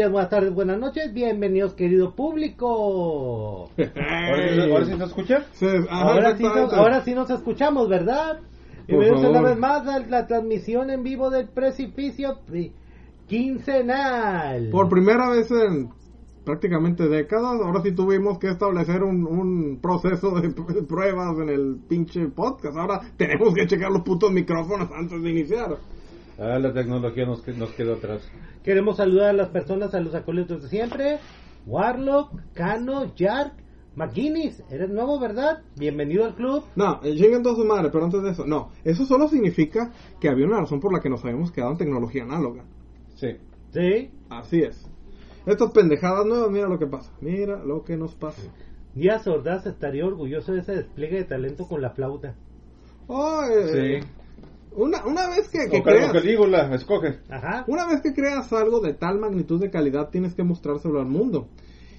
días, buenas tardes, buenas noches, bienvenidos querido público. ¿Ahora sí, ahora sí se escucha? Sí, ajá, Ahora sí, nos, ahora sí nos escuchamos, ¿verdad? Bienvenidos una vez más a la transmisión en vivo del precipicio quincenal. Por primera vez en prácticamente décadas, ahora sí tuvimos que establecer un, un proceso de pruebas en el pinche podcast. Ahora tenemos que checar los putos micrófonos antes de iniciar. Ah, la tecnología nos, nos quedó atrás. Queremos saludar a las personas, a los acólitos de siempre. Warlock, Cano, Jark, McGuinness, eres nuevo, ¿verdad? Bienvenido al club. No, eh, lleguen todos su madre, pero antes de eso, no. Eso solo significa que había una razón por la que nos habíamos quedado en tecnología análoga. Sí. Sí. Así es. Estas pendejadas nuevas, mira lo que pasa. Mira lo que nos pasa. Díaz Ordaz estaría orgulloso de ese despliegue de talento con la flauta. Oh, eh, Sí. Una, una vez que, que O creas... Calígula, escoge. Ajá. Una vez que creas algo de tal magnitud de calidad, tienes que mostrárselo al mundo.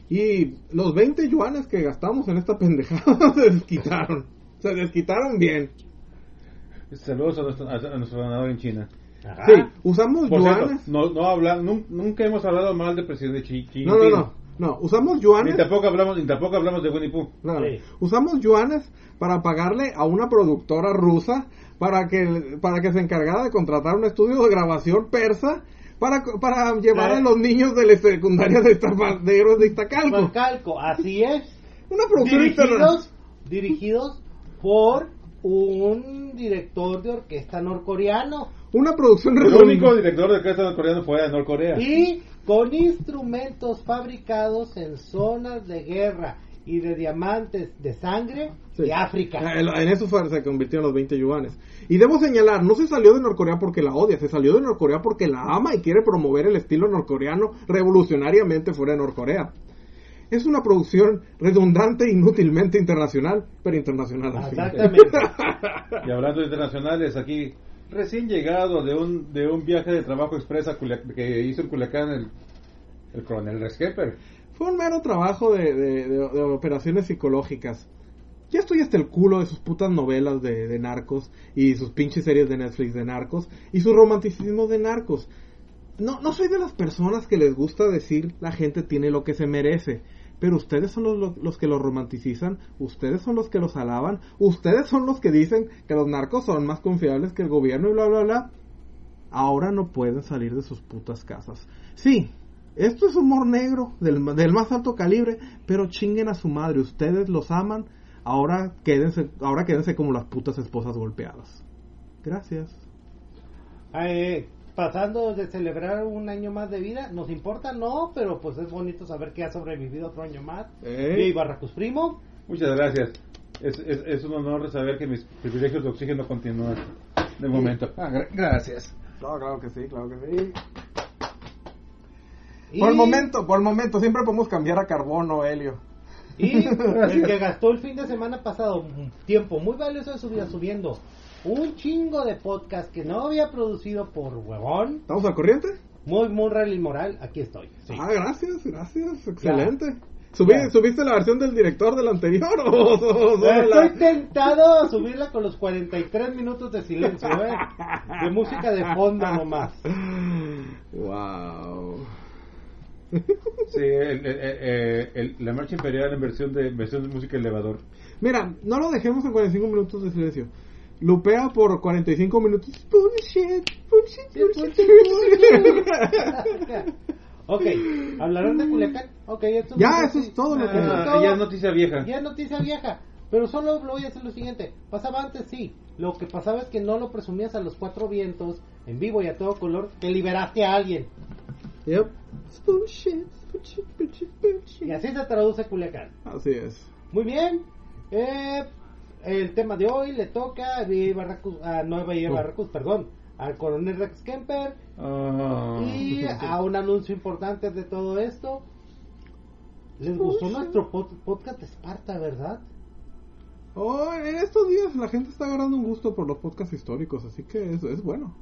Y los 20 yuanes que gastamos en esta pendejada se desquitaron. Se desquitaron bien. Saludos a nuestro, a, nuestro ganador en China. Ajá. Sí, usamos Por cierto, yuanes. no, no habla, nun- nunca hemos hablado mal del presidente Xi Jinping. No, no, no. No, usamos Ni yuanes. tampoco hablamos, ni tampoco hablamos de Winnie Pooh. No, no. Sí. Usamos yuanes para pagarle a una productora rusa para que, para que se encargara de contratar un estudio de grabación persa para, para llevar Claro. a los niños de la secundaria de, Iztapa- de héroes de Iztacalco. Con calco, así es. Una producción. Dirigidos, dirigidos por un director de orquesta norcoreano Una producción El redonda. único director de orquesta coreano fue de Norcorea. y con instrumentos fabricados en zonas de guerra y de diamantes de sangre Sí. de África. Ah, En eso fue- se convirtió en los 20 yuanes. Y debo señalar, no se salió de Norcorea porque la odia, se salió de Norcorea porque la ama y quiere promover el estilo norcoreano revolucionariamente fuera de Norcorea. Es una producción redundante inútilmente internacional, pero internacional. Exactamente. Y hablando de internacionales, aquí recién llegado de un, de un viaje de trabajo expresa que hizo en Culiacán el, el coronel Reskepper. Fue un mero trabajo de, de- operaciones psicológicas. Ya estoy hasta el culo de sus putas novelas de, de narcos y sus pinches series de Netflix de narcos y su romanticismo de narcos. No, no soy de las personas que les gusta decir la gente tiene lo que se merece. Pero ustedes son los, los- los que lo romanticizan, ustedes son los que los alaban, ustedes son los que dicen que los narcos son más confiables que el gobierno y bla bla bla. Ahora no pueden salir de sus putas casas. Sí, esto es humor negro del, del más alto calibre, pero chinguen a su madre, ustedes los aman, ahora quédense, ahora quédense como las putas esposas golpeadas. Gracias. Eh, pasando de celebrar un año más de vida, ¿nos importa? No, pero pues es bonito saber que ha sobrevivido otro año más. Eh. Y Barracus Primo. Muchas gracias. Es, es, es un honor saber que mis privilegios de oxígeno continúan de momento. Ah, gra- gracias. Claro que sí, claro que sí. Y, Por el momento, por el momento, siempre podemos cambiar a carbono, helio. Y el que gastó el fin de semana pasado un tiempo muy valioso de su vida subiendo un chingo de podcast que no había producido por huevón. ¿Estamos al corriente? Muy, muy real y moral. Aquí estoy. Sí. Ah, gracias, gracias, excelente. ¿Subí- Ya. ¿Subiste la versión del director del anterior o, o- o- o la- Estoy tentado a subirla con los 43 minutos de silencio, ¿eh? De música de fondo nomás. Wow. Sí, el, el- el- el- la marcha imperial en versión de, versión de música elevador. Mira, no lo dejemos en 45 minutos de silencio. Lupea por 45 minutos. Bullshit, bullshit, bullshit, bullshit. ok, ¿hablarán de Culiacán? Ok, esto Ya, eso es todo lo que- Ah, Ah, todo. ya es noticia vieja. Ya es noticia vieja. Pero solo lo voy a hacer lo siguiente. Pasaba antes, sí. Lo que pasaba es que no lo presumías a los cuatro vientos, en vivo y a todo color, que liberaste a alguien. Yep. Bullshit, bullshit, bullshit, bullshit. Y así se traduce Culiacán. Así es. Muy bien. Eh, el tema de hoy le toca a Barracus, a Nueva Bahía Oh. Barracus, perdón, al coronel Rex Kemper Ah. y a un anuncio importante de todo esto. Les gustó nuestro pod- podcast de Esparta, ¿verdad? Oh, en estos días la gente está agarrando un gusto por los podcasts históricos, así que es, es bueno.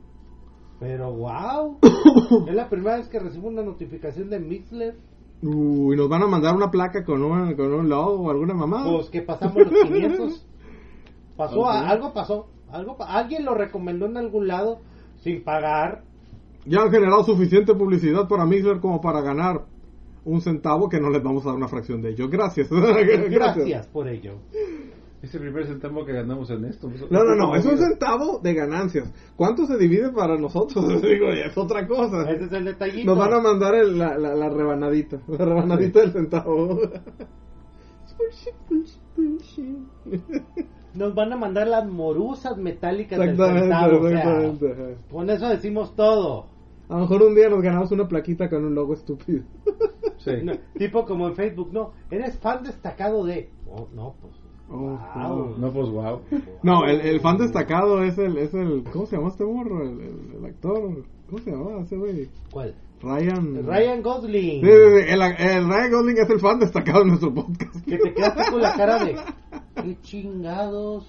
Pero wow, es la primera vez que recibo una notificación de Mixler. Uy, nos van a mandar una placa con un, con un logo o alguna mamada. Pues que pasamos los 500. Pasó, a- algo pasó. Algo, alguien lo recomendó en algún lado sin pagar. Ya han generado suficiente publicidad para Mixler como para ganar un centavo que no les vamos a dar una fracción de ello. Gracias. Gracias por ello. Es el primer centavo que ganamos en esto. No, no, no, es un centavo de ganancias. ¿Cuánto se divide para nosotros? Digo, es otra cosa. Ese es el detallito. Nos van a mandar el- la, la, la rebanadita, la rebanadita del centavo. Nos van a mandar las morusas metálicas del Exactamente, centavo. o sea, exactamente. con eso decimos todo. A lo mejor un día nos ganamos una plaquita con un logo estúpido. Sí. No, tipo como en Facebook, no, eres fan destacado de... Oh, no, pues... Oh, wow. No, pues wow. No, el, el fan destacado es el, es el, ¿cómo se llama este morro? El, el, el actor, ¿cómo se llama ese güey? ¿Cuál? Ryan. Ryan Gosling. Sí, sí, sí, el, el Ryan Gosling es el fan destacado de nuestro podcast. Que te quedaste con la cara de... ¿Qué chingados?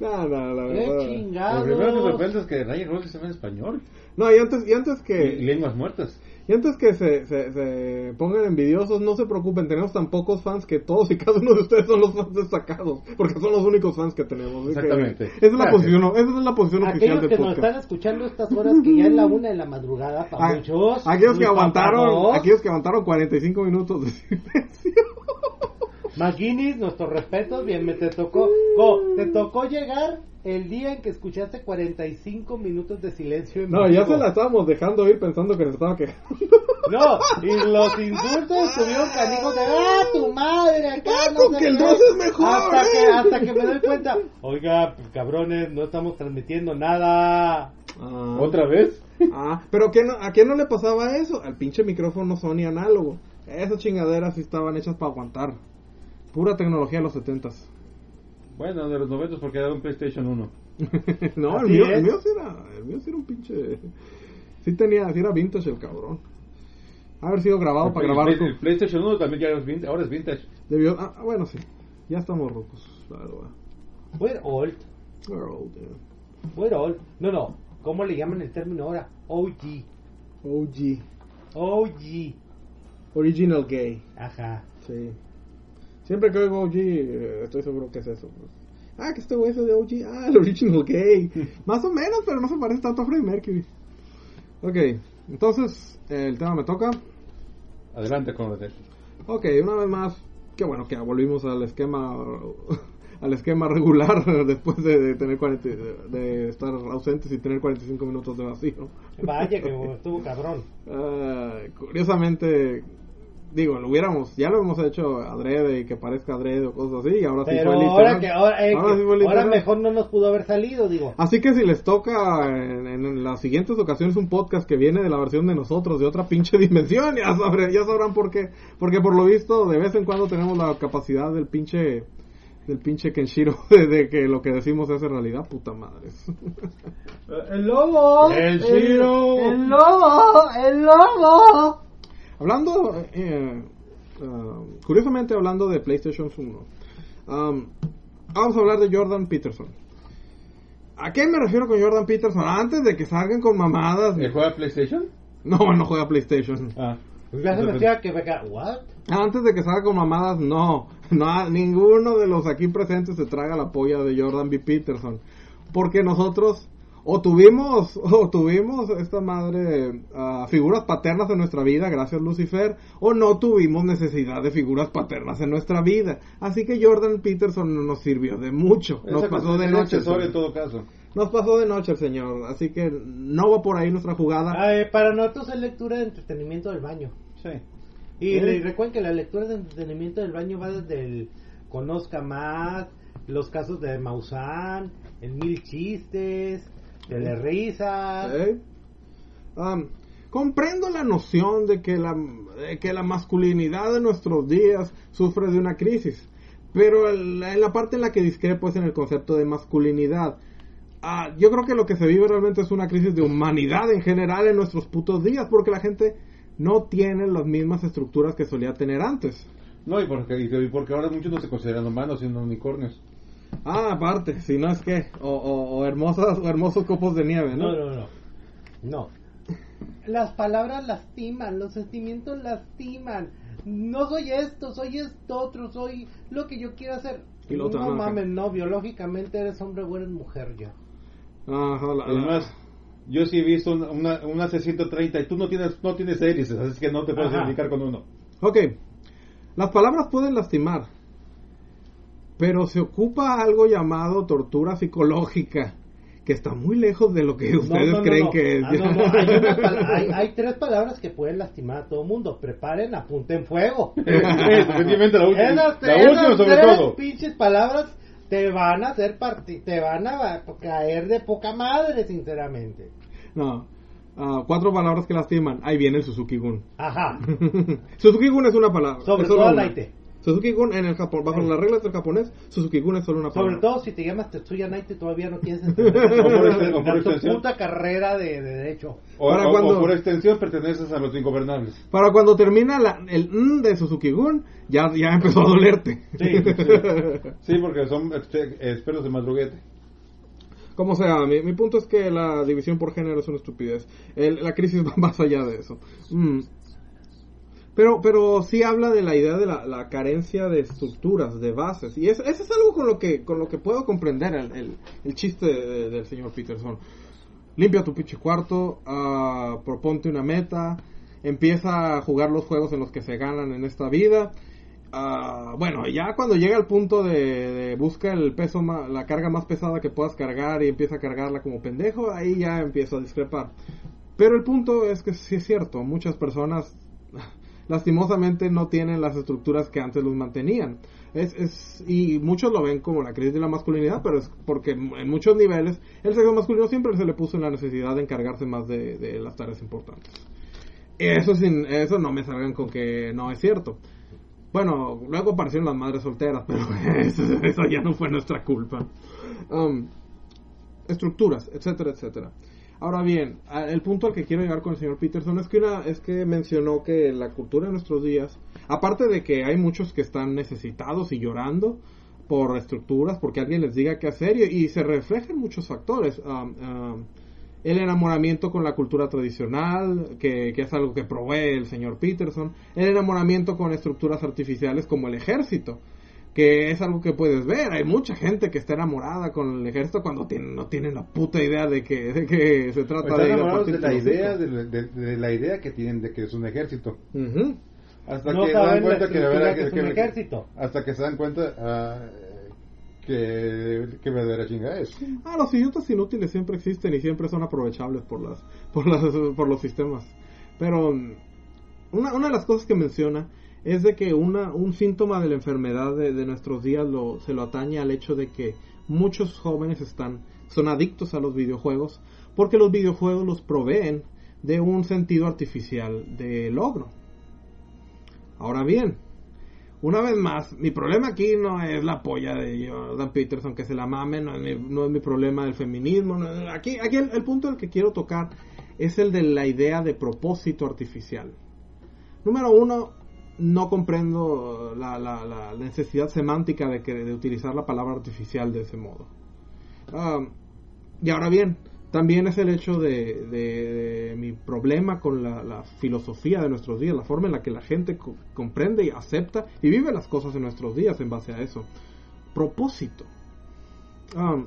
No, no, la ¿Qué verdad. Lo primero que chingados? sorprende es que Ryan se ve en español. No, y antes, y antes Y que, lenguas muertas. y antes que se, se, se pongan envidiosos, no se preocupen, tenemos tan pocos fans que todos y cada uno de ustedes son los fans destacados, porque son los únicos fans que tenemos. que Exactamente. Esa es la posición, esa es la posición oficial Aquellos del que nos podcast. están escuchando a estas horas que ya es la una de la madrugada, A- para muchos. aquellos que aguantaron, aquellos que aguantaron 45 minutos de silencio. McGuinness, nuestros respetos, bien, me te tocó, co- te tocó llegar el día en que escuchaste 45 minutos de silencio en No, ya se la estábamos dejando ir pensando que se estaba quejando. No, y los insultos estuvieron canijos de ¡Ah, tu madre! Acá Ah, no sé que el qué". dos es mejor, Hasta ¿eh? que, hasta que me doy cuenta, oiga, pues, cabrones, no estamos transmitiendo nada. Ah. ¿Otra vez? Ah, pero ¿qué no- ¿a quién no le pasaba eso? Al pinche micrófono Sony análogo. Esas chingaderas sí estaban hechas para aguantar. Pura tecnología de los setentas. Bueno, de los 90 porque era un PlayStation 1. no, el mío, el mío sí era, el mío sí era un pinche... Sí tenía, sí era vintage el cabrón. Haber sido grabado El para grabar... el, el PlayStation 1 también ya es vintage, ahora es vintage. Debió, ah, bueno, sí. Ya estamos rocos, la verdad. We're old, We're old, yeah. we're old. No, no, ¿cómo le llaman el término ahora? OG. OG. OG. Original gay. Ajá. Sí. Siempre que oigo OG, eh, estoy seguro que es eso. pues. Ah, que este güey es de OG. Ah, el original gay. Más o menos, pero no se parece tanto a Freddie Mercury. Ok, entonces, el tema me toca. Adelante con lo de Ok, una vez más, qué bueno que volvimos al esquema al esquema regular después de, de tener 40, de, de estar ausentes y tener 45 minutos de vacío. Vaya que estuvo cabrón. Ah, curiosamente, digo, lo hubiéramos, ya lo hemos hecho adrede y que parezca adrede o cosas así, y ahora sí fue ahora literal. que ahora, eh, Ahora que- sí fue ahora literal. mejor no nos pudo haber salido, digo. Así que si les toca en, en las siguientes ocasiones un podcast que viene de la versión de nosotros, de otra pinche dimensión, ya, sabré- ya sabrán por qué. Porque por lo visto, de vez en cuando tenemos la capacidad del pinche del pinche Kenshiro de, de que lo que decimos es en realidad puta madre. El lobo. El Shiro. El lobo. El lobo. Hablando, eh, ah, curiosamente hablando de PlayStation 1, um, vamos a hablar de Jordan Peterson. ¿A qué me refiero con Jordan Peterson? Antes de que salgan con mamadas. ¿El juega PlayStation? No, no juega PlayStation. Ah. Que ¿what? Antes de que salga con mamadas, no. no. Ninguno de los aquí presentes se traga la polla de Jordan B. Peterson. Porque nosotros o tuvimos, o tuvimos esta madre ah, figuras paternas en nuestra vida, gracias Lucifer, o no tuvimos necesidad de figuras paternas en nuestra vida. Así que Jordan Peterson no nos sirvió de mucho. Nos Esa pasó de noche. el accesorio en señor. todo caso. Nos pasó de noche el señor. Así que no va por ahí nuestra jugada. Ah, eh, para nosotros es lectura de entretenimiento del baño. Sí. Y ¿Eh? re- recuerden que la lectura de entretenimiento del baño va desde el conozca más, los casos de Maussan, el mil chistes, de risas. ¿Eh? Am, comprendo la noción de que la, de que la masculinidad de nuestros días sufre de una crisis, pero el- en la parte en la que discrepo es en el concepto de masculinidad. Ah, yo creo que lo que se vive realmente es una crisis de humanidad en general en nuestros putos días, porque la gente no tiene las mismas estructuras que solía tener antes. No, y porque, y porque ahora muchos no se consideran humanos, sino unicornios. Ah, aparte, si no es que, o, o- o hermosas, o hermosos copos de nieve, ¿no? No, no, no. No. Las palabras lastiman, los sentimientos lastiman. No soy esto, soy esto otro, soy lo que yo quiero hacer. Y lo otro, no mames, no, biológicamente eres hombre o eres mujer ya. Ajá, la- Además, Yo sí he visto una, una, una C130 y tú no tienes, no tienes hélices, así que no te puedes Ajá. con uno. Ok, las palabras pueden lastimar, pero se ocupa algo llamado tortura psicológica, que está muy lejos de lo que ustedes no, no, creen no. que es. Ah, Hay, una hay- hay tres palabras que pueden lastimar a todo el mundo. Preparen, apunten fuego. Efectivamente, la última, Esas, la esas última sobre tres todo. pinches palabras te van a hacer parti te van a caer de poca madre, sinceramente. No, ah, cuatro palabras que lastiman. Ahí viene el Suzuki Gun. Ajá. Suzuki Gun es una palabra. Sobre todo. Suzuki Gun en el Japón, bajo Sí. las reglas del japonés, Suzuki Gun es solo una palabra. Sobre todo si te llamas Tetsuya Naite todavía no quieres entender este- tu puta carrera de, de derecho. O, Para o- cuando- o por extensión perteneces a los ingobernables. Para cuando termina la- el mm de Suzuki Gun, ya, ya empezó a dolerte. Sí, Sí, porque son este, expertos de madruguete. Como sea, mi, mi punto es que la división por género es una estupidez. El- la crisis va más allá de eso. Mm. Pero, pero sí habla de la idea de la, la carencia de estructuras, de bases. Y eso, eso es algo con lo que, con lo que puedo comprender el, el- el chiste de- del señor Peterson. Limpia tu pinche cuarto, ah, proponte una meta, empieza a jugar los juegos en los que se ganan en esta vida. Ah, bueno, ya cuando llega al punto de, de busca el peso, ma- la carga más pesada que puedas cargar y empieza a cargarla como pendejo, ahí ya empiezo a discrepar. Pero el punto es que sí es cierto, muchas personas lastimosamente no tienen las estructuras que antes los mantenían. Es, es, y muchos lo ven como la crisis de la masculinidad, pero es porque en muchos niveles el sexo masculino siempre se le puso en la necesidad de encargarse más de, de las tareas importantes. Eso, sin, eso no me salgan con que no es cierto. Bueno, luego aparecieron las madres solteras, pero eso, ya no fue nuestra culpa. Um, estructuras, etcétera, etcétera. Ahora bien, el punto al que quiero llegar con el señor Peterson es que una es que mencionó que la cultura de nuestros días, aparte de que hay muchos que están necesitados y llorando por estructuras, porque alguien les diga qué hacer y, y se reflejan muchos factores. Um, um, el enamoramiento con la cultura tradicional, que, que es algo que provee el señor Peterson, el enamoramiento con estructuras artificiales como el ejército, que es algo que puedes ver, hay mucha gente que está enamorada con el ejército cuando tienen, no tienen la puta idea de que, de que se trata Están de ir a enamorados de la idea, de, la- de- de la idea que tienen de que es un ejército. Ujú. Hasta No que se dan cuenta que verdad que es un ejército. Hasta que se dan cuenta ah, que, que verdadera chinga es. Ah, los idiotas inútiles siempre existen y siempre son aprovechables por las por las por los sistemas. Pero mm, una, una de las cosas que menciona es de que un síntoma de la enfermedad de, de nuestros días lo, se lo atañe al hecho de que muchos jóvenes están son adictos a los videojuegos porque los videojuegos los proveen de un sentido artificial de logro. Ahora bien, una vez más, mi problema aquí no es la polla de Jordan Peterson que se la mame, no es mi, no es mi problema del feminismo. aquí aquí el, el punto al que quiero tocar es el de la idea de propósito artificial. Número uno, no comprendo la, la- la necesidad semántica de, que, de utilizar la palabra artificial de ese modo. Ah, y ahora bien, también es el hecho de, mi problema con la, filosofía de nuestros días, la forma en la que la gente co- comprende y acepta y vive las cosas en nuestros días en base a eso. Propósito. Ah,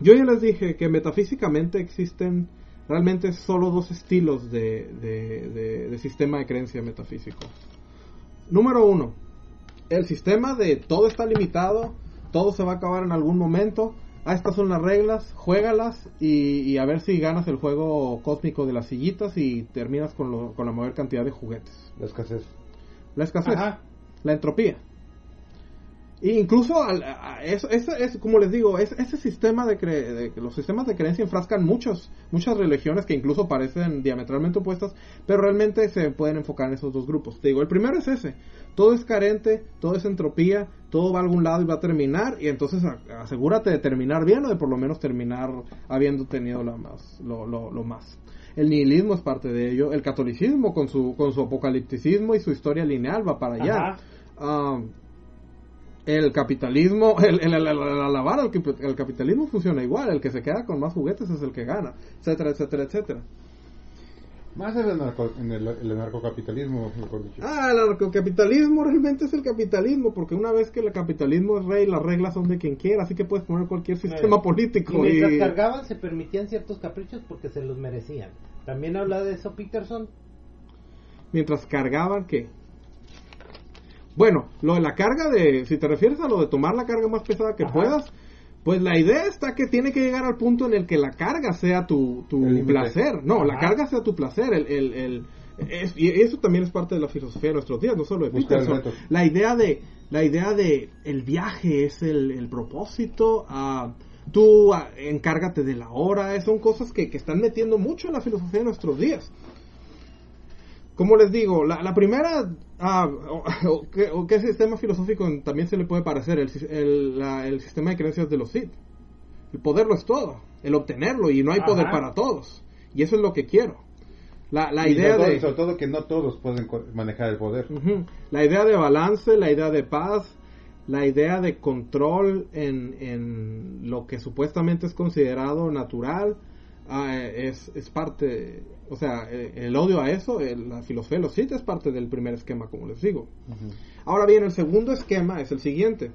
yo ya les dije que metafísicamente existen realmente solo dos estilos de sistema de creencia metafísico. Número uno, el sistema de todo está limitado, todo se va a acabar en algún momento. Ah, estas son las reglas, juégalas y, y a ver si ganas el juego cósmico de las sillitas y terminas con, lo- con la mayor cantidad de juguetes. La escasez. La escasez, Ajá. la entropía. Incluso, al- a- eso, eso es, como les digo, es, ese sistema de, cre- de que los sistemas de creencia enfrascan muchos, muchas religiones que incluso parecen diametralmente opuestas, pero realmente se pueden enfocar en esos dos grupos. Te digo, el primero es ese, todo es carente, todo es entropía, todo va a algún lado y va a terminar, y entonces asegúrate de terminar bien o de por lo menos terminar habiendo tenido la más, lo, lo, lo más. El nihilismo es parte de ello, el catolicismo con su, con su apocalipticismo y su historia lineal va para allá. Ajá. Ah, el capitalismo, el, el, el- el- el alabar al el capitalismo funciona igual, el que se queda con más juguetes es el que gana, etcétera, etcétera, etcétera. Más el, narco- en el, el anarcocapitalismo, mejor dicho. Ah, el anarcocapitalismo realmente es el capitalismo, porque una vez que el capitalismo es rey, las reglas son de quien quiera, así que puedes poner cualquier sistema político. Y mientras y- cargaban se permitían ciertos caprichos porque se los merecían. También habla de eso Peterson. mientras cargaban que bueno lo de la carga de si te refieres a lo de tomar la carga más pesada que Ajá. puedas pues la idea está que tiene que llegar al punto en el que la carga sea tu, tu placer no la carga sea tu placer el, el, el- es- y eso también es parte de la filosofía de nuestros días no solo de Peterson. la idea de la idea de el viaje es el, el propósito ah, tú ah, encárgate de la hora eh, son cosas que, que están metiendo mucho en la filosofía de nuestros días como les digo, la, la primera, ah, o, o ¿qué, o qué sistema filosófico también se le puede parecer? El, el, la- el sistema de creencias de los Sith. El poder lo es todo, el obtenerlo, y no hay poder para todos. Y eso es lo que quiero. La, la idea sobre todo, de... sobre todo que no todos pueden manejar el poder. La idea de balance, la idea de paz, la idea de control en, en lo que supuestamente es considerado natural, ah, es, es parte, o sea, eh, el odio a eso, eh, la filosofía de los Sith es parte del primer esquema, como les digo. Ahora bien, el segundo esquema es el siguiente.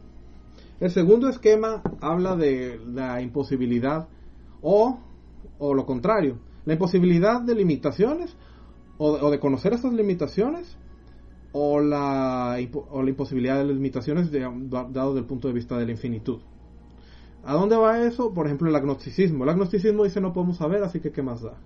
El segundo esquema habla de la imposibilidad o, o lo contrario, la imposibilidad de limitaciones o, de- o de conocer esas limitaciones o la, o la imposibilidad de limitaciones de- da- dado desde el punto de vista de la infinitud. ¿A dónde va eso? Por ejemplo, el agnosticismo. El agnosticismo dice no podemos saber, así que ¿qué más da?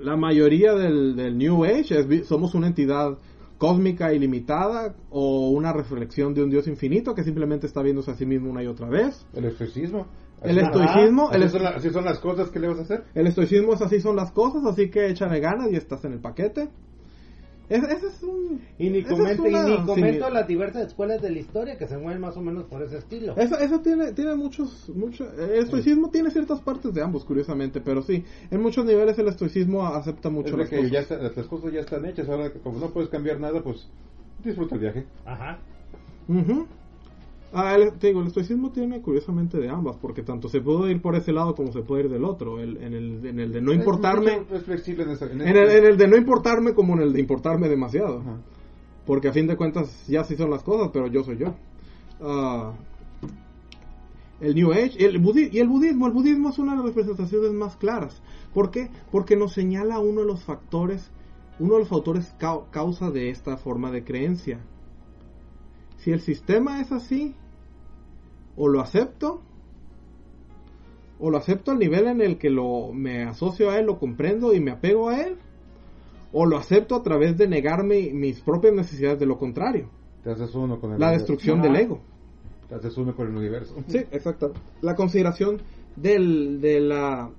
La mayoría del, del New Age es somos una entidad cósmica ilimitada o una reflexión de un Dios infinito que simplemente está viéndose a sí mismo una y otra vez. El estoicismo. El Así- estoicismo, así, el, son la- así son las cosas que le vas a hacer. el estoicismo es así son las cosas, así que échale ganas y estás en el paquete. Es- Ese es un... Y ni esa es comento, y ni comento las diversas escuelas de la historia que se mueven más o menos por ese estilo. Eso, eso tiene, tiene muchos, mucho, el estoicismo tiene ciertas partes de ambos, curiosamente, pero sí, en muchos niveles el estoicismo acepta mucho Es las que cosas. ya está- las cosas ya están hechas. Ahora, como no puedes cambiar nada, pues disfruta el viaje. Ajá. Ujú. Ah, te digo, el estoicismo tiene curiosamente de ambas, porque tanto se puede ir por ese lado como se puede ir del otro. El, en, el, en el de no importarme, Es, flexible en, esa- en en el, en el de no importarme como en el de importarme demasiado. Ajá. Porque a fin de cuentas ya sí son las cosas, pero yo soy yo. Ah, el New Age el y el budismo. El budismo es una de las representaciones más claras. ¿Por qué? Porque nos señala uno de los factores, uno de los factores cau- causa de esta forma de creencia. Si el sistema es así, o lo acepto, o lo acepto al nivel en el que lo, me asocio a él, lo comprendo y me apego a él, o lo acepto a través de negarme mis propias necesidades de lo contrario, Te haces uno con el la universo. destrucción del ego. Te haces uno con el universo. Sí, exacto. La consideración del, de, la,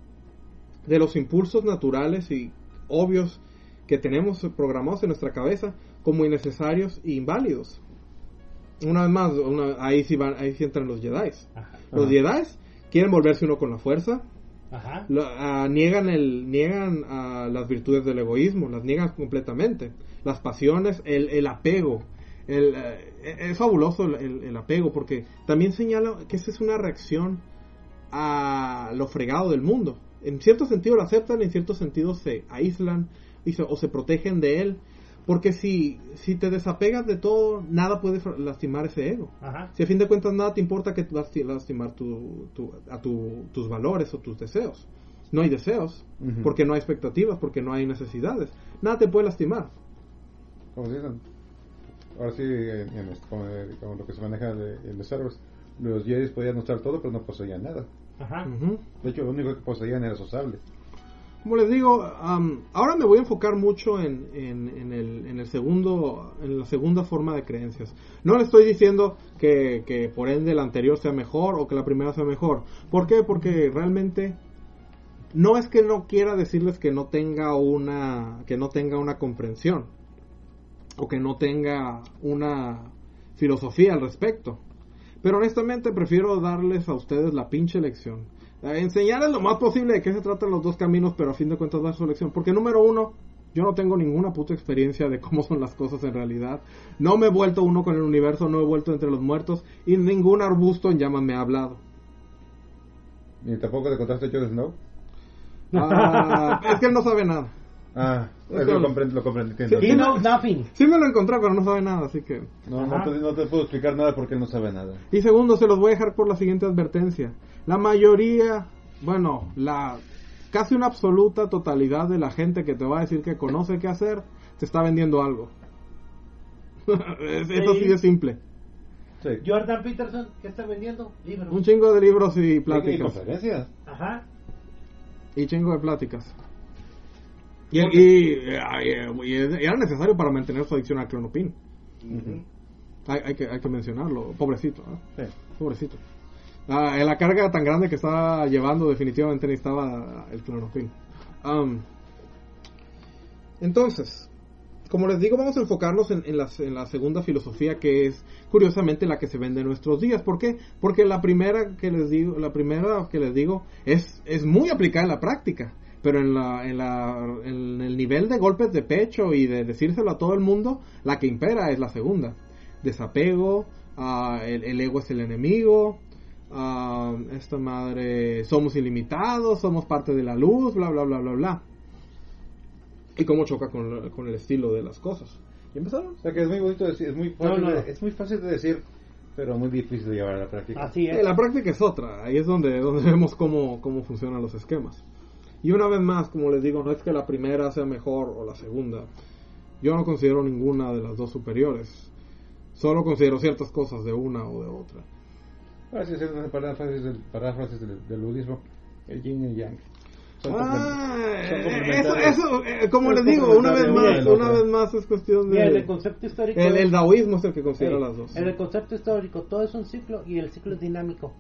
de los impulsos naturales y obvios que tenemos programados en nuestra cabeza como innecesarios e inválidos. Una vez más, una- ahí, sí van, ahí sí entran los Jedi. Los. Jedi quieren volverse uno con la fuerza, Ajá. lo- ah, niegan el niegan ah, las virtudes del egoísmo las niegan completamente las pasiones el, el apego el, eh, es fabuloso el, el- el apego porque también señala que esa es una reacción a lo fregado del mundo en cierto sentido lo aceptan en cierto sentido se aíslan y se- o se protegen de él porque si si te desapegas de todo nada puede lastimar ese ego Ajá. si a fin de cuentas nada te importa que vas a lastimar tu, tu- a tu- tus valores o tus deseos. No hay deseos, porque no hay expectativas, porque no hay necesidades. Nada te puede lastimar. Como dicen. Ahora sí, en, en esto, como, como lo que se maneja de, en los Wars, los Jedi podían usar todo, pero no poseían nada. Ajá. De hecho, lo único que poseían era su sable. Como les digo, am, ahora me voy a enfocar mucho en, en, en el, en el segundo, en la segunda forma de creencias. No le estoy diciendo que, que por ende la anterior sea mejor o que la primera sea mejor. ¿Por qué? Porque realmente no es que no quiera decirles que no tenga una, que no tenga una comprensión o que no tenga una filosofía al respecto. Pero honestamente prefiero darles a ustedes la pinche lección. Eh, enseñarles lo más posible de qué se tratan los dos caminos, pero a fin de cuentas dar su lección. Porque número uno, yo no tengo ninguna puta experiencia de cómo son las cosas en realidad. No me he vuelto uno con el universo, no he vuelto entre los muertos y ningún arbusto en llamas me ha hablado. Ni tampoco te contaste Jon Snow. Ah, es que él no sabe nada. Ah, Es lo comprendo, lo comprendo, entiendo. Sí, He knows nothing. Sí me lo encontré, pero no sabe nada, así que... No, no te, no te puedo explicar nada porque él no sabe nada. Y segundo, se los voy a dejar por la siguiente advertencia. La mayoría, bueno, la casi una absoluta totalidad de la gente que te va a decir que conoce qué hacer, te está vendiendo algo. Es- Eso sí es simple. Sí. Jordan Peterson, ¿qué está vendiendo? Libros. Un chingo de libros y Y pláticas. conferencias. Ajá. Y chingo de pláticas. Y, y- y- y era necesario para mantener su adicción al clonopin. Ujú. Hay, hay que, hay que mencionarlo. Pobrecito. ¿eh? Sí. Pobrecito. Ah, en la carga tan grande que estaba llevando, definitivamente necesitaba el clonopin. Am, entonces, como les digo, vamos a enfocarnos en, en la, en la segunda filosofía que es, curiosamente, la que se vende en nuestros días. ¿Por qué? Porque la primera que les digo, la primera que les digo es, es muy aplicada en la práctica. Pero en, la, en, la, en el nivel de golpes de pecho y de decírselo a todo el mundo, la que impera es la segunda. Desapego, ah, el, el ego es el enemigo, ah, esta madre, somos ilimitados, somos parte de la luz, bla, bla, bla, bla, bla. Y cómo choca con, la- con el estilo de las cosas. ¿Y empezaron? O sea que es muy bonito decir, es muy fácil, No, no. De, es muy fácil de decir, pero muy difícil de llevar a la práctica. Así es. Eh, la práctica es otra, ahí es donde, donde vemos cómo, cómo funcionan los esquemas. Y una vez más, como les digo, no es que la primera sea mejor o la segunda. Yo no considero ninguna de las dos superiores. Solo considero ciertas cosas de una o de otra. Ahora sí, haciendo paráfrasis del, paráfrasis del, del budismo, el yin y el yang. Son Ah, eh, eso, eso, eh, como les digo, una vez más, una otro. vez más es cuestión Mira, de... el concepto histórico. El, es- el daoísmo es el que considera Sí, las dos. En el concepto histórico, todo es un ciclo y el ciclo es dinámico.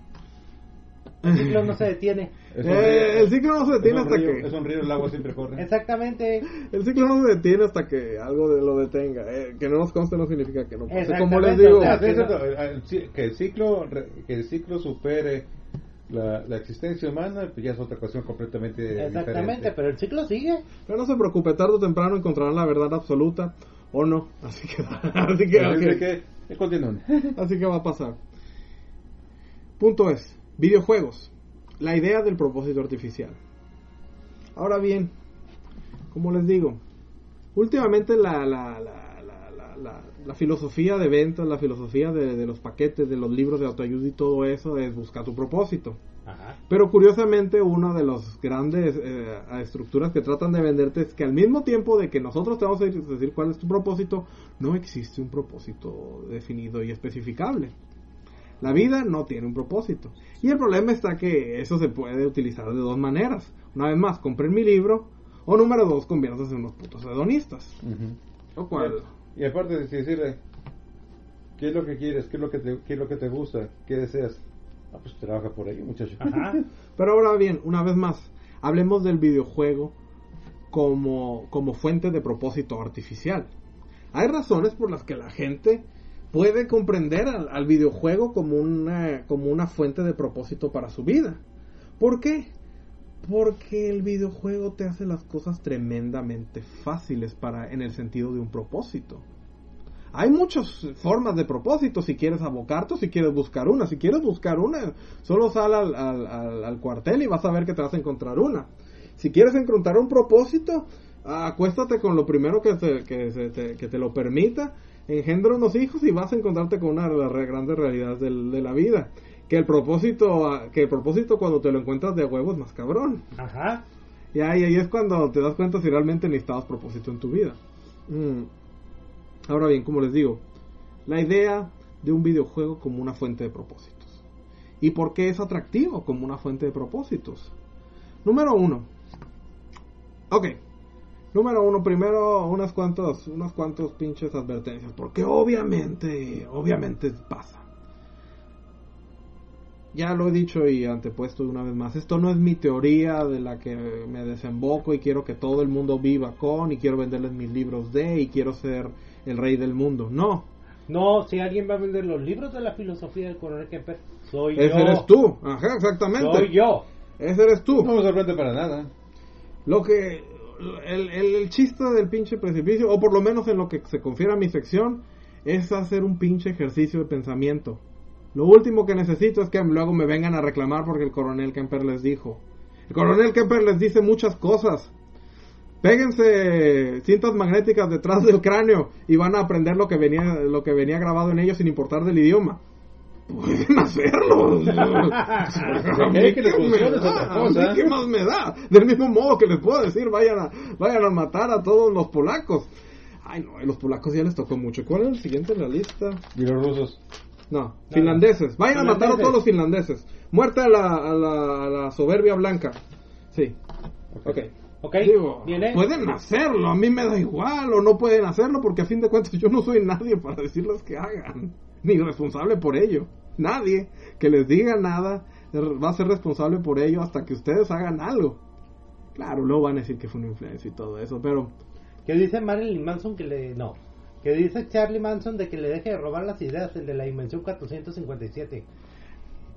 El ciclo no se detiene. Eh, el ciclo no se detiene hasta río- que... Es un río, el agua siempre corre. Exactamente. El ciclo no se detiene hasta que algo de- lo detenga. Eh, que no nos conste no significa que no pase. Como les Exactamente, digo, o sea, que no- ci- que el ciclo que el ciclo supere la, la existencia humana pues ya es otra cuestión completamente Exactamente, diferente. pero el ciclo sigue. pero no se preocupe, tarde o temprano encontrarán la verdad absoluta o no. Así que, así que, Así ok. que, que continúen. Así que va a pasar. Punto es, videojuegos. La idea del propósito artificial. Ahora bien, como les digo, últimamente la, la, la, la, la, la- la filosofía de ventas, la filosofía de, de los paquetes, de los libros de autoayuda y todo eso es buscar tu propósito. Ajá. Pero curiosamente una de las grandes eh, estructuras que tratan de venderte es que al mismo tiempo de que nosotros te vamos a decir cuál es tu propósito, no existe un propósito definido y especificable. La vida no tiene un propósito. Y el problema está que eso se puede utilizar de dos maneras. Una vez más, compren mi libro. O número dos, conviértanse en unos putos hedonistas. Lo cual... Y aparte de decirle, ¿qué es lo que quieres? ¿Qué es lo que te, qué es lo que te gusta? ¿Qué deseas? Ah, pues trabaja por ahí, muchacho. Ajá. Pero ahora bien, una vez más, hablemos del videojuego como, como fuente de propósito artificial. Hay razones por las que la gente puede comprender al, videojuego como una, como una fuente de propósito para su vida. ¿Por qué? Porque el videojuego te hace las cosas tremendamente fáciles para, en el sentido de un propósito. Hay muchas formas de propósito, si quieres abocarte o si quieres buscar una. Si quieres buscar una, solo sal al, al- al- cuartel y vas a ver que te vas a encontrar una. Si quieres encontrar un propósito, acuéstate con lo primero que te, que te, que te lo permita, engendra unos hijos y vas a encontrarte con una de las grandes realidades del- de la vida. Que el propósito, ah, que el propósito cuando te lo encuentras de huevo es más cabrón. Ajá. Y ahí, ahí es cuando te das cuenta si realmente necesitabas propósito en tu vida. Mm. Ahora bien, como les digo, la idea de un videojuego como una fuente de propósitos. ¿Y por qué es atractivo como una fuente de propósitos? Número uno. Ok. Número uno, primero unas cuantos, unas cuantos pinches advertencias. Porque obviamente, obviamente pasa. Ya lo he dicho y antepuesto una vez más. Esto no es mi teoría de la que me desemboco y quiero que todo el mundo viva con y quiero venderles mis libros de y quiero ser el rey del mundo. No, No, si alguien va a vender los libros de la filosofía del coronel Kemper, soy ese yo. eres tú. Ajá, exactamente. Soy yo. Ese eres tú. No me sorprende para nada. Lo que el, el, el chiste del pinche precipicio, o por lo menos en lo que se confiere a mi sección, es hacer un pinche ejercicio de pensamiento. Lo último que necesito es que luego me vengan a reclamar porque el coronel Kemper les dijo. El coronel Kemper les dice muchas cosas. Péguense cintas magnéticas detrás del cráneo y van a aprender lo que venía, lo que venía grabado en ellos sin importar del idioma. Pueden hacerlo. A mí que les funcione otra cosa. qué más me da. Del mismo modo que les puedo decir, vayan a, vayan a matar a todos los polacos. Ay, no, a los polacos ya les tocó mucho. ¿Cuál es el siguiente en la lista? Y los rusos. No, finlandeses. Vayan a matar a todos los finlandeses. Muerte a la, a la, a la soberbia blanca. Sí. Ok. Ok, Digo, viene. pueden hacerlo, a mí me da igual, o no pueden hacerlo, porque a fin de cuentas yo no soy nadie para decirles que hagan, ni responsable por ello. Nadie que les diga nada va a ser responsable por ello hasta que ustedes hagan algo. Claro, luego van a decir que fue una influencia y todo eso, pero Que dice Marilyn Manson que le. No. Que dice Charlie Manson de que le deje de robar las ideas, el de la dimensión 457.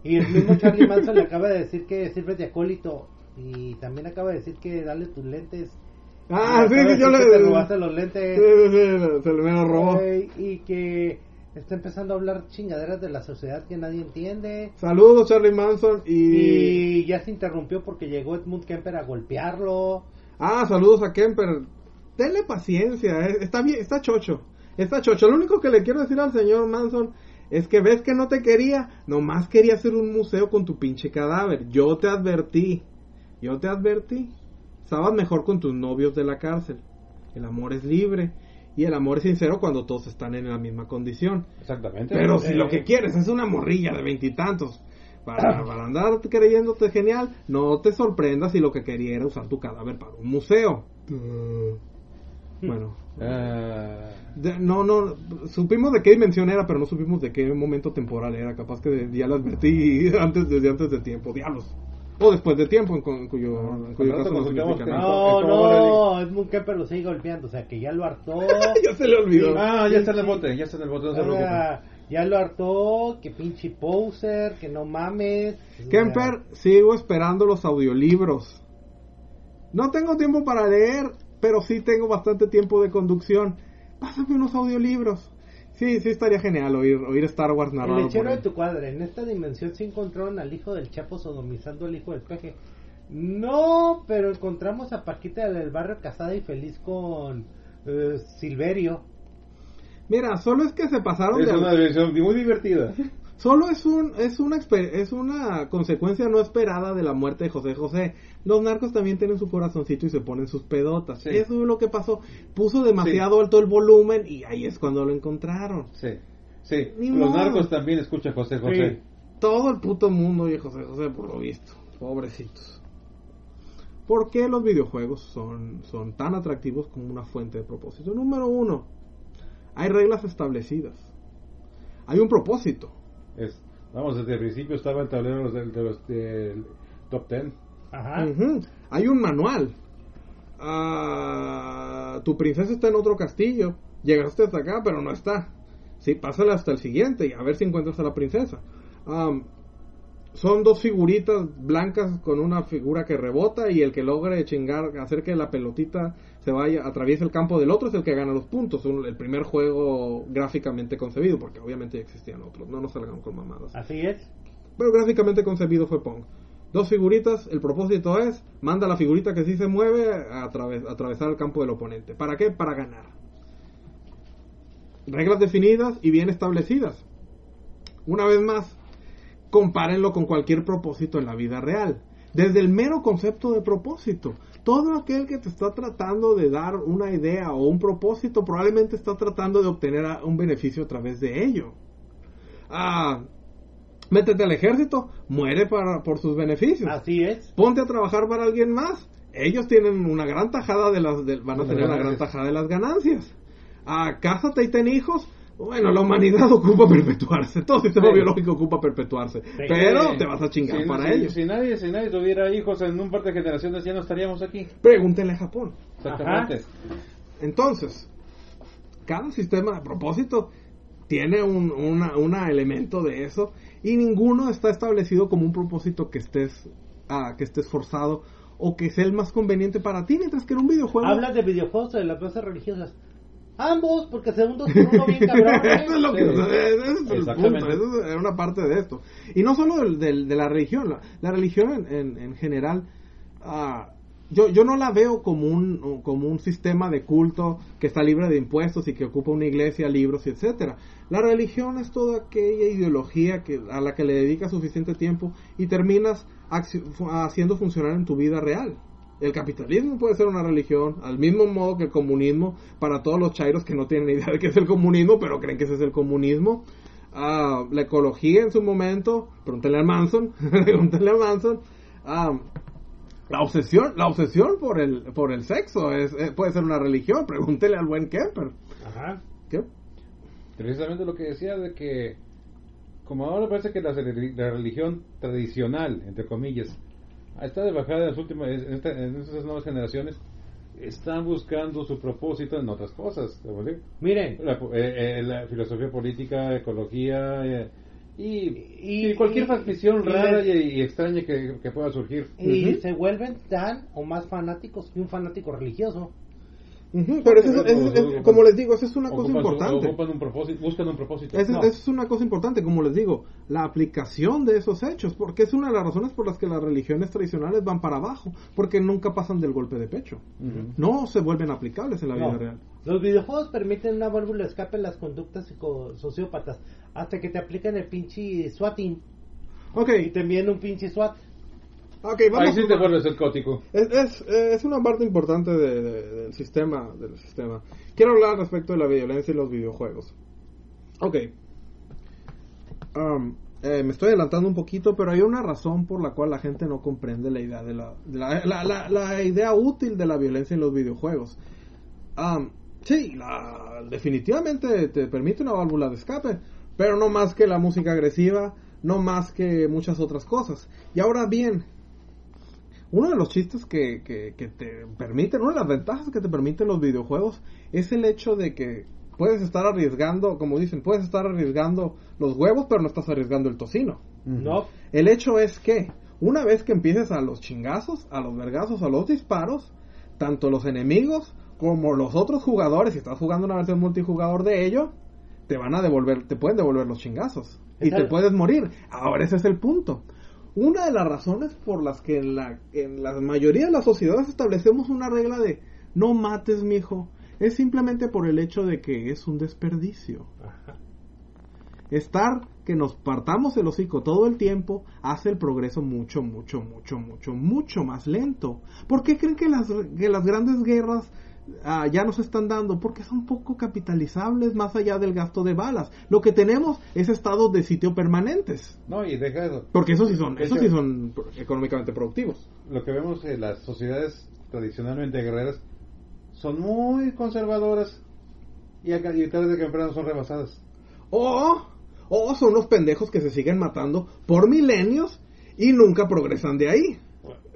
Y el mismo Charlie Manson le acaba de decir que sirve de acólito. Y también acaba de decir que dale tus lentes. Ah, sí, que yo le- te robaste los Sí, lentes. sí, sí, se le me lo robó. Ey, y que está empezando a hablar chingaderas de la sociedad que nadie entiende. Saludos Charlie Manson y... Y ya se interrumpió porque llegó Edmund Kemper a golpearlo. Ah, saludos a Kemper. Denle paciencia, eh, está bien, está chocho. Está chocho. Lo único que le quiero decir al señor Manson es que ves que no te quería, nomás quería hacer un museo con tu pinche cadáver. Yo te advertí, yo te advertí. Estabas mejor con tus novios de la cárcel. El amor es libre y el amor es sincero cuando todos están en la misma condición. Exactamente. Pero si Eh. lo que quieres es una morrilla de veintitantos para, para andar creyéndote genial, no te sorprendas si lo que quería era usar tu cadáver para un museo. Bueno, Ah, de- no, no, supimos de qué dimensión era, pero no supimos de qué momento temporal era. Capaz que de- ya lo advertí antes, desde antes de tiempo, diablos. O después de tiempo, en, cu- en cuyo, en cuyo caso no significa nada. No, ¿cómo no, Edmund Kemper lo sigue golpeando, o sea que ya lo hartó. ya se le olvidó. ah, ya está en el bote, ya está en el bote, no se preocupen. Ah, ya lo hartó, que pinche poser, que no mames. Kemper, sigo esperando los audiolibros. No tengo tiempo para leer, pero sí tengo bastante tiempo de conducción. Pásame unos audiolibros. Sí, sí estaría genial oír, oír Star Wars El narrado por lechero de tu cuadra, en esta dimensión se encontraron al hijo del Chapo sodomizando al hijo del peje. No, pero encontramos a Paquita del barrio casada y feliz con eh, Silverio. Mira, solo es que se pasaron Es de... una diversión muy divertida. Solo es un es una es una consecuencia no esperada de la muerte de José José. Los narcos también tienen su corazoncito y se ponen sus pedotas. Sí. Eso es lo que pasó. Puso demasiado alto el volumen y ahí es cuando lo encontraron. Sí, sí. Ni Los modo. narcos también escuchan José José. Sí. Todo el puto mundo oye José José por lo visto. Pobrecitos. ¿Por qué los videojuegos son, son tan atractivos como una fuente de propósito? Número uno, hay reglas establecidas. Hay un propósito. Es, vamos, desde el principio estaba el tablero de los, de los del top ten. Ajá. Hay un manual. Ah, tu princesa está en otro castillo. Llegaste hasta acá, pero no está. Sí, pásale hasta el siguiente y a ver si encuentras a la princesa. Am, son dos figuritas blancas con una figura que rebota y el que logre chingar, hacer que la pelotita se vaya, atraviese el campo del otro es el que gana los puntos. Un- el primer juego gráficamente concebido, porque obviamente ya existían otros. No nos salgan con mamadas. Así es. Pero gráficamente concebido fue Pong. Dos figuritas, el propósito es, manda la figurita que sí se mueve a atraves- a atravesar el campo del oponente. ¿Para qué? Para ganar. Reglas definidas y bien establecidas. Una vez más, compárenlo con cualquier propósito en la vida real. Desde el mero concepto de propósito. Todo aquel que te está tratando de dar una idea o un propósito probablemente está tratando de obtener un beneficio a través de ello. Ah, métete al ejército, muere para, por sus beneficios. Así es. Ponte a trabajar para alguien más. Ellos tienen una gran tajada de las, de- van a tener una gran tajada de las ganancias. Ah, cásate y ten hijos. Bueno, la humanidad ocupa perpetuarse. Todo sistema Sí. biológico ocupa perpetuarse. Pero te vas a chingar Si- para si- ellos. Si nadie, si nadie tuviera hijos en un par de generaciones, ya no estaríamos aquí. Pregúntenle a Japón. Exactamente. Entonces, cada sistema de propósito tiene un una, una elemento de eso y ninguno está establecido como un propósito que estés ah, que estés forzado o que sea el más conveniente para ti, mientras que en un videojuego Hablas de videojuegos o de las cosas religiosas. Ambos, porque segundos por uno bien cabrón. ¿eh? eso es lo que Sí. ese es el punto, eso es una parte de esto. Y no solo del- del- de la religión, la, la religión en, en- en general ah, yo, yo no la veo como un, como un sistema de culto que está libre de impuestos y que ocupa una iglesia, libros y etcétera. La religión es toda aquella ideología que, a la que le dedicas suficiente tiempo y terminas haciendo funcionar en tu vida real. El capitalismo puede ser una religión, al mismo modo que el comunismo, para todos los chairos que no tienen idea de qué es el comunismo, pero creen que ese es el comunismo. Ah, la ecología en su momento, pregúntale a Manson, pregúntale a Manson. Ah, la obsesión, la obsesión por el, por el sexo es, eh, puede ser una religión, pregúntele al buen Kemper. Ajá. ¿Qué? Precisamente lo que decía de que, como ahora parece que la, la religión tradicional, entre comillas, está de bajada en las últimas, en, esta- en estas nuevas generaciones, están buscando su propósito en otras cosas. Miren, La, eh, eh, la filosofía política, ecología eh, y, Y- cualquier facción rara y, y extraña que, que pueda surgir. y se vuelven tan o más fanáticos que un fanático religioso. Pero eso es- eso es- es- como les digo, eso es una cosa Ocupan importante. ocupan un propósito, buscan un propósito. No. esa es una cosa importante, como les digo, la aplicación de esos hechos, porque es una de las razones por las que las religiones tradicionales van para abajo, porque nunca pasan del golpe de pecho. No se vuelven aplicables en la vida real. Los videojuegos permiten una válvula de escape en las conductas psico- sociópatas hasta que te aplican el pinche swatting Ok, y te envían un pinche SWAT. Ok, Ahí vamos. sí te vuelves el cótico. Es, es, es una parte importante de- de- del sistema del sistema. Quiero hablar respecto de la violencia y los videojuegos. Ok. Um, eh, me estoy adelantando un poquito, pero hay una razón por la cual la gente no comprende la idea de la, de la, la- la- la idea útil de la violencia en los videojuegos. Um, sí, la- definitivamente te permite una válvula de escape, pero no más que la música agresiva, no más que muchas otras cosas. Y ahora bien, uno de los chistes que, que, que te permiten, una de las ventajas que te permiten los videojuegos es el hecho de que puedes estar arriesgando, como dicen, puedes estar arriesgando los huevos, pero no estás arriesgando el tocino. No, El hecho es que una vez que empieces a los chingazos, a los vergazos, a los disparos, tanto los enemigos como los otros jugadores, si estás jugando una versión multijugador de ello, te van a devolver, te pueden devolver los chingazos y te puedes morir. Ahora ese es el punto. Una de las razones por las que en la, en la mayoría de las sociedades establecemos una regla de no mates, mijo, es simplemente por el hecho de que es un desperdicio. Ajá. Estar que nos partamos el hocico todo el tiempo hace el progreso mucho, mucho, mucho, mucho, mucho más lento. ¿Por qué creen que las, que las grandes guerras ah, ya nos están dando? Porque son poco capitalizables más allá del gasto de balas. Lo que tenemos es estados de sitio permanentes. No, y deja eso. Porque esos sí son, De esos sí son económicamente productivos. Lo que vemos en las sociedades tradicionalmente guerreras son muy conservadoras y, acá- y tarde que temprano son rebasadas. O, o son los pendejos que se siguen matando por milenios y nunca progresan de ahí.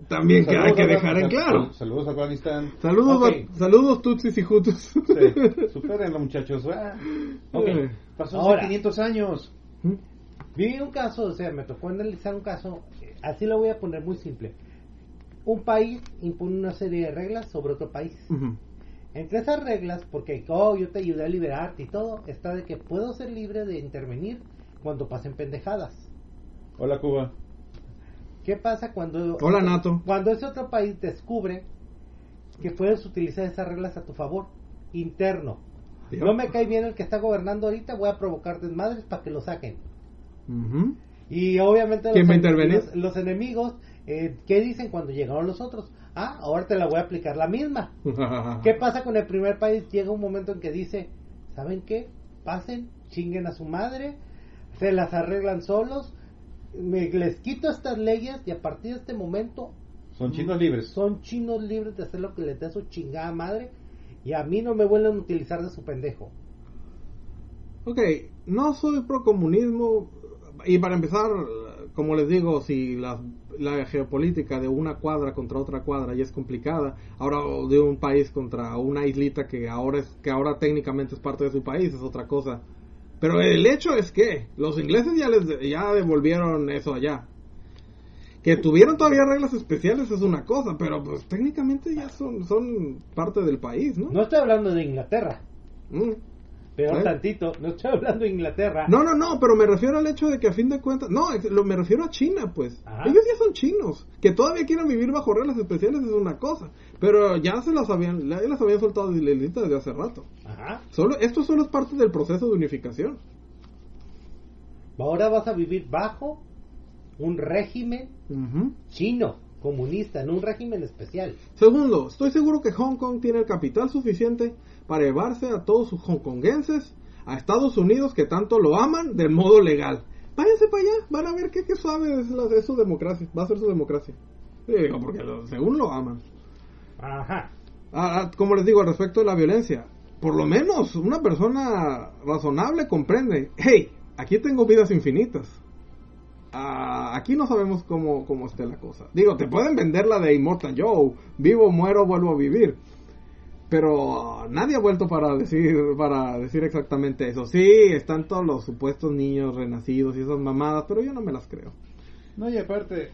También que hay que dejar en claro. sal- Saludos a Afganistán. Saludos, saludos tutsis y jutus. Sí, supérenlo, muchachos. Ah, pasó Ahora. hace 500 años. Vi un caso, o sea, me tocó analizar un caso, eh, así lo voy a poner muy simple. Un país impone una serie de reglas sobre otro país. Entre esas reglas, porque oh, yo te ayudé a liberarte y todo, está de que puedo ser libre de intervenir cuando pasen pendejadas. Hola, Cuba. ¿Qué pasa cuando Hola, Nato. cuando ese otro país descubre que puedes utilizar esas reglas a tu favor interno? No me cae bien el que está gobernando ahorita, voy a provocar desmadres para que lo saquen. Y obviamente los- los enemigos, eh, ¿qué dicen cuando llegaron los otros? Ah, ahora te la voy a aplicar la misma. ¿Qué pasa con el primer país? Llega un momento en que dice, ¿saben qué? Pasen, chinguen a su madre, se las arreglan solos, me, les quito estas leyes y a partir de este momento Son chinos libres. son chinos libres de hacer lo que les dé su chingada madre y a mí no me vuelven a utilizar de su pendejo. Ok, no soy pro comunismo y para empezar, como les digo, si la, la geopolítica de una cuadra contra otra cuadra ya es complicada, ahora de un país contra una islita que ahora es que ahora técnicamente es parte de su país es otra cosa. Pero el hecho es que los ingleses ya les ya devolvieron eso allá. Que tuvieron todavía reglas especiales es una cosa, pero pues técnicamente ya son son parte del país, ¿no? No estoy hablando de Inglaterra, Mm. Peor ¿sabes? tantito, no estoy hablando de Inglaterra. No, no, no, pero me refiero al hecho de que a fin de cuentas, no, lo, me refiero a China, pues. Ajá. Ellos ya son chinos. Que todavía quieran vivir bajo reglas especiales es una cosa. Pero ya se las habían, ya las habían soltado de la desde hace rato. Ajá. Solo, esto solo es parte del proceso de unificación. Ahora vas a vivir bajo un régimen chino, comunista, en un régimen especial. Segundo, estoy seguro que Hong Kong tiene el capital suficiente para llevarse a todos sus hongkonguenses a Estados Unidos que tanto lo aman de modo legal. Váyanse para allá, van a ver qué, qué suave es, la, es su democracia, va a ser su democracia. Sí, digo, porque lo- según lo aman. Ajá. Ah, ah, como les digo, al respecto de la violencia, por lo menos una persona razonable comprende, hey, aquí tengo vidas infinitas. Ah, aquí no sabemos cómo, cómo esté la cosa. Digo, te pueden vender la de Immortal Joe, vivo, muero, vuelvo a vivir. Pero ah, nadie ha vuelto para decir, para decir exactamente eso. Sí, están todos los supuestos niños renacidos y esas mamadas, pero yo no me las creo. No, y aparte,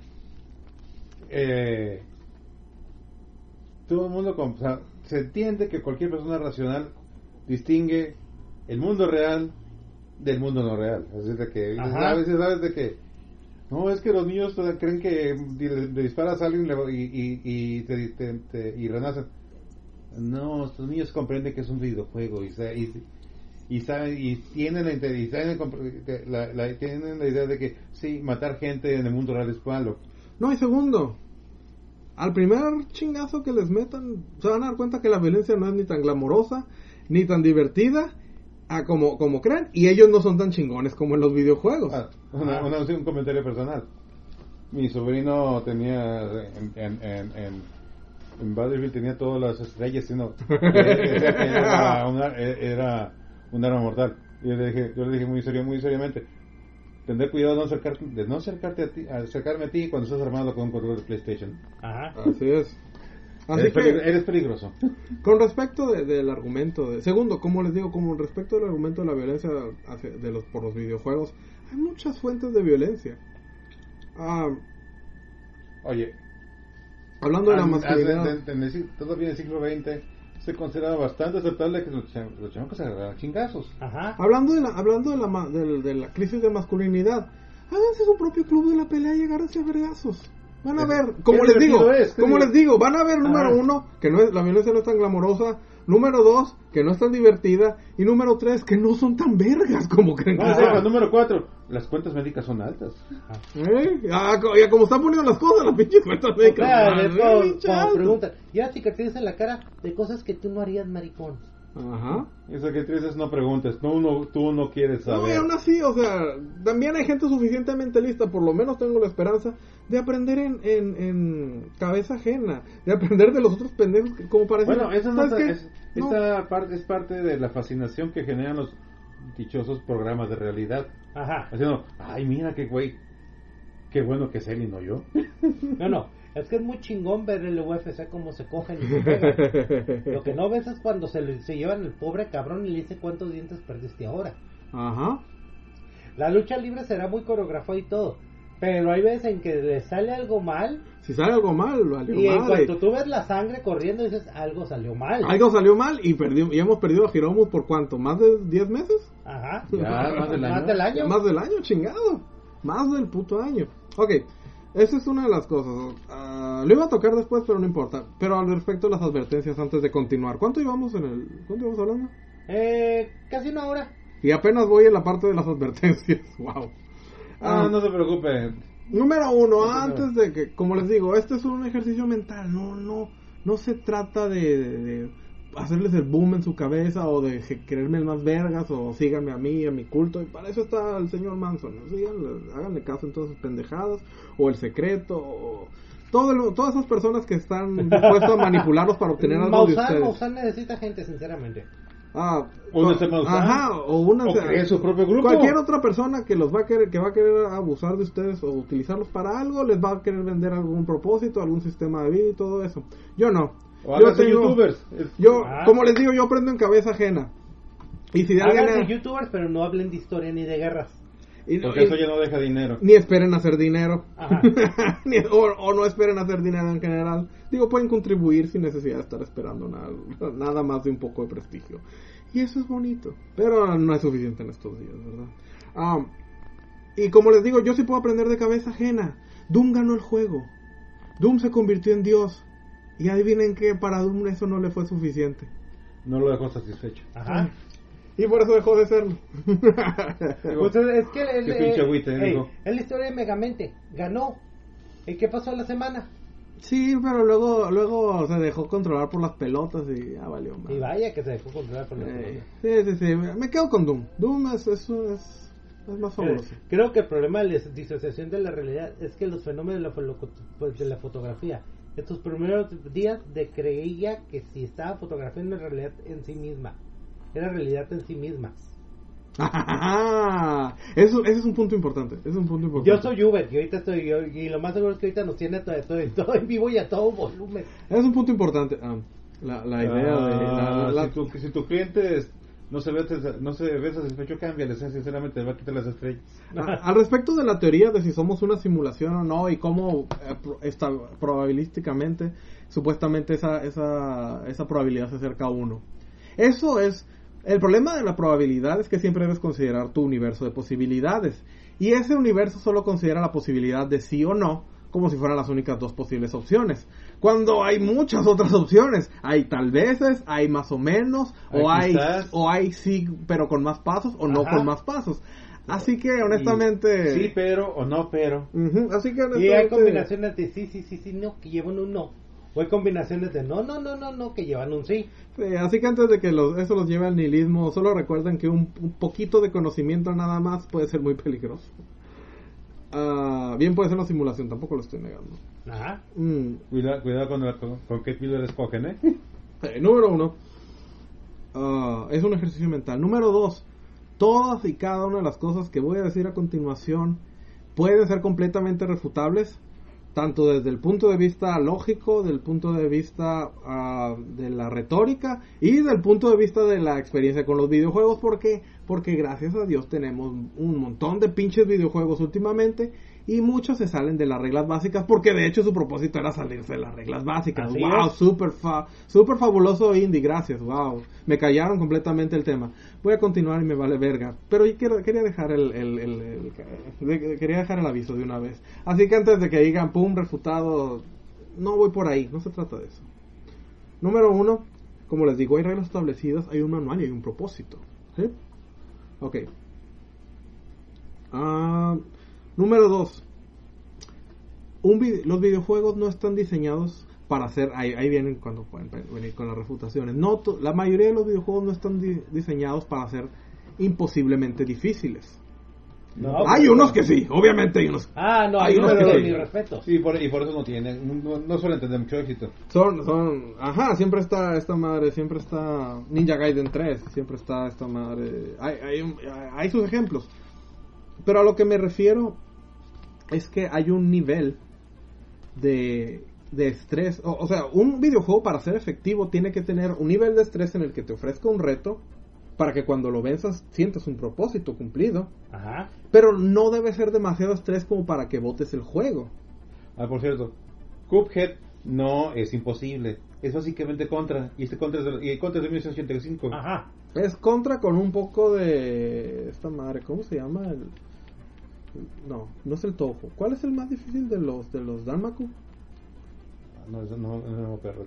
eh, todo el mundo, o sea, se entiende que cualquier persona racional distingue el mundo real del mundo no real. Es decir, de que Ajá. a veces sabes de que no es que los niños creen que le, disparas a alguien y, y, y, te, y renacen. No, estos niños comprenden que es un videojuego y, y, y tienen la, y saben la idea de que sí matar gente en el mundo real es malo No, y segundo, al primer chingazo que les metan, se van a dar cuenta que la violencia no es ni tan glamorosa, ni tan divertida, a como, como creen, y ellos no son tan chingones como en los videojuegos. Ah, una- una- un comentario personal mi sobrino tenía en, en, en, en, en Battlefield tenía todas las estrellas y no decía que era, una- era un arma mortal y yo le dije yo le dije muy serio muy seriamente Tener cuidado de no acercarte, de no acercarte a ti, acercarme a ti cuando estás armado con un control de PlayStation. Ajá. Así es. Así eres, peligro- que, eres peligroso. con respecto de- del argumento, de, segundo, como les digo, como respecto del argumento de la violencia hacia- de los, por los videojuegos, hay muchas fuentes de violencia. Ah, Oye, hablando de la masculinidad. en el todavía en el siglo XX se consideraba bastante aceptable que los, los chamacos se agarraran chingazos. Ajá. Hablando de la, hablando de la, del- de, la crisis de masculinidad, háganse su propio club de la pelea y agárrense a vergazos. Van a ver, como les digo, es, como les digo, van a ver número Ajá. uno, que no es, la violencia no es tan glamorosa, número dos, que no es tan divertida, y número tres, que no son tan vergas como creen que No, son. número cuatro, las cuentas médicas son altas. ¿Eh? Ya, co- ya como están poniendo las cosas, las pinches cuentas médicas. Claro, madre, es como- pinche como alto. preguntan, ya cicatrices en la cara de cosas que tú no harías, maricón. Ajá. Eso que tú dices no preguntes, tú no, tú no quieres No, y saber. aún así, o sea, también hay gente suficientemente lista, por lo menos tengo la esperanza, de aprender en, en, en cabeza ajena, de aprender de los otros pendejos, que- como para decir, Bueno, eso no ¿sabes es, es- No. esta parte es parte de la fascinación que generan los dichosos programas de realidad. Ajá. Haciendo, ay, mira qué güey, qué bueno que es él y no yo. No, no. Es que es muy chingón ver el UFC cómo se cogen y se pegan. Lo que no ves es cuando se, le- se llevan el pobre cabrón y le dice cuántos dientes perdiste ahora. Ajá. La lucha libre será muy coreografada y todo. Pero hay veces en que le sale algo mal Si sale algo mal, valió y en madre. cuanto tú ves la sangre corriendo dices algo salió mal. Algo salió mal y perdimos, y hemos perdido a Hiromu por cuánto, más de 10 meses? Ajá. Ya, más del año. Más del año. Más del año, chingado. Más del puto año. Ok, esa es una de las cosas. Ah, lo iba a tocar después, pero no importa. Pero al respecto de las advertencias antes de continuar. ¿Cuánto íbamos en el... ¿Cuánto íbamos hablando? Eh, casi una hora. Y apenas voy en la parte de las advertencias. Wow. Ah, no se preocupe. Número uno, No, antes de que, como les digo, este es un ejercicio mental, no, no, no se trata de, de- de hacerles el boom en su cabeza o de creerme el más vergas o síganme a mí, a mi culto, y para eso está el señor Manson, ¿no? Síganle, háganle caso en todas sus pendejadas, o el secreto, o todo lo- todas esas personas que están dispuestas a manipularlos para obtener algo de Maussan, ustedes. Maussan necesita gente, sinceramente. Ah, Maussan. Ajá, o una O su propio grupo. Cualquier otra persona que los va a querer, que va a querer abusar de ustedes o utilizarlos para algo, les va a querer vender algún propósito, algún sistema de vida y todo eso. Yo no. O yo háganse youtubers. yo, Ah. como les digo, yo aprendo en cabeza ajena. Y si de alguien era- youtubers, pero no hablen de historia ni de guerras. y Porque y- eso ya no deja dinero. ni esperen hacer dinero. Ajá. Ni- o, o no esperen hacer dinero en general. Digo, pueden contribuir sin necesidad de estar esperando nada, nada más de un poco de prestigio. Y eso es bonito. Pero no es suficiente en estos días, ¿verdad? Ah, y como les digo, yo sí puedo aprender de cabeza ajena. Doom ganó el juego. Doom se convirtió en Dios. Y adivinen que para Doom eso no le fue suficiente. No lo dejó satisfecho. Ajá. Y por eso dejó de serlo. Pues es es que el, Qué el- pinche agüite, ey, digo. es la historia de Megamente. Ganó. ¿Y qué pasó la semana? sí, pero luego luego se dejó controlar por las pelotas y ya valió más. Y vaya que se dejó controlar por la Eh, semana. sí, sí, sí. Me quedo con Doom. Doom es, es, es, es más fabuloso. Eh, Creo que el problema de la disociación de la realidad es que los fenómenos de la, pues, de la fotografía, estos primeros días de creía que si estaba fotografiando en realidad en sí misma, era realidad en sí misma. eso, ese es un punto importante. Es un punto importante. Yo soy Uber y ahorita estoy yo, y lo más seguro es que ahorita nos tiene todo, todo, todo en vivo y a todo volumen. Es un punto importante. ah, la, la idea de. la- Ah, la- si, tu, si tu cliente es- no se, ve, no se ve satisfecho. Sinceramente, va a quitar las estrellas. al respecto de la teoría de si somos una simulación o no y cómo eh, esta, probabilísticamente, supuestamente esa, esa, esa probabilidad se acerca a uno. Eso es. El problema de la probabilidad es que siempre debes considerar tu universo de posibilidades. Y ese universo solo considera la posibilidad de sí o no, como si fueran las únicas dos posibles opciones. Cuando hay muchas otras opciones. Hay tal veces, hay más o menos, o Hay o hay sí, pero con más pasos, o no con más pasos. Así que honestamente... Y- sí, pero o no, pero. Así que Y hay combinaciones de sí, sí, sí, sí, no, que llevan un no. O hay combinaciones de no, no, no, no, no, que llevan un sí. Sí, así que antes de que los- eso los lleve al nihilismo, solo recuerden que un, un poquito de conocimiento nada más puede ser muy peligroso. Ah, bien puede ser una simulación, tampoco lo estoy negando. Ajá. Mm, Cuidado, cuidado con, la- con, con qué píldora escogen, ¿eh? eh, número uno, ah, es un ejercicio mental. Número dos, todas y cada una de las cosas que voy a decir a continuación pueden ser completamente refutables, tanto desde el punto de vista lógico, del punto de vista ah, de la retórica y del punto de vista de la experiencia con los videojuegos. ¿Por qué? Porque gracias a Dios tenemos un montón de pinches videojuegos últimamente y muchos se salen de las reglas básicas porque de hecho su propósito era salirse de las reglas básicas. Así wow, es. super, fa super fabuloso indie, gracias, wow. Me callaron completamente el tema. Voy a continuar y me vale verga. Pero yo quiero- quería dejar el, el- el- el- de- quería dejar el aviso de una vez. Así que antes de que digan pum, refutado, no voy por ahí, no se trata de eso. Número uno, como les digo, hay reglas establecidas, hay un manual y hay un propósito. ¿sí? Ok. Ah, número dos. Un vide- los videojuegos no están diseñados para hacer, ahí, ahí vienen cuando pueden venir con las refutaciones. No, la mayoría de los videojuegos no están di- diseñados para ser imposiblemente difíciles. No, hay unos no. que sí, obviamente hay unos. Ah, no, Hay unos que sí. mi respeto. Sí, por, y por eso no tienen, no, no suelen tener mucho éxito. Son, son, ajá, siempre está esta madre, siempre está Ninja Gaiden 3, siempre está esta madre, hay, hay, un- hay sus ejemplos. Pero a lo que me refiero es que hay un nivel de, de estrés, o, o sea, un videojuego para ser efectivo tiene que tener un nivel de estrés en el que te ofrezca un reto para que cuando lo venzas sientas un propósito cumplido, Ajá. pero no debe ser demasiado estrés como para que votes el juego. Ah, por cierto, Cuphead no es imposible. Es básicamente contra. Y este contra es de, y contra es de 1985. Ajá. Es contra con un poco de esta madre, ¿cómo se llama? El... No, no es el Tofu. ¿Cuál es el más difícil de los de los Danmaku? Ah, No, eso no, no, no, perro,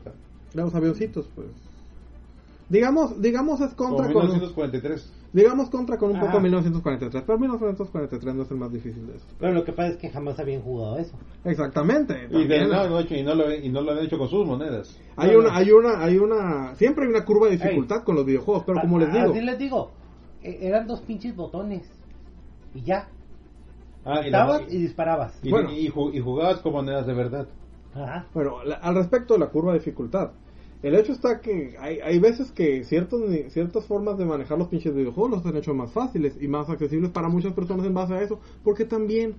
los avioncitos, pues. Digamos, digamos es Como contra con 1943. digamos contra con un poco Ajá. 1943, pero 1943 no es el más difícil de esos. Pero lo que pasa es que jamás habían jugado eso. Exactamente. Y, de- no, no, y, no lo, y no lo han hecho con sus monedas. Hay No, una, no. hay una, hay una, siempre hay una curva de dificultad Ey. con los videojuegos, pero como A- les digo, Así les digo. e- Eran dos pinches botones. Y ya. Ah, y, la- y disparabas. y- Bueno. y ju- y jugabas con monedas de verdad. Ajá. Bueno, la- al respecto de la curva de dificultad, el hecho está que hay, hay veces que ciertos, ciertas formas de manejar los pinches videojuegos los han hecho más fáciles y más accesibles para muchas personas en base a eso, porque también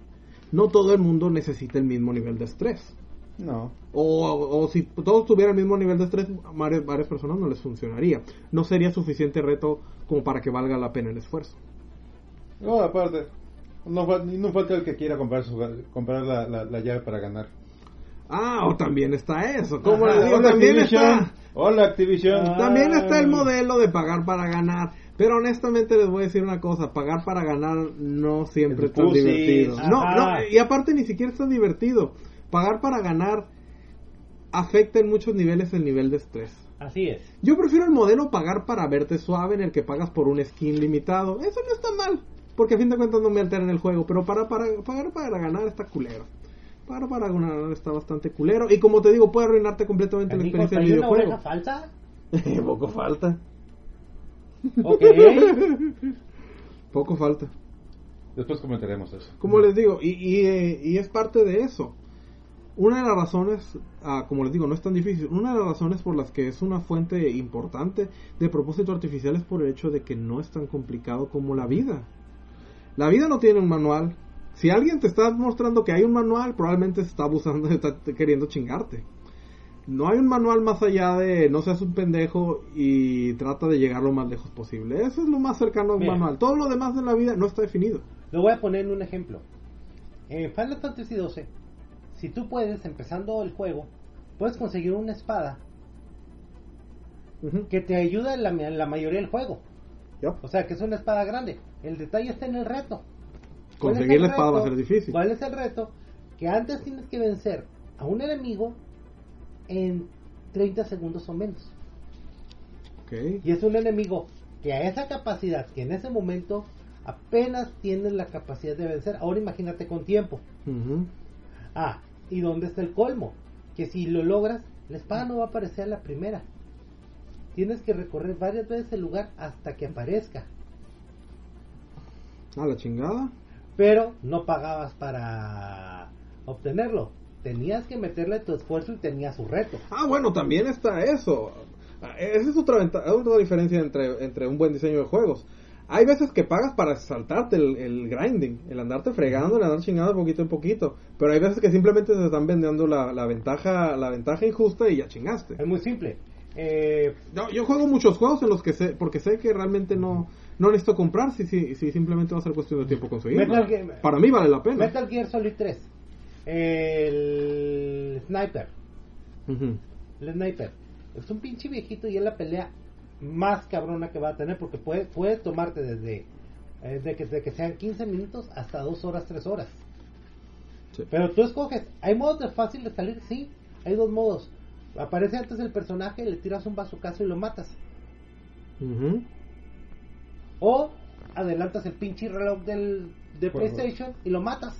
no todo el mundo necesita el mismo nivel de estrés. No. O, o si todos tuvieran el mismo nivel de estrés, a varias, varias personas no les funcionaría. No sería suficiente reto como para que valga la pena el esfuerzo. No, aparte, no, no falta el que quiera comprar, su, comprar la, la, la llave para ganar. Ah, o también está eso. Como Ajá. digo, Hola, también Activision. está, Hola, Activision. Ah. también está el modelo de pagar para ganar. Pero honestamente les voy a decir una cosa, pagar para ganar no siempre Es tan divertido. No, no, y aparte ni siquiera es tan divertido. Pagar para ganar afecta en muchos niveles el nivel de estrés. Así es. Yo prefiero el modelo pagar para verte suave en el que pagas por un skin limitado. Eso no está mal, porque a fin de cuentas no me altera en el juego, pero para, para pagar para ganar está culero. Pagar para ganar está bastante culero y como te digo, puede arruinarte completamente la experiencia del ¿trae una videojuego. falsa? Poco falta. Ok. Poco falta. Después comentaremos eso. Como les digo, y, y, eh, y es parte de eso. Una de las razones, ah, como les digo, no es tan difícil. Una de las razones por las que es una fuente importante de propósito artificial es por el hecho de que no es tan complicado como la vida. La vida no tiene un manual. Si alguien te está mostrando que hay un manual, probablemente se está abusando, está queriendo chingarte. No hay un manual más allá de no seas un pendejo y trata de llegar lo más lejos posible. Eso es lo más cercano a un Mira. manual. Todo lo demás de la vida no está definido. Lo voy a poner en un ejemplo. En Final Fantasy XII, si tú puedes, empezando el juego, puedes conseguir una espada que te ayuda en la, en la mayoría del juego. Yup. O sea, que es una espada grande. El detalle está en el reto. ¿Cuál es Conseguir la espada va a ser difícil. ¿Cuál es el reto? Que antes tienes que vencer a un enemigo en 30 segundos o menos. Ok. Y es un enemigo que a esa capacidad, que en ese momento apenas tienes la capacidad de vencer. Ahora imagínate con tiempo. Ah, ¿y dónde está el colmo? Que si lo logras, la espada no va a aparecer a la primera. Tienes que recorrer varias veces el lugar hasta que aparezca. A la chingada. Pero no pagabas para obtenerlo. Tenías que meterle tu esfuerzo y tenías su reto. Ah, bueno, también está eso. Esa es otra, otra diferencia entre, entre un buen diseño de juegos. Hay veces que pagas para saltarte el, el grinding, el andarte fregando, el andar chingando poquito en poquito. Pero hay veces que simplemente se están vendiendo la, la ventaja la ventaja injusta y ya chingaste. Es muy simple. Eh, No, yo juego muchos juegos en los que sé, porque sé que realmente no, no necesito comprar si, si, si simplemente va a ser cuestión de tiempo conseguirlo. Metal Gear- Para mí vale la pena. Metal Gear Solid 3. El Sniper. El Sniper. Es un pinche viejito y es la pelea más cabrona que va a tener porque puede, puedes tomarte desde, eh, de que, que sean 15 minutos hasta 2 horas, 3 horas. Sí. Pero tú escoges. ¿Hay modos de fácil de salir? Sí. Hay dos modos. Aparece antes el personaje, le tiras un bazucazo y lo matas. O adelantas el pinche reloj del, de Por favor. PlayStation y lo matas.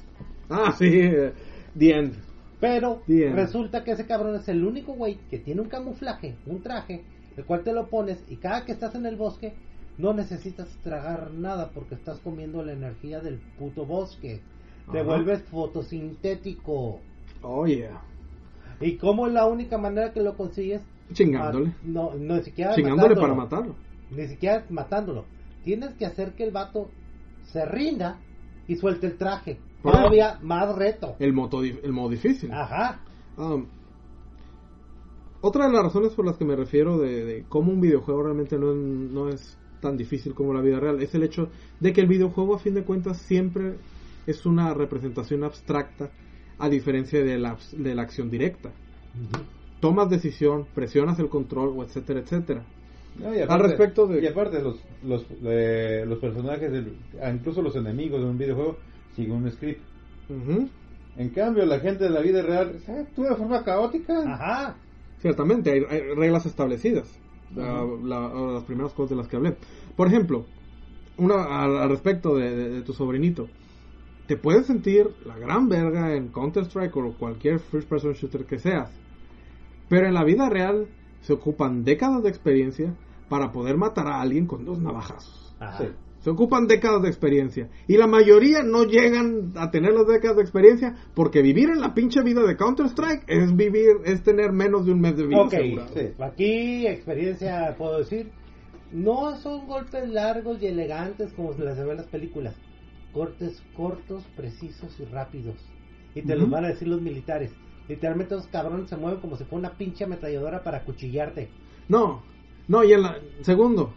Ah, sí, The End. Pero resulta que ese cabrón es el único güey que tiene un camuflaje, un traje, el cual te lo pones y cada que estás en el bosque no necesitas tragar nada porque estás comiendo la energía del puto bosque. Te Ajá. vuelves fotosintético. Oh, yeah. ¿Y cómo es la única manera que lo consigues? Chingándole. Ah, no, no, ni siquiera Chingándole matándolo. para matarlo. Ni siquiera matándolo. Tienes que hacer que el vato se rinda y suelte el traje. Todavía más reto. El, moto, di- el modo difícil. Ajá. Um, otra de las razones por las que me refiero de, de cómo un videojuego realmente no, no es tan difícil como la vida real es el hecho de que el videojuego a fin de cuentas siempre es una representación abstracta a diferencia de la, de la acción directa. Tomas decisión, presionas el control, o etcétera, etcétera. No, y Al respecto de- Y aparte, los, los, de- los personajes, del- ah, incluso los enemigos de un videojuego, siguen un script. Ujú. En cambio, la gente de la vida real se actúa de forma caótica. Ajá. Ciertamente, hay, hay reglas establecidas. La- la- las primeras cosas de las que hablé. Por ejemplo, una al, al respecto de, de- de tu sobrinito. Te puedes sentir la gran verga en Counter-Strike o cualquier first person shooter que seas. Pero en la vida real se ocupan décadas de experiencia para poder matar a alguien con dos navajazos. Ajá. Sí. Se ocupan décadas de experiencia. Y la mayoría no llegan a tener las décadas de experiencia porque vivir en la pinche vida de Counter-Strike es vivir, es tener menos de un mes de vida Ok, sí. aquí experiencia puedo decir, no son golpes largos y elegantes como se las ven en las películas, cortes cortos, precisos y rápidos. Y te Ujú. los van a decir los militares. Literalmente los cabrones se mueven como si fuera una pinche ametralladora para cuchillarte. No, no, y en la. Segundo,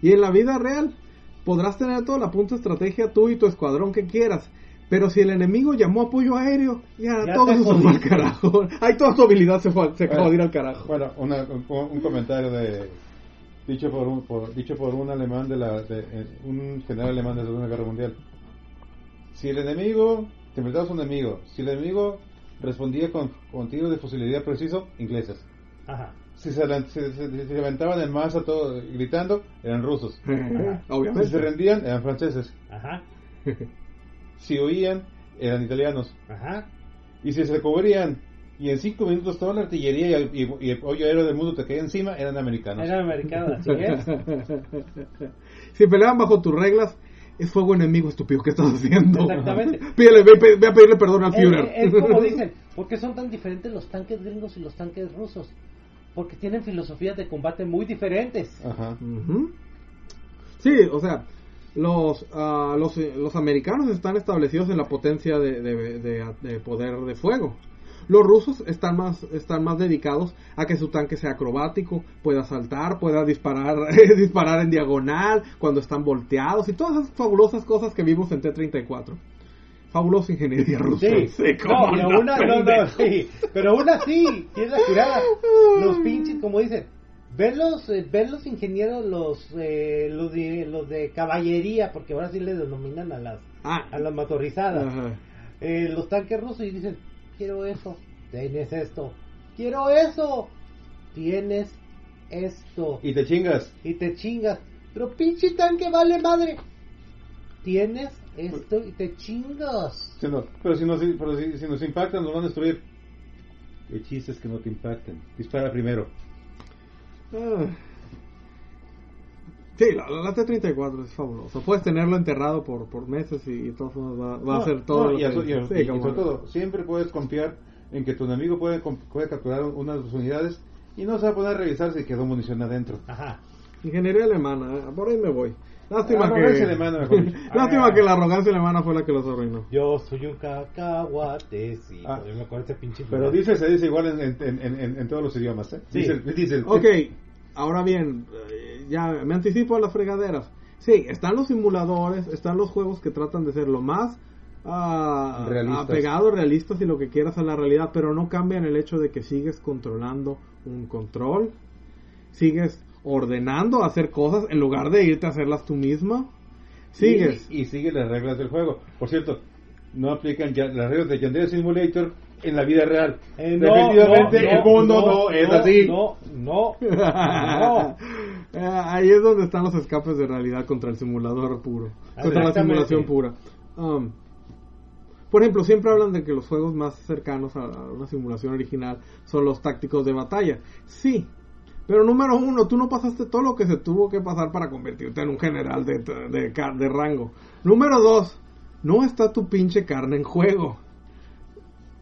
y en la vida real podrás tener toda la punta estrategia tú y tu escuadrón que quieras, Pero si el enemigo llamó apoyo aéreo, ya, Ya todo se fue al carajo. Ahí toda su habilidad se, fue, se acabó de ir al carajo. Bueno, una- un, un comentario de dicho por un por- dicho por un alemán de la de, eh, un general alemán de la Segunda Guerra Mundial. Si el enemigo te enfrentabas a un enemigo, si el enemigo respondía con, con tiros de fusilería preciso, ingleses. Ajá. Si se, levantaban en masa todo, gritando, eran rusos. Si se rendían, eran franceses. Ajá. Si huían, eran italianos. Ajá. Y si se cubrían y en cinco minutos toda la artillería y el, y- y el pollo aéreo del mundo te caía encima, eran americanos. Era americano, así es. si peleaban bajo tus reglas, es fuego enemigo estúpido que estás haciendo. Exactamente. Pídele, ve, ve- ve a pedirle perdón al Es, Führer. es como dicen, ¿por qué son tan diferentes los tanques gringos y los tanques rusos? Porque tienen filosofías de combate muy diferentes. Ajá. Ujú. Sí, o sea, los, ah, los, eh, los americanos están establecidos en la potencia de, de- de- de poder de fuego. Los rusos están más, están más dedicados a que su tanque sea acrobático, pueda saltar, pueda disparar, disparar en diagonal cuando están volteados y todas esas fabulosas cosas que vimos en T-34. Fabulosa ingeniería rusa. Sí, cómo no, pero una, no, no, sí, pero aún así, tienes la curada. Los pinches, como dicen, ven los, eh, ven los ingenieros, los, eh, los, de, los de caballería, porque ahora sí le denominan a las, Ah, a las motorizadas, eh, los tanques rusos y dicen, quiero eso, tienes esto, quiero eso, tienes esto, Y te chingas. y te chingas, pero pinche tanque vale madre, tienes esto y te chingas. Sí, no, Pero, si nos, pero si, si nos impactan, nos van a destruir. El chiste es que no te impacten. Dispara primero. Ah. Sí, la, la T-34 es fabuloso. Puedes tenerlo enterrado por, por meses y, de todas formas va, va a hacer todo. no, lo y, que eso- y- Sí, y- y como- sobre todo, siempre puedes confiar en que tu enemigo puede, puede capturar unas de sus unidades y no se va a poder revisar si quedó munición adentro. Ajá. Ingeniería alemana, eh, por ahí me voy. Lástima que. Arrogancia alemana, mejor dicho. Lástima Ah. que la arrogancia alemana fue la que los arruinó. Yo soy un cacahuate, sí. Ah. yo me acuerdo ese pinche. Pero lugar. dice, se dice igual en, en, en, en- en todos los idiomas. ¿eh? Sí. Dice, el- dice el- Ok, ahora bien, eh, ya me anticipo a las fregaderas. Sí, están los simuladores, están los juegos que tratan de ser lo más ah, Realistas. apegados, realistas y lo que quieras a la realidad, pero no cambian el hecho de que sigues controlando un control, sigues ordenando hacer cosas en lugar de irte a hacerlas tú misma. Sigues. Y, y sigue las reglas del juego. Por cierto, no aplican ya las reglas de Yandere Simulator en la vida real. Eh, no, Definitivamente no, el mundo no, es así. No, no, no. Eh, Ahí es donde están los escapes de realidad contra el simulador puro, contra la simulación pura. Um, por ejemplo, siempre hablan de que los juegos más cercanos a a una simulación original son los tácticos de batalla. Sí, pero número uno, tú no pasaste todo lo que se tuvo que pasar para convertirte en un general de, de, ca- de rango. Número dos, no está tu pinche carne en juego.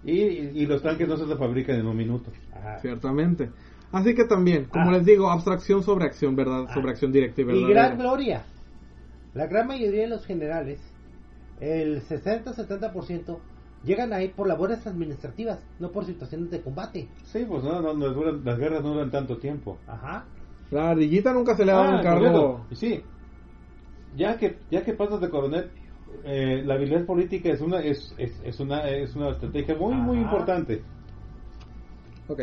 Y, y los tanques no se te fabrican en un minuto. Ajá. Ciertamente. Así que también, como Ah. les digo, abstracción sobre acción, ¿verdad? Ah. Sobre acción directa y Y verdadera. gran gloria. La gran mayoría de los generales, el 60-70%, llegan ahí por labores administrativas, no por situaciones de combate. Sí, pues no, no, no duran- las guerras no duran tanto tiempo. Ajá. La ardillita nunca se le ha dado Ah, un cargo. Y sí, ya que ya que pasas de coronel, eh, la habilidad política es una es, es, es una es una estrategia muy muy importante. Ok.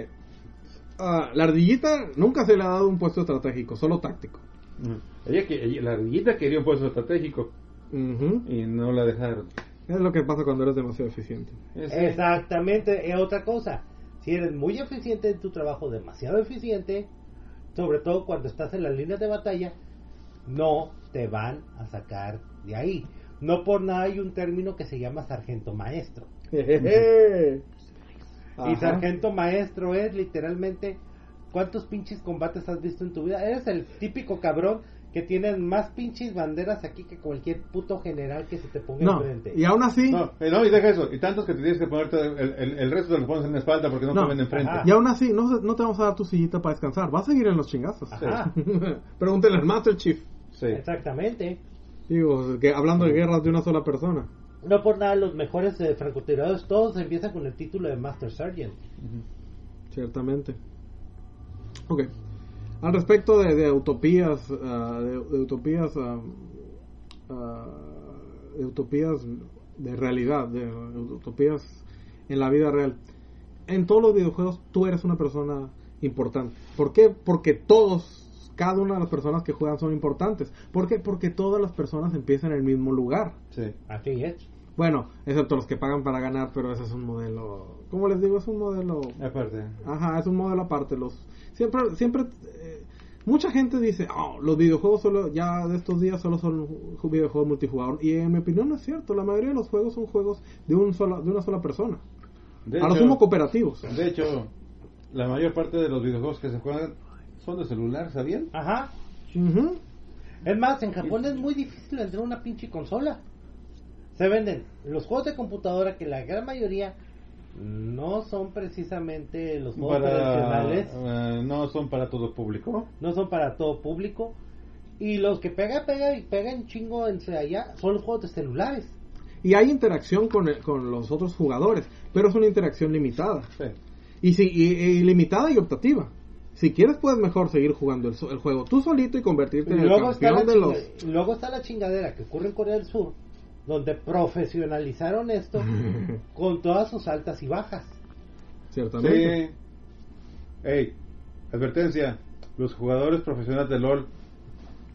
Ah, la ardillita nunca se le ha dado un puesto estratégico, solo táctico. Ella que ella- la ardillita quería un puesto estratégico Ujú. y no la dejaron. Es lo que pasa cuando eres demasiado eficiente. Exactamente, es otra cosa. Si eres muy eficiente en tu trabajo, demasiado eficiente, sobre todo cuando estás en las líneas de batalla, no te van a sacar de ahí. No por nada hay un término que se llama sargento maestro. Y sargento maestro es literalmente cuántos pinches combates has visto en tu vida. Eres el típico cabrón que tiene más pinches banderas aquí que cualquier puto general que se te ponga No, enfrente. y aún así, No, eh, no, y deja eso. Y tantos que te tienes que ponerte el, el, el resto te lo pones en la espalda porque no, No. comen enfrente. Ajá. y aún así, no, no te vamos a dar tu sillita para descansar. Vas a seguir en los chingazos. Ajá, Pregúntale al Master Chief. Sí. exactamente. Digo, que hablando de guerras de una sola persona. No por nada los mejores eh, francotiradores todos empiezan con el título de Master Sergeant. Ciertamente. Ok. Al respecto de, de utopías, ah, de, de utopías, ah, ah, de utopías de realidad, de utopías en la vida real. En todos los videojuegos tú eres una persona importante. ¿Por qué? Porque todos, cada una de las personas que juegan son importantes. ¿Por qué? Porque todas las personas empiezan en el mismo lugar. Sí. Así es. Bueno, excepto los que pagan para ganar, pero ese es un modelo, ¿cómo les digo? Es un modelo Aparte. Ajá, es un modelo aparte. Los siempre, siempre, eh, mucha gente dice, oh, los videojuegos solo, ya de estos días solo son ju- videojuegos multijugador. Y en mi opinión no es cierto. La mayoría de los juegos son juegos de un sola, de una sola persona. De a lo hecho- sumo cooperativos. De hecho, la mayor parte de los videojuegos que se juegan son de celular, ¿sabían? Ajá. Ujú. Es más, en Japón es muy difícil vender una pinche consola. Se venden los juegos de computadora que la gran mayoría no son precisamente los juegos Para, tradicionales, eh, no son para todo público. no son para todo público. Y los que pega, pega y pegan chingo entre allá son los juegos de celulares. Y hay interacción con, el- con los otros jugadores, pero es una interacción limitada. Sí. Y, si, y, y limitada y optativa. Si quieres, puedes mejor seguir jugando el, el juego tú solito y convertirte Y en el luego, está la campeón de los... luego está la chingadera que ocurre en Corea del Sur, donde profesionalizaron esto con todas sus altas y bajas. Ciertamente. Sí. Ey, advertencia. Los jugadores profesionales de LOL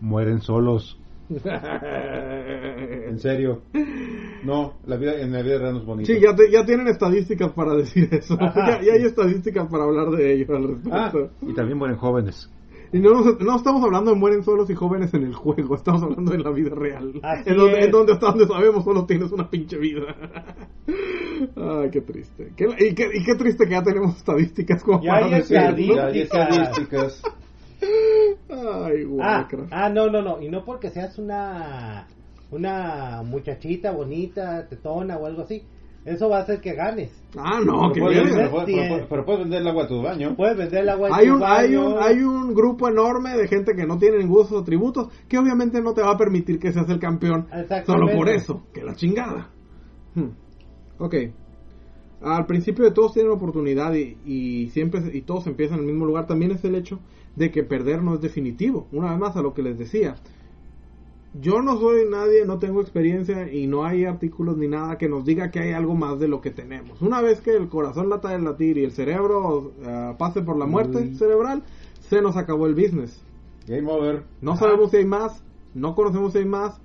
mueren solos. En serio. No, la vida en la vida real no es bonita. Sí, ya, te- ya tienen estadísticas para decir eso. Ajá. ya, ya hay estadísticas para hablar de ello al respecto. Ah, y también mueren jóvenes. Y no, nos- no estamos hablando de mueren solos y jóvenes en el juego, estamos hablando de la vida real. Así en, donde, es. en donde hasta donde sabemos solo tienes una pinche vida. Ay, qué triste. Qué- y, qué, y qué triste que ya tenemos estadísticas como Ya para hay estadísticas. Ya hay estadísticas. Ay, Ah, ah, no, no, no. Y no porque seas una una muchachita bonita, tetona o algo así. Eso va a hacer que ganes. Ah, no, Pero que puedes, bien. pero puedes- Tiene- pero puedes- pero puedes vender el agua a tu baño. Puedes vender el agua en Hay tu un, hay, baño. un, hay un grupo enorme de gente que no tiene ninguno de sus atributos que obviamente no te va a permitir que seas el campeón solo por eso, que la chingada. Hmm. Ok. Al principio de todos tienen oportunidad y, y siempre y todos empiezan en el mismo lugar. También es el hecho de que perder no es definitivo. Una vez más a lo que les decía. Yo no soy nadie, no tengo experiencia y no hay artículos ni nada que nos diga que hay algo más de lo que tenemos. Una vez que el corazón lata de latir y el cerebro eh, pase por la muerte Uy. cerebral, se nos acabó el business. Game over. No sabemos si hay más, no conocemos si hay más.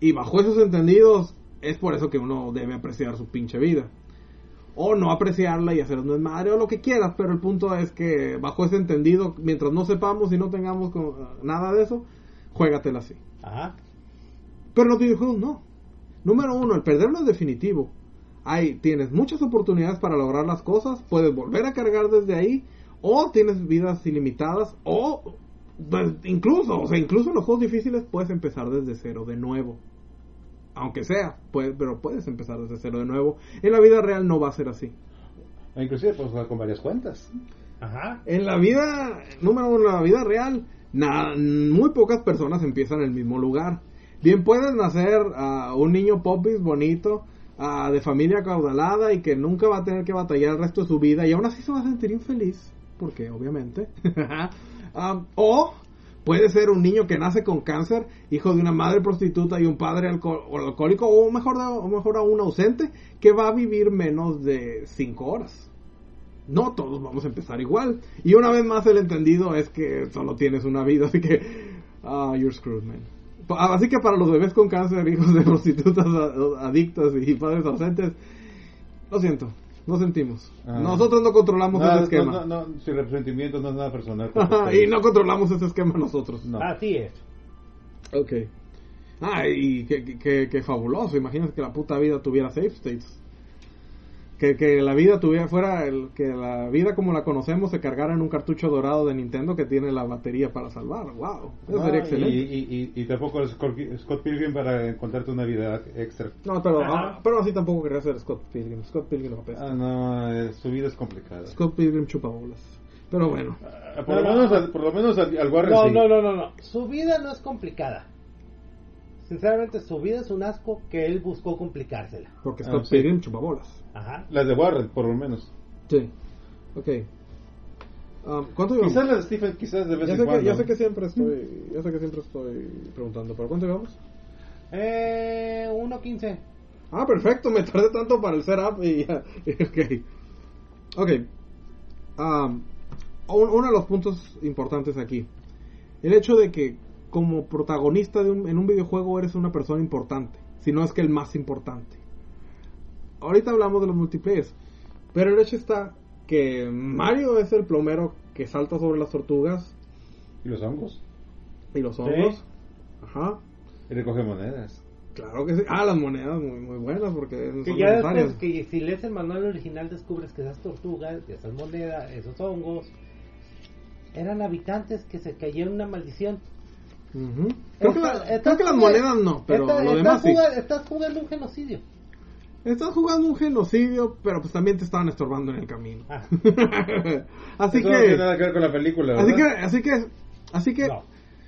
Y bajo esos entendidos, es por eso que uno debe apreciar su pinche vida. O no apreciarla y hacer un desmadre o lo que quieras, pero el punto es que bajo ese entendido, mientras no sepamos y no tengamos nada de eso, juégatela así. Ajá. Pero los videojuegos no. Número uno, el perder no es definitivo. Hay, tienes muchas oportunidades para lograr las cosas, puedes volver a cargar desde ahí, o tienes vidas ilimitadas, o pues, incluso, o sea, incluso en los juegos difíciles puedes empezar desde cero de nuevo. Aunque sea, puedes, pero puedes empezar desde cero de nuevo. En la vida real no va a ser así. Inclusive puedes jugar con varias cuentas. Ajá. En la vida, número uno, en la vida real, na- muy pocas personas empiezan en el mismo lugar. Bien puedes nacer a un niño popis bonito, de familia acaudalada y que nunca va a tener que batallar el resto de su vida y aún así se va a sentir infeliz, porque obviamente. Ah, o puede ser un niño que nace con cáncer, hijo de una madre prostituta y un padre alcohólico, o mejor, o mejor aún ausente, que va a vivir menos de 5 horas. No todos vamos a empezar igual. Y una vez más el entendido es que solo tienes una vida, así que... Ah, you're screwed, man. Así que para los bebés con cáncer, hijos de prostitutas adictas y padres ausentes, lo siento, no sentimos. Ah. Nosotros no controlamos No, ese no, esquema. no, no, sin resentimiento no es nada personal. y no controlamos ese esquema nosotros. No. Así es. Ok. Ah, y qué, qué- qué- qué fabuloso. Imagínate que la puta vida tuviera save states. Que, que la vida tuviera, fuera el, que la vida como la conocemos se cargara en un cartucho dorado de Nintendo que tiene la batería para salvar. Wow, eso No, sería y, excelente. y, y, y tampoco es Scott Scott Pilgrim para encontrarte una vida extra. No, pero, ah, pero así tampoco quería ser Scott Pilgrim. Scott Pilgrim apesta. Ah, no, eh, su vida es complicada. Scott Pilgrim chupa bolas. Pero bueno. Ah, por, lo menos, al- por lo menos al, al Warren No, sí. no, no, no, no. Su vida no es complicada. Sinceramente, su vida es un asco que él buscó complicársela. Porque Ah, Scott sí. Pilgrim chupa bolas. Ajá. Las de Warren, por lo menos. Sí. Ok. Um, ¿Cuánto llevamos? Quizás las de Stephen, quizás de vez Ya en sé, que, cuando. ya sé que siempre estoy, ya sé que siempre estoy preguntando, ¿pero cuánto llevamos? Eh, 1.15. Ah, perfecto, me tardé tanto para el setup y ya. ok. Ok. Um, un- uno de los puntos importantes aquí. El hecho de que como protagonista de un- en un videojuego eres una persona importante. Si no es que el más importante. Ahorita hablamos de los multiplayers. Pero el hecho está que Mario es el plomero que salta sobre las tortugas ¿Y los hongos? y los hongos. Ajá. Y recoge monedas. Claro que sí. Ah, las monedas muy, muy buenas porque son Que ya necesarias. después, que si lees el manual original descubres que esas tortugas, esas monedas, esos hongos, eran habitantes que se cayeron una maldición. Creo, que, la- Estás- creo estás que las monedas no, pero estás- lo estás demás sí. jugando- Estás jugando un genocidio. Estás jugando un genocidio, pero pues también te estaban estorbando en el camino. Ah. así Eso no tiene que, nada que ver con la película, así que, así que, así que, No.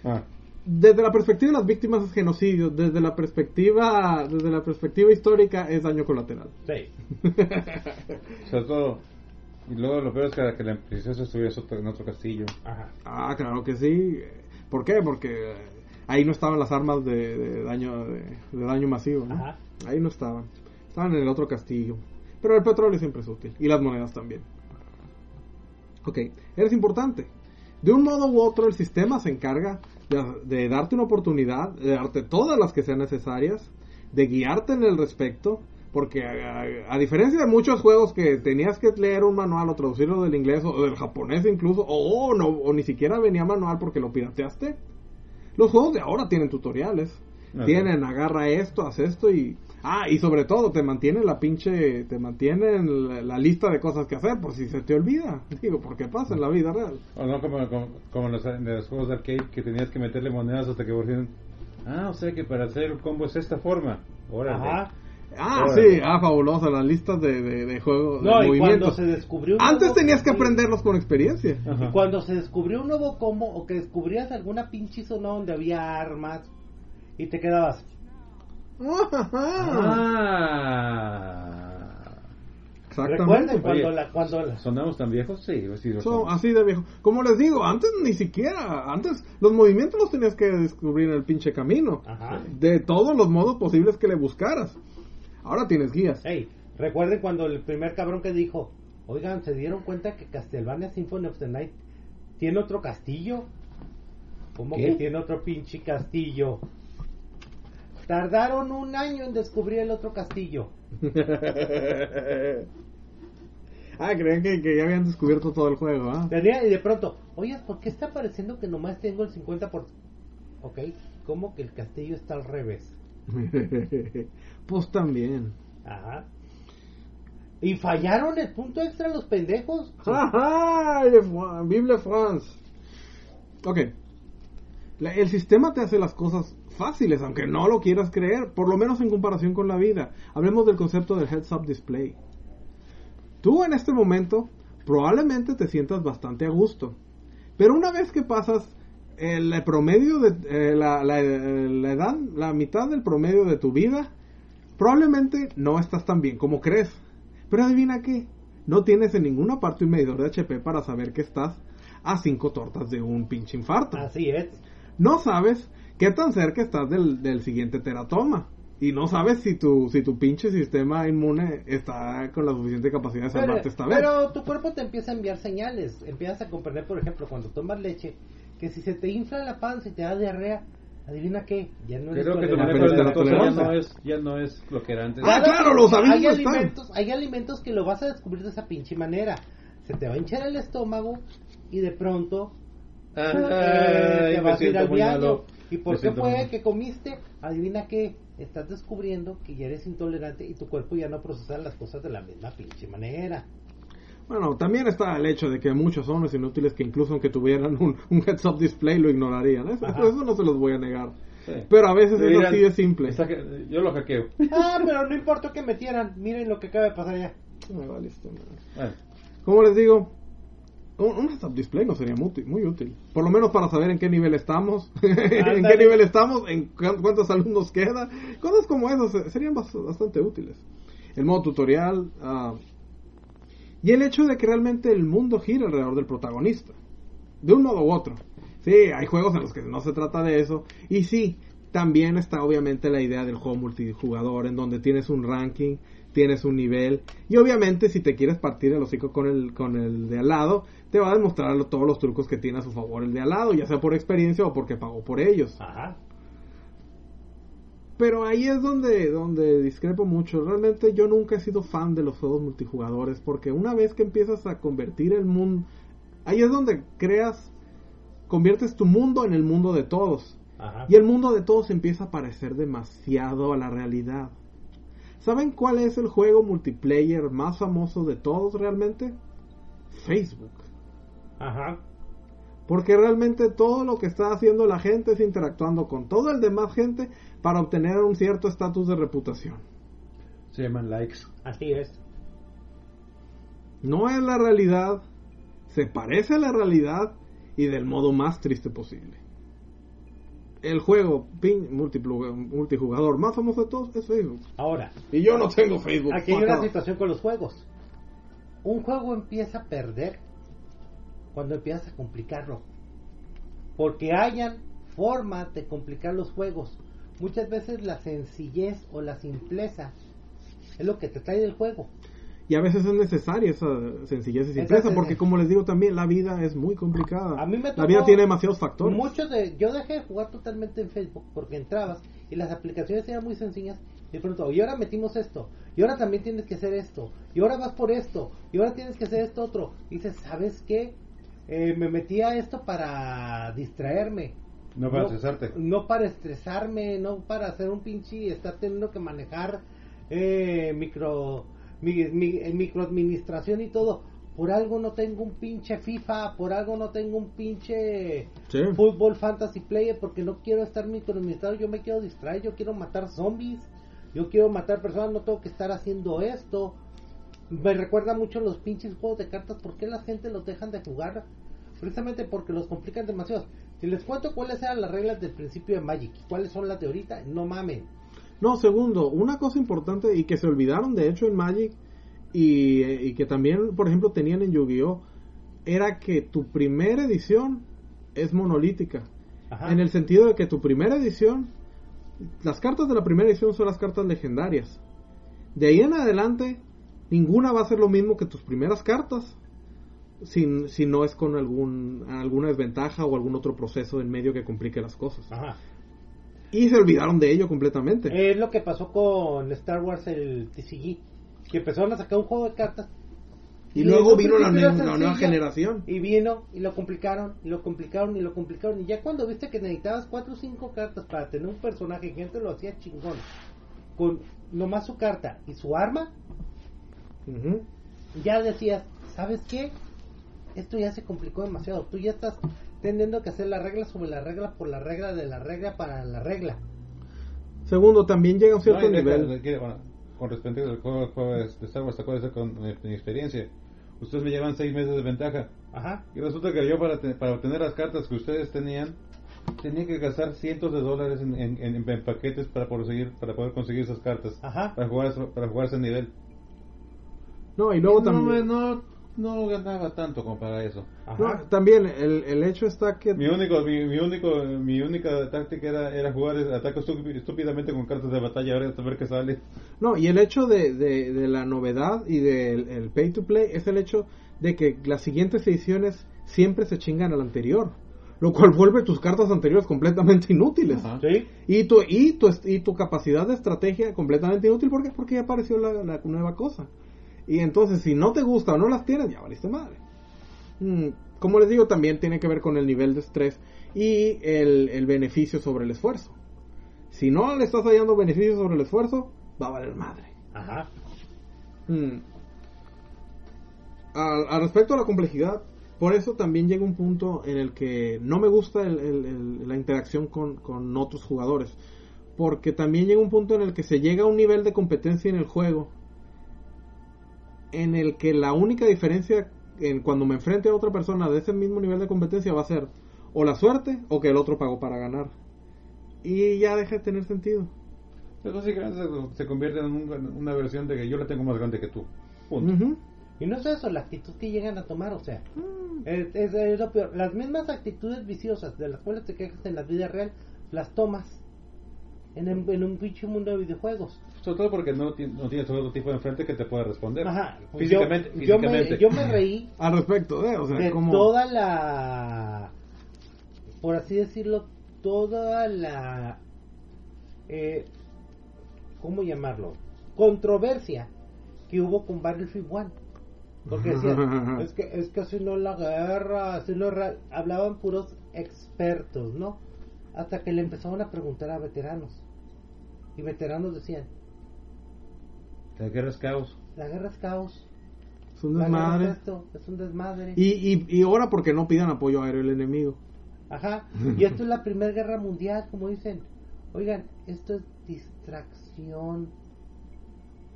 Ah, desde la perspectiva de las víctimas es genocidio, desde la perspectiva, desde la perspectiva histórica es daño colateral. Sí. sobre todo... Y luego lo peor es que, que la princesa estuviera en otro castillo. Ajá. Ah, claro que sí. ¿Por qué? Porque ahí no estaban las armas de, de daño de, de daño masivo. ¿no? Ajá. Ahí no estaban. Estaban en el otro castillo. Pero el petróleo siempre es útil. Y las monedas también. Ok, eres importante. De un modo u otro, el sistema se encarga de, de darte una oportunidad, de darte todas las que sean necesarias, de guiarte en el respecto. Porque a, a diferencia de muchos juegos que tenías que leer un manual o traducirlo del inglés o del japonés incluso, o, no, o ni siquiera venía manual porque lo pirateaste, los juegos de ahora tienen tutoriales. Ajá. Tienen, agarra esto, haz esto y... Ah, y sobre todo te mantienen la pinche... Te mantienen la, la lista de cosas que hacer por si se te olvida. Digo, porque pasa en la vida real. O no como, como, como en los, en los juegos de arcade que tenías que meterle monedas hasta que por fin... Ah, o sea que para hacer un combo es esta forma. Órale. Ajá. Ah, sí, ah, fabulosa, las listas de, de, de juegos, de y cuando movimientos. se descubrió un Antes nuevo- tenías que aprenderlos con experiencia. Ajá. Y cuando se descubrió un nuevo combo o que descubrías alguna pinche zona donde había armas y te quedabas. Ah. Exactamente. ¿Recuerdan cuando Oye, la cuando la- ¿Sonamos tan viejos? Sí, sí, lo Son somos. así de viejo. Como les digo, antes ni siquiera, antes los movimientos los tenías que descubrir en el pinche camino. Ajá. De todos los modos posibles que le buscaras. Ahora tienes guías. Hey, recuerden cuando el primer cabrón que dijo, oigan, ¿se dieron cuenta que Castlevania Symphony of the Night tiene otro castillo? ¿Cómo ¿Qué? que tiene otro pinche castillo? Tardaron un año en descubrir el otro castillo. ah, creían que, que ya habían descubierto todo el juego, ¿ah? Tenía, y de pronto, oye, ¿por qué está pareciendo que nomás tengo el 50%? por Ok, ¿cómo que el castillo está al revés? pues también. Ajá. Y fallaron el punto extra los pendejos. ¡Ajá! Vive France. Ok. La- el sistema te hace las cosas fáciles, aunque no lo quieras creer, por lo menos en comparación con la vida. Hablemos del concepto del heads up display. Tú en este momento probablemente te sientas bastante a gusto, pero una vez que pasas el, promedio de eh, la, la- la edad, la mitad del promedio de tu vida, probablemente no estás tan bien como crees. Pero adivina qué, no tienes en ninguna parte un medidor de HP para saber que estás a cinco tortas de un pinche infarto. Así es. No sabes qué tan cerca estás del, del siguiente teratoma. Y no sabes si tu, si tu pinche sistema inmune está con la suficiente capacidad de salvarte esta vez. pero tu cuerpo te empieza a enviar señales. Empiezas a comprender, por ejemplo, cuando tomas leche, que si se te infla la panza y te da diarrea, adivina qué, ya no Creo que tu manejo de lactosa ya tolerancia. no es, ya no es lo que era antes. Ah, Claro los avisos hay están. alimentos, hay alimentos que lo vas a descubrir de esa pinche manera. Se te va a hinchar el estómago y de pronto eh, Ay, te vas a ir al baño. ¿Y por qué fue mal. que comiste? Adivina qué, estás descubriendo que ya eres intolerante y tu cuerpo ya no procesa las cosas de la misma pinche manera. Bueno, también está el hecho de que muchos hombres inútiles que incluso aunque tuvieran un, un heads-up display lo ignorarían. Eso, no se los voy a negar. Sí. Pero a veces Me es así de simple. yo lo hackeo. Ah, pero no importa que metieran. Miren lo que acaba de pasar ya. Ay, vale, esto, Como les digo, un, un heads-up display no sería muy, útil- muy útil. Por lo menos para saber en qué nivel estamos, en qué nivel estamos, en cu- cuántos alumnos queda. Cosas como esas eh, serían bas- bastante útiles. El modo tutorial. ah, y el hecho de que realmente el mundo gira alrededor del protagonista. De un modo u otro. Sí, hay juegos en los que no se trata de eso. Y sí, también está obviamente la idea del juego multijugador, en donde tienes un ranking, tienes un nivel, y obviamente si te quieres partir el hocico con el, con el de al lado, te va a demostrar todos los trucos que tiene a su favor el de al lado, ya sea por experiencia o porque pagó por ellos. Ajá. Pero ahí es donde, donde discrepo mucho. Realmente yo nunca he sido fan de los juegos multijugadores porque una vez que empiezas a convertir el mundo... Ahí es donde creas, conviertes tu mundo en el mundo de todos. Ajá. Y el mundo de todos empieza a parecer demasiado a la realidad. ¿Saben cuál es el juego multiplayer más famoso de todos realmente? Facebook. Ajá. Porque realmente todo lo que está haciendo la gente es interactuando con todo el demás gente para obtener un cierto estatus de reputación. Se llaman likes. Así es. No es la realidad, se parece a la realidad y del modo más triste posible. El juego pin- multijugador más famoso de todos es Facebook. Ahora, Y yo no tengo Facebook. aquí hay una situación con los juegos. Un juego empieza a perder cuando empiezas a complicarlo. Porque hayan formas de complicar los juegos. Muchas veces la sencillez o la simpleza es lo que te trae del juego. Y a veces es necesaria esa sencillez y simpleza, porque como les digo también, la vida es muy complicada. A mí me la vida tiene demasiados factores. Muchos de, yo dejé de jugar totalmente en Facebook porque entrabas y las aplicaciones eran muy sencillas y pronto, y ahora metimos esto, y ahora también tienes que hacer esto, y ahora vas por esto, y ahora tienes que hacer esto otro. Y dices, ¿sabes qué? Eh, me metí a esto para distraerme. No para estresarte. No para estresarme, no para hacer un pinche y estar teniendo que manejar eh, micro, mi, mi- eh, microadministración y todo. Por algo no tengo un pinche FIFA, por algo no tengo un pinche Sí. fútbol fantasy player porque no quiero estar microadministrado, yo me quiero distraer, yo quiero matar zombies, yo quiero matar personas, no tengo que estar haciendo esto. Me recuerda mucho los pinches juegos de cartas, ¿por qué la gente los dejan de jugar? Precisamente porque los complican demasiado. Si les cuento cuáles eran las reglas del principio de Magic cuáles son las de ahorita, no mamen. No, segundo, una cosa importante y que se olvidaron de hecho en Magic y, y que también, por ejemplo, tenían en Yu-Gi-Oh! era que tu primera edición es monolítica. Ajá. En el sentido de que tu primera edición, las cartas de la primera edición son las cartas legendarias. De ahí en adelante, ninguna va a ser lo mismo que tus primeras cartas. Si, si no es con algún, alguna desventaja o algún otro proceso en medio que complique las cosas. Ajá. Y se olvidaron de ello completamente. Es lo que pasó con Star Wars el TCG, que empezaron a sacar un juego de cartas Y luego vino la, la nueva generación. Y vino y lo complicaron, y lo complicaron, y lo complicaron. Y ya cuando viste que necesitabas cuatro o cinco cartas para tener un personaje, gente lo hacía chingón. Con nomás su carta y su arma, ya decías, ¿sabes qué? Esto ya se complicó demasiado. Tú ya estás teniendo que hacer la regla sobre la regla por la regla de la regla para la regla. Segundo, también llega a un cierto No, y deja- nivel. bueno, con respecto al juego, juego de Star Wars, ¿te acuerdas con mi, mi experiencia? Ustedes me llevan seis meses de ventaja. Ajá. Y resulta que yo para, te- para obtener las cartas que ustedes tenían, tenía que gastar cientos de dólares en, en- en- en paquetes para poder, conseguir, para poder conseguir esas cartas. Ajá. Para jugar, ese- para jugar ese nivel. No, y luego no, también. no, no ganaba tanto como para eso. No, también el, el hecho está que. Mi único, mi, mi único, mi única táctica era, era jugar ataque estúpi- estúpidamente con cartas de batalla, ahora a ver qué sale. No, y el hecho de, de, de la novedad y del el pay to play es el hecho de que las siguientes ediciones siempre se chingan al anterior. Lo cual vuelve tus cartas anteriores completamente inútiles. ¿Sí? Y tu, y, tu, y tu capacidad de estrategia completamente inútil. ¿Por qué? Porque ya apareció la, la nueva cosa. Y entonces, si no te gusta o no las tienes, ya valiste madre. Mm, como les digo, también tiene que ver con el nivel de estrés y el, el beneficio sobre el esfuerzo. Si no le estás hallando beneficio sobre el esfuerzo, va a valer madre. Ajá. Mm. Al, al respecto a la complejidad, por eso también llega un punto en el que no me gusta el- el- el- la interacción con, con otros jugadores. Porque también llega un punto en el que se llega a un nivel de competencia en el juego en el que la única diferencia en cuando me enfrente a otra persona de ese mismo nivel de competencia va a ser o la suerte o que el otro pagó para ganar. Y ya deja de tener sentido. Pues básicamente se, se convierte en un- una versión de que yo la tengo más grande que tú. Punto. Y no es eso, la actitud que llegan a tomar, o sea, Mm. es, es- es lo peor. Las mismas actitudes viciosas de las cuales te quejas en la vida real, las tomas en, el- en un pinche mundo de videojuegos. Sobre todo porque no, ti- no tienes otro tipo de enfrente que te pueda responder. Ajá. Físicamente. yo, yo me, físicamente. yo me reí Al respecto de, o sea, de como... toda la, por así decirlo, toda la, eh, ¿cómo llamarlo? Controversia que hubo con Battlefield 1. Porque decían, es que, es que así no es la guerra, así no. Hablaban puros expertos, ¿no? Hasta que le empezaron a preguntar a veteranos. Y veteranos decían, La guerra es caos. la guerra es caos. Es un desmadre. es esto, es un desmadre. Y, y, y ahora porque no pidan apoyo aéreo el enemigo. Ajá. Y esto es la Primera Guerra Mundial, como dicen. Oigan, esto es distracción.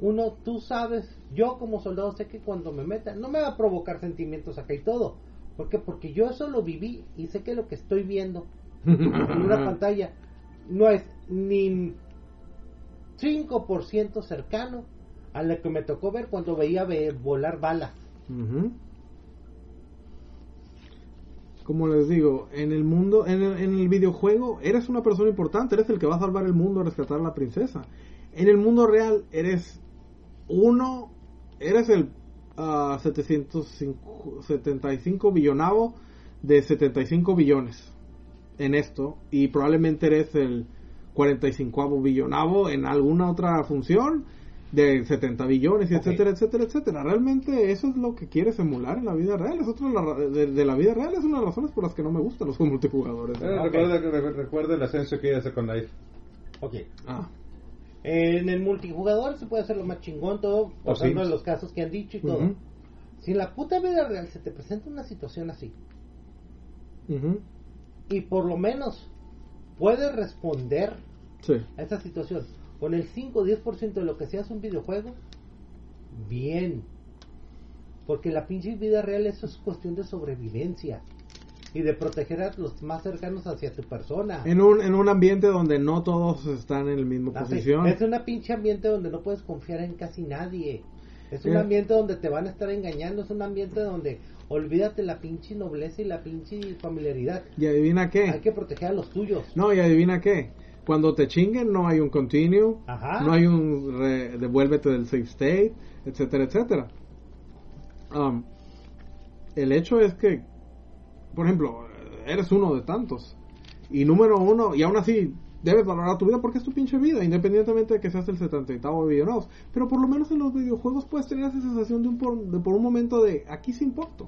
Uno, tú sabes, yo como soldado sé que cuando me metan, no me va a provocar sentimientos acá y todo. ¿Por qué? Porque yo eso lo viví y sé que lo que estoy viendo en una pantalla no es ni 5% cercano a lo que me tocó ver cuando veía ve- volar balas. Como les digo, en el mundo, en el, en el videojuego, eres una persona importante, eres el que va a salvar el mundo, a rescatar a la princesa. En el mundo real, eres uno, eres el ah, 705 75 billonavo de 75 billones en esto, y probablemente eres el 45 billonavo en alguna otra función de 70 billones, y etcétera, etcétera, etcétera. Realmente eso es lo que quieres emular en la vida real. Es otra de, de- de la vida real, es una de las razones por las que no me gustan los juegos multijugadores. Eh, recuerda, re- recuerda el ascenso que hay a Second Life. Ok. Ah, En el multijugador se puede hacer lo más chingón, todo pasando Sims. de los casos que han dicho y todo. Si en la puta vida real se te presenta una situación así y por lo menos puedes responder sí. a esa situación con el 5 o 10% de lo que sea un videojuego, bien. Porque la pinche vida real eso es cuestión de sobrevivencia y de proteger a los más cercanos hacia tu persona. En un, en un ambiente donde no todos están en la misma Así, posición. Es una pinche ambiente donde no puedes confiar en casi nadie. Es un Eh. ambiente donde te van a estar engañando. Es un ambiente donde olvídate la pinche nobleza y la pinche familiaridad. ¿Y adivina qué? Hay que proteger a los tuyos. No, y adivina qué. Cuando te chinguen no hay un continue, Ajá. no hay un re- devuélvete del save state, etcétera, etcétera. Um, el hecho es que, por ejemplo, eres uno de tantos. Y número uno, y aún así debes valorar tu vida porque es tu pinche vida, independientemente de que seas el 78 de videojuegos. Pero por lo menos en los videojuegos puedes tener esa sensación de, un por, de por un momento de aquí se importo.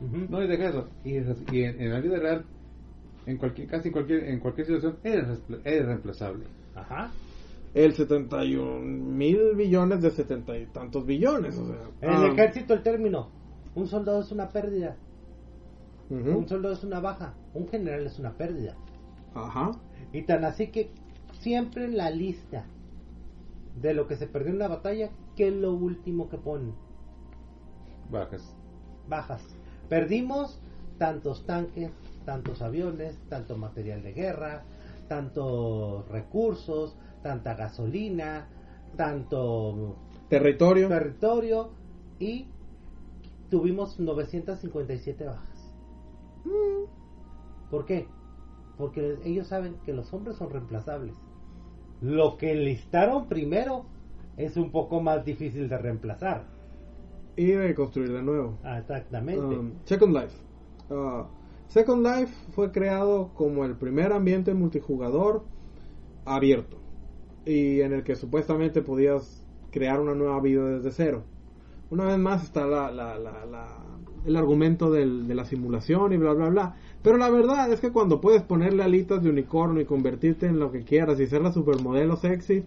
Ujú. No, y deja eso. Y, y en, en la vida real, en cualquier, casi en cualquier, en cualquier situación, eres, eres reemplazable. Ajá. El 71 mil billones de setenta y tantos billones. O sea, En el ah, ejército el término. Un soldado es una pérdida. Un soldado es una baja. Un general es una pérdida. Ajá. Y tan así que siempre en la lista de lo que se perdió en la batalla, ¿qué es lo último que ponen? Bajas. bajas. Perdimos tantos tanques, tantos aviones, tanto material de guerra, tantos recursos, tanta gasolina, tanto Territorio. territorio y tuvimos 957 bajas. ¿Por qué? Porque ellos saben que los hombres son reemplazables. Lo que enlistaron primero es un poco más difícil de reemplazar. y de construir de nuevo. Ah, exactamente. Um, Second Life. Uh, Second Life fue creado como el primer ambiente multijugador abierto y en el que supuestamente podías crear una nueva vida desde cero. Una vez más está la, la- la- el argumento del- de la simulación y bla bla bla. Pero la verdad es que cuando puedes ponerle alitas de unicornio y convertirte en lo que quieras y ser la supermodelo sexy,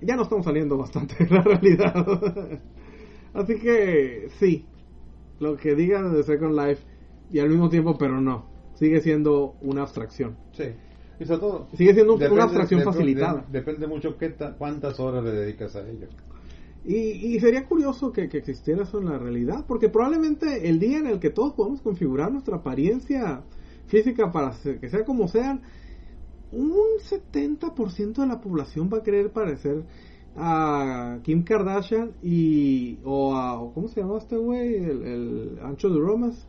ya no estamos saliendo bastante de la realidad. Así que sí, lo que digan de Second Life y al mismo tiempo, pero no, sigue siendo una abstracción. Sí. Y sobre todo, Sigue siendo depende- una abstracción facilitada. de- depende mucho qué ta- cuántas horas le dedicas a ello. Y, y sería curioso que, que existiera eso en la realidad, porque probablemente el día en el que todos podamos configurar nuestra apariencia física para que sea como sean, un 70% de la población va a querer parecer a Kim Kardashian y o a ¿cómo se llama este güey? El, el Ancho de Romas.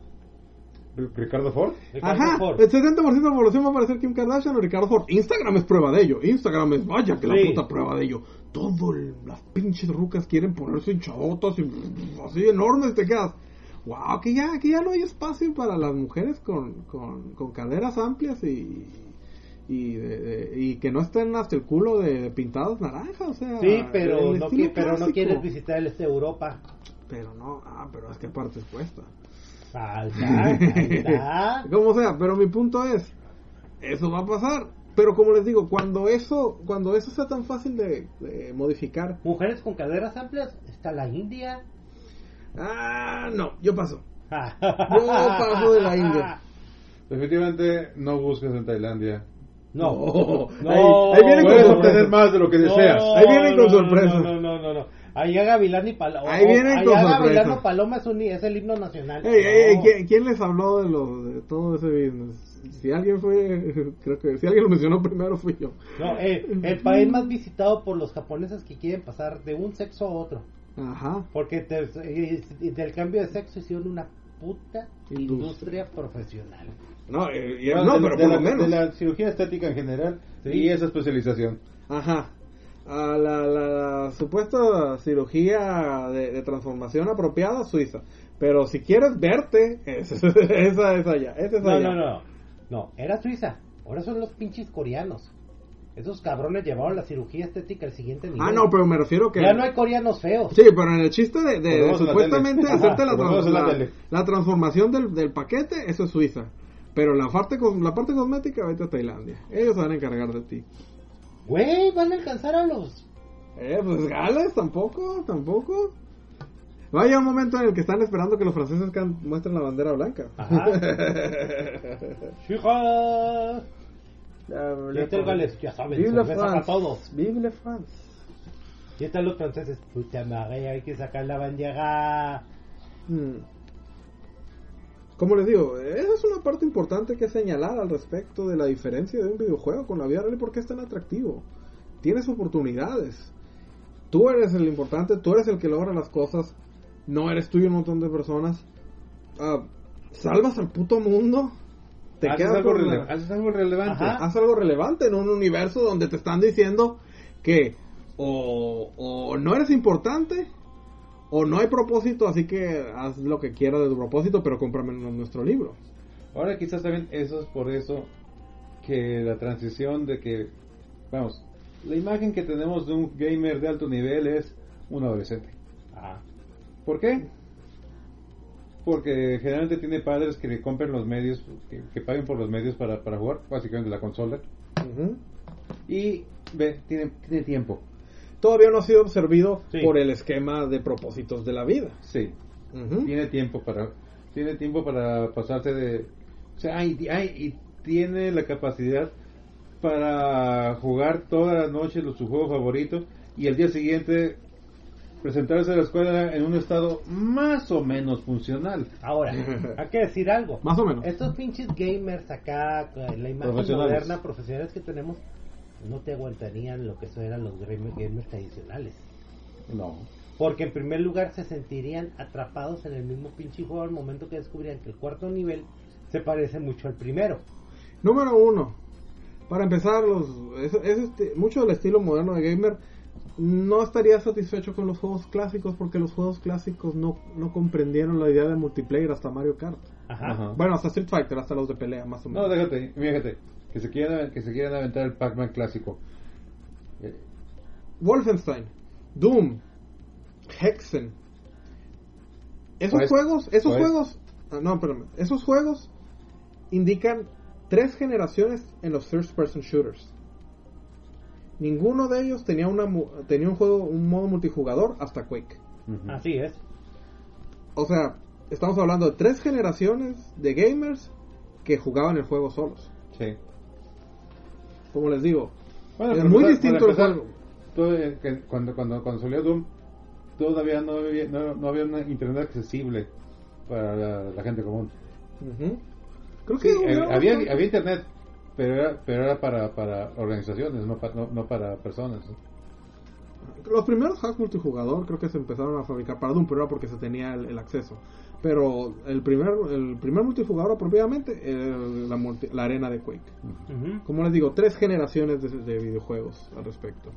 Ricardo Ford. Ricardo Ajá, Ford. el 70% de la población va a parecer Kim Kardashian o Ricardo Ford. Instagram es prueba de ello. Instagram es vaya que la puta prueba de ello. Todo el- las pinches rucas quieren ponerse hinchadotas y así enormes te quedas. Wow, que ya, que ya no hay espacio para las mujeres con, con, con caderas amplias y, y, de- de- y que no estén hasta el culo de, de pintados naranjas. O sea, Sí, pero no, pero no quieres visitar el este de Europa. Pero no, ah, pero es que aparte es cuesta. Está, ahí está. Como sea, pero mi punto es, eso va a pasar. Pero como les digo, cuando eso, cuando eso sea tan fácil de, de modificar, Mujeres con caderas amplias, está la India. ah, no, yo paso. Yo paso de la India. Definitivamente no busques en Tailandia. No, No. Ahí- ahí vienen con obtener más de lo que deseas. Ahí vienen con no, sorpresa. No, no, no, no, no. Allá Gavilán y Paloma. Ahí vienen con. Gavilán Paloma es, un, es el himno nacional. Ey, ey, No. ¿quién, quién les habló de, lo, de todo ese business? Si alguien fue, creo que si alguien lo mencionó primero fui yo. No, eh, el país más visitado por los japoneses que quieren pasar de un sexo a otro. Ajá. Porque te- eh, del cambio de sexo hicieron una puta Industria. industria profesional. No, eh, y- Bueno, no de, pero de por la, lo menos. de la cirugía estética en general Sí. y esa especialización. Ajá. A la, la supuesta cirugía de, de transformación apropiada suiza. Pero si quieres verte, es- esa es allá. Esa es No, allá. no, no. No, era Suiza. Ahora son los pinches coreanos. Esos cabrones llevaron la cirugía estética al siguiente nivel. Ah, no, pero me refiero que... Ya no hay coreanos feos. Sí, pero en el chiste de, la supuestamente hacerte Ajá, la, la la- transformación del, del paquete, eso es Suiza. Pero la parte, la parte cosmética, vete a Tailandia. Ellos se van a encargar de ti. Güey, van a alcanzar a los... Eh, pues Gales tampoco, tampoco. Vaya un momento en el que están esperando que los franceses can- muestren la bandera blanca. Ajá. Hija. Y este el Gales, ya saben, Vive France. todos. Vive la France. Y están los franceses. Puta madre, hay que sacar la bandera. Mm. Como les digo, esa es una parte importante que señalar al respecto de la diferencia de un videojuego con la vida real y por qué es tan atractivo. Tienes oportunidades. Tú eres el importante, tú eres el que logra las cosas, no eres tú y un montón de personas. Ah, salvas al puto mundo. Te haces, quedas algo rele- haces algo relevante. Ajá. haz algo relevante en un universo donde te están diciendo que o, o no eres importante o no hay propósito, así que haz lo que quieras de tu propósito, pero cómprame nu- nuestro libro. Ahora quizás también eso es por eso que la transición de que, vamos, la imagen que tenemos de un gamer de alto nivel es un adolescente. Ah. ¿Por qué? Porque generalmente tiene padres que le compren los medios, que, que paguen por los medios para, para jugar, básicamente la consola, y ve, tiene, tiene tiempo. Todavía no ha sido absorbido Sí. por el esquema de propósitos de la vida. Sí, tiene tiempo para tiene tiempo para pasarse de o sea ay, y tiene la capacidad para jugar todas las noches los- su juego favorito y el día siguiente presentarse a la escuela en un estado más o menos funcional Ahora, hay que decir algo. Más o menos. Estos pinches gamers acá, la imagen Profesionales. moderna, profesionales que tenemos, no te aguantarían lo que eso eran los gamer- gamers tradicionales. no Porque en primer lugar se sentirían atrapados en el mismo pinche juego al momento que descubrían que el cuarto nivel se parece mucho al primero. Número uno. Para empezar, los, es, es este- mucho del estilo moderno de gamer no estaría satisfecho con los juegos clásicos porque los juegos clásicos no, no comprendieron la idea de multiplayer hasta Mario Kart. Ajá. Ajá. Bueno, hasta Street Fighter, hasta los de pelea, más o no menos. déjate fíjate que se quieran que se quieran aventar el Pac-Man clásico Eh, Wolfenstein, Doom, Hexen. Esos Pues, juegos, esos pues. juegos, ah, no, perdón, esos juegos indican tres generaciones en los first person shooters. Ninguno de ellos tenía una tenía un juego, un modo multijugador hasta Quake. Así es. O sea, estamos hablando de tres generaciones de gamers que jugaban el juego solos. sí Como les digo, Bueno, es para muy empezar- distinto para el juego. todo, eh, que cuando, cuando, cuando salió Doom, todavía no había, no, no había una internet accesible para la, la gente común. Creo Sí, que eh, había, había internet, pero era, pero era para, para organizaciones, no, pa- no, no para personas. Los primeros hacks multijugador creo que se empezaron a fabricar para Doom, pero era porque se tenía el, el acceso. Pero el primer, el primer multijugador propiamente era la, multi- la arena de Quake. Como les digo, tres generaciones de, de videojuegos al respecto.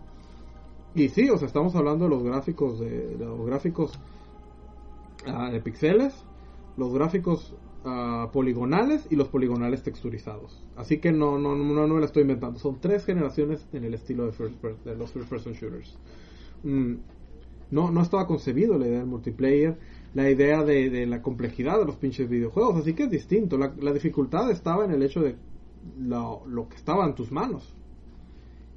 Y sí, o sea, estamos hablando de los gráficos de, de los gráficos ah, de pixeles, los gráficos ah, poligonales y los poligonales texturizados. Así que no, no, no, no me lo estoy inventando. Son tres generaciones en el estilo de, first per- de los first person shooters. Mm, no, no estaba concebido la idea del multiplayer, la idea de, la complejidad de los pinches videojuegos, así que es distinto. La, la dificultad estaba en el hecho de lo, lo que estaba en tus manos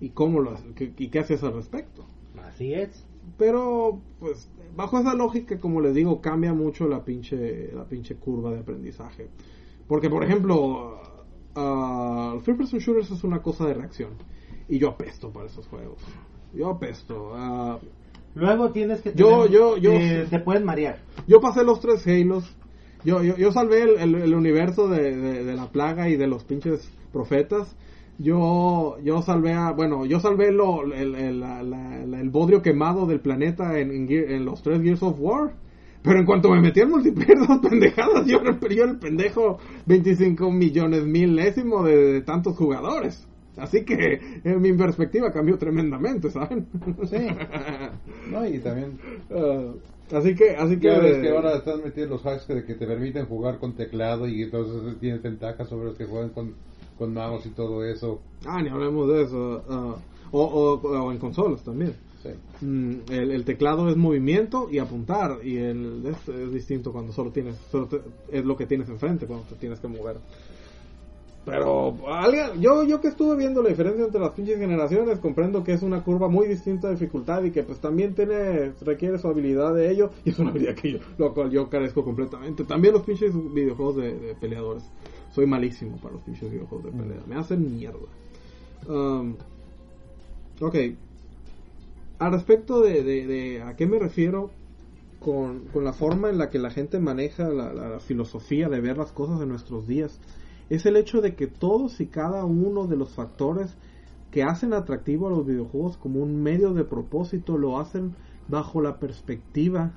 y cómo lo, y qué hacías al respecto. Así es. Pero, pues, bajo esa lógica, como les digo, cambia mucho la pinche, la pinche curva de aprendizaje. Porque, por ejemplo, ah, el First Person Shooters es una cosa de reacción. Y yo apesto para esos juegos. Yo apesto. ah, Luego tienes que Yo- tener- yo- yo- eh, te puedes marear. yo pasé los tres Halos. Yo, yo, yo salvé el, el- el universo de, de- de la plaga y de los pinches profetas. Yo, yo salvé a, bueno, yo salvé lo, el, el, la- la- el bodrio quemado del planeta en, en los tres Gears of War. Pero en cuanto me metí al multiplayer, dos pendejadas, yo yo el pendejo 25 millones milésimo de, de tantos jugadores. Así que en mi perspectiva cambió tremendamente, ¿saben? Sí. No, y también Ah, así que, así que... Que ahora están metidos los hacks que, que te permiten jugar con teclado y entonces tienes ventajas sobre los que juegan con, con mouse y todo eso. Ah, ni hablemos de eso. ah, o, o, o en consolas también. Sí. Mm, el, el teclado es movimiento y apuntar. Y el es, es distinto cuando solo tienes. Solo te- es lo que tienes enfrente cuando te tienes que mover. Pero alguien, yo, yo que estuve viendo la diferencia entre las pinches generaciones, comprendo que es una curva muy distinta de dificultad y que pues también tiene, requiere su habilidad de ello, y es una habilidad que yo, lo cual yo carezco completamente. También los pinches videojuegos de, de peleadores. Soy malísimo para los pinches videojuegos de pelea. Me hacen mierda. Um, ok. Al respecto de, de, de a qué me refiero con, con la forma en la que la gente maneja la, la- la filosofía de ver las cosas en nuestros días, es el hecho de que todos y cada uno de los factores que hacen atractivo a los videojuegos como un medio de propósito lo hacen bajo la perspectiva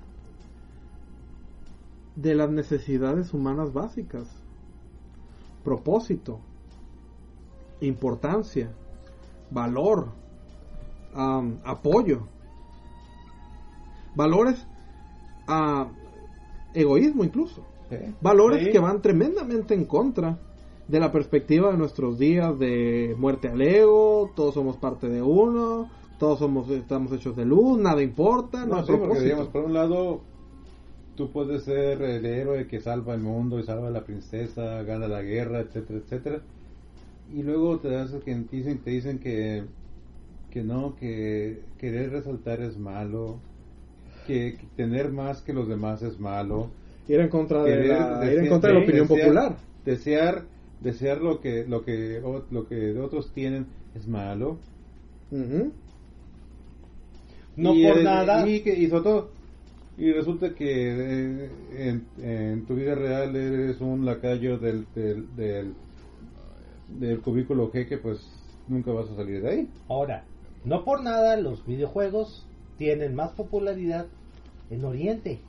de las necesidades humanas básicas. Propósito, importancia, valor, am, apoyo, valores, ah, egoísmo incluso, Sí. valores Sí. que van tremendamente en contra de la perspectiva de nuestros días de muerte al ego, todos somos parte de uno, todos somos estamos hechos de luz, nada importa, no, No, sí, porque propósito. digamos, por un lado, tú puedes ser el héroe que salva el mundo y salva a la princesa, gana la guerra, etcétera, etcétera. Y luego te, das que dicen, te dicen que, que no, que querer resaltar es malo, que, que tener más que los demás es malo. ir en contra de querer la, ir en contra de la opinión desear- popular. Desear, desear lo que, lo que, o- lo que otros tienen es malo. No y por nada. Y, que, y sobre todo, y resulta que eh, en, en tu vida real eres un lacayo del, del, del, del cubículo G que pues nunca vas a salir de ahí. Ahora, no por nada los videojuegos tienen más popularidad en Oriente,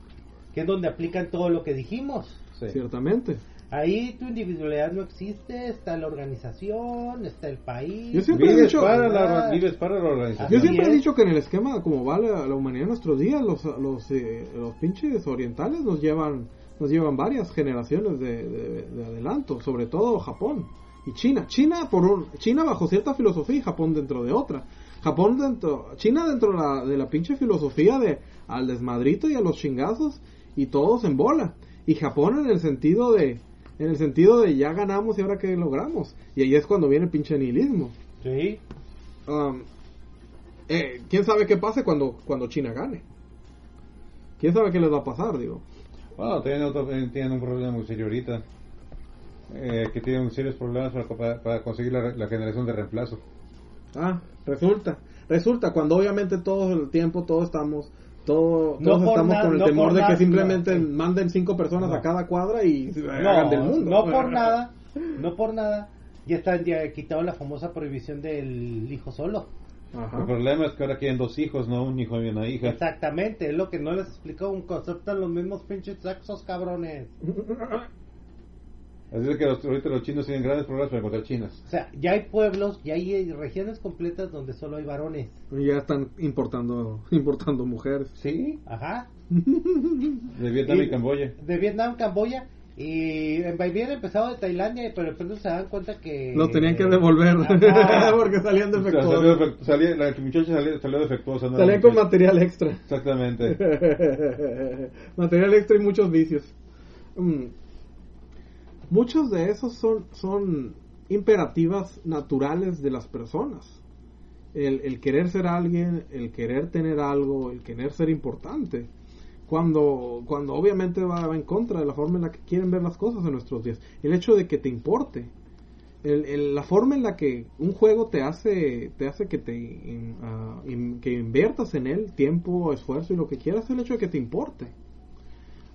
que es donde aplican todo lo que dijimos. Sí. Ciertamente. Ahí tu individualidad no existe, está la organización, está el país. Yo siempre he dicho- para la, vives para la organización. Yo siempre he dicho que en el esquema como va la, la humanidad en nuestros días, los, los, eh, los pinches orientales nos llevan nos llevan varias generaciones de, de- de adelanto, sobre todo Japón y China. China por un, China bajo cierta filosofía y Japón dentro de otra. Japón dentro, China dentro de la, de la pinche filosofía de al desmadrito y a los chingazos y todos en bola. Y Japón en el sentido de en el sentido de ya ganamos y ahora qué logramos. Y ahí es cuando viene el pinche nihilismo. Sí, Um, eh, ¿Quién sabe qué pase cuando, cuando China gane? ¿Quién sabe qué les va a pasar, digo? Bueno, tienen, otro- tienen un problema muy serio ahorita. Eh, que tienen serios problemas para, para, para conseguir la, la generación de reemplazo. Ah, resulta. Resulta cuando obviamente todo el tiempo todos estamos todo, todos estamos na- con el no temor de que simplemente no. manden cinco personas No. a cada cuadra y se no, hagan del mundo. no por nada, no por nada. Ya está ya quitado la famosa prohibición del hijo solo. Ajá. El problema es que ahora quieren dos hijos, no un hijo y una hija. Exactamente, es lo que no les explicó un concepto los mismos pinches sexos, cabrones. Así es que los- ahorita los chinos tienen grandes problemas para encontrar chinas. O sea, ya hay pueblos, ya hay regiones completas donde solo hay varones. Ya están importando, importando mujeres. Sí, Ajá. de Vietnam y, Y- Camboya. De Vietnam, Camboya. Y en habían empezado de Tailandia, pero de pronto se dan cuenta que... Los tenían que devolver porque salían O sea, salió defectuosos. salía- la muchacha salió, salió defectuosa. ¿no? Salían con material extra. Exactamente. material extra y muchos vicios. Mm. Muchos de esos son, son imperativas naturales de las personas. El, el querer ser alguien, el querer tener algo, el querer ser importante. Cuando, cuando obviamente va, va en contra de la forma en la que quieren ver las cosas en nuestros días. El hecho de que te importe. El- el- la forma en la que un juego te hace te hace que te ah, que inviertas en él tiempo esfuerzo y lo que quieras el hecho de que te importe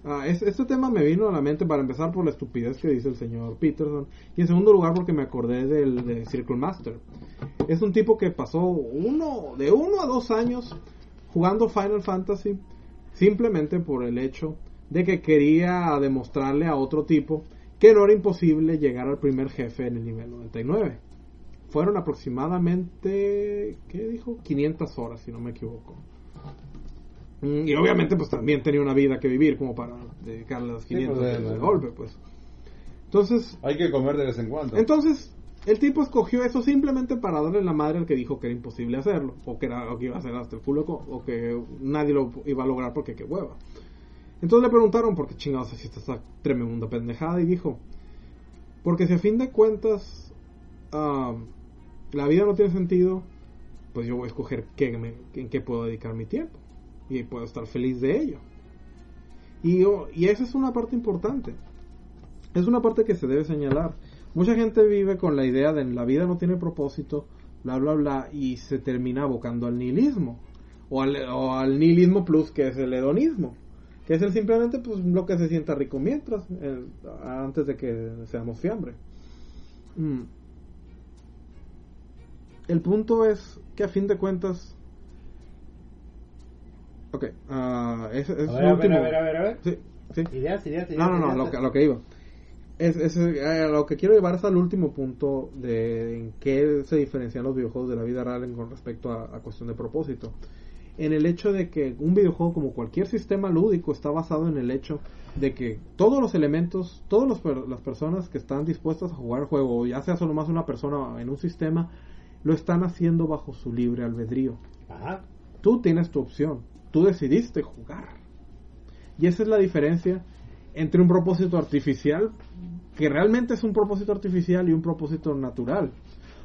Ah, es- este tema me vino a la mente para empezar por la estupidez que dice el señor Peterson y en segundo lugar porque me acordé del de Circle Master es un tipo que pasó uno de uno a dos años jugando Final Fantasy simplemente por el hecho de que quería demostrarle a otro tipo que no era imposible llegar al primer jefe en el nivel 99. Fueron aproximadamente, ¿qué dijo? 500 horas, si no me equivoco. Mm, Y obviamente pues también tenía una vida que vivir como para dedicarle las Sí, 500 pues, de, de golpe, pues. Entonces, Hay que comer de vez en cuando. entonces, el tipo escogió eso simplemente para darle la madre al que dijo que era imposible hacerlo, o que, era, o que iba a ser hasta el culo, o que nadie lo iba a lograr porque qué hueva. Entonces le preguntaron por qué chingados así está esta tremenda pendejada y dijo, porque si a fin de cuentas ah, la vida no tiene sentido, pues yo voy a escoger qué me- en qué puedo dedicar mi tiempo y puedo estar feliz de ello. Y, yo- y esa es una parte importante. Es una parte que se debe señalar. Mucha gente vive con la idea de la vida no tiene propósito, bla, bla, bla, y se termina abocando al nihilismo. O al, nihilismo plus, que es el hedonismo. Que es el simplemente pues, lo que se sienta rico mientras, el- antes de que seamos fiambre. Mm. El punto es que a fin de cuentas... Ok, ah, es, es A ver, a ver, a ver, a ver, a ver. Sí, sí. Ideas, ideas, ideas. No, no, no, lo que, lo que iba. Es, es, eh, lo que quiero llevar es al último punto de en qué se diferencian los videojuegos de la vida real en- con respecto a, a cuestión de propósito. En el hecho de que un videojuego, como cualquier sistema lúdico, está basado en el hecho de que todos los elementos, todas las personas que están dispuestas a jugar el juego, ya sea solo más una persona en un sistema, lo están haciendo bajo su libre albedrío. Ajá. Tú tienes tu opción. Tú decidiste jugar. Y esa es la diferencia entre un propósito artificial, que realmente es un propósito artificial, y un propósito natural.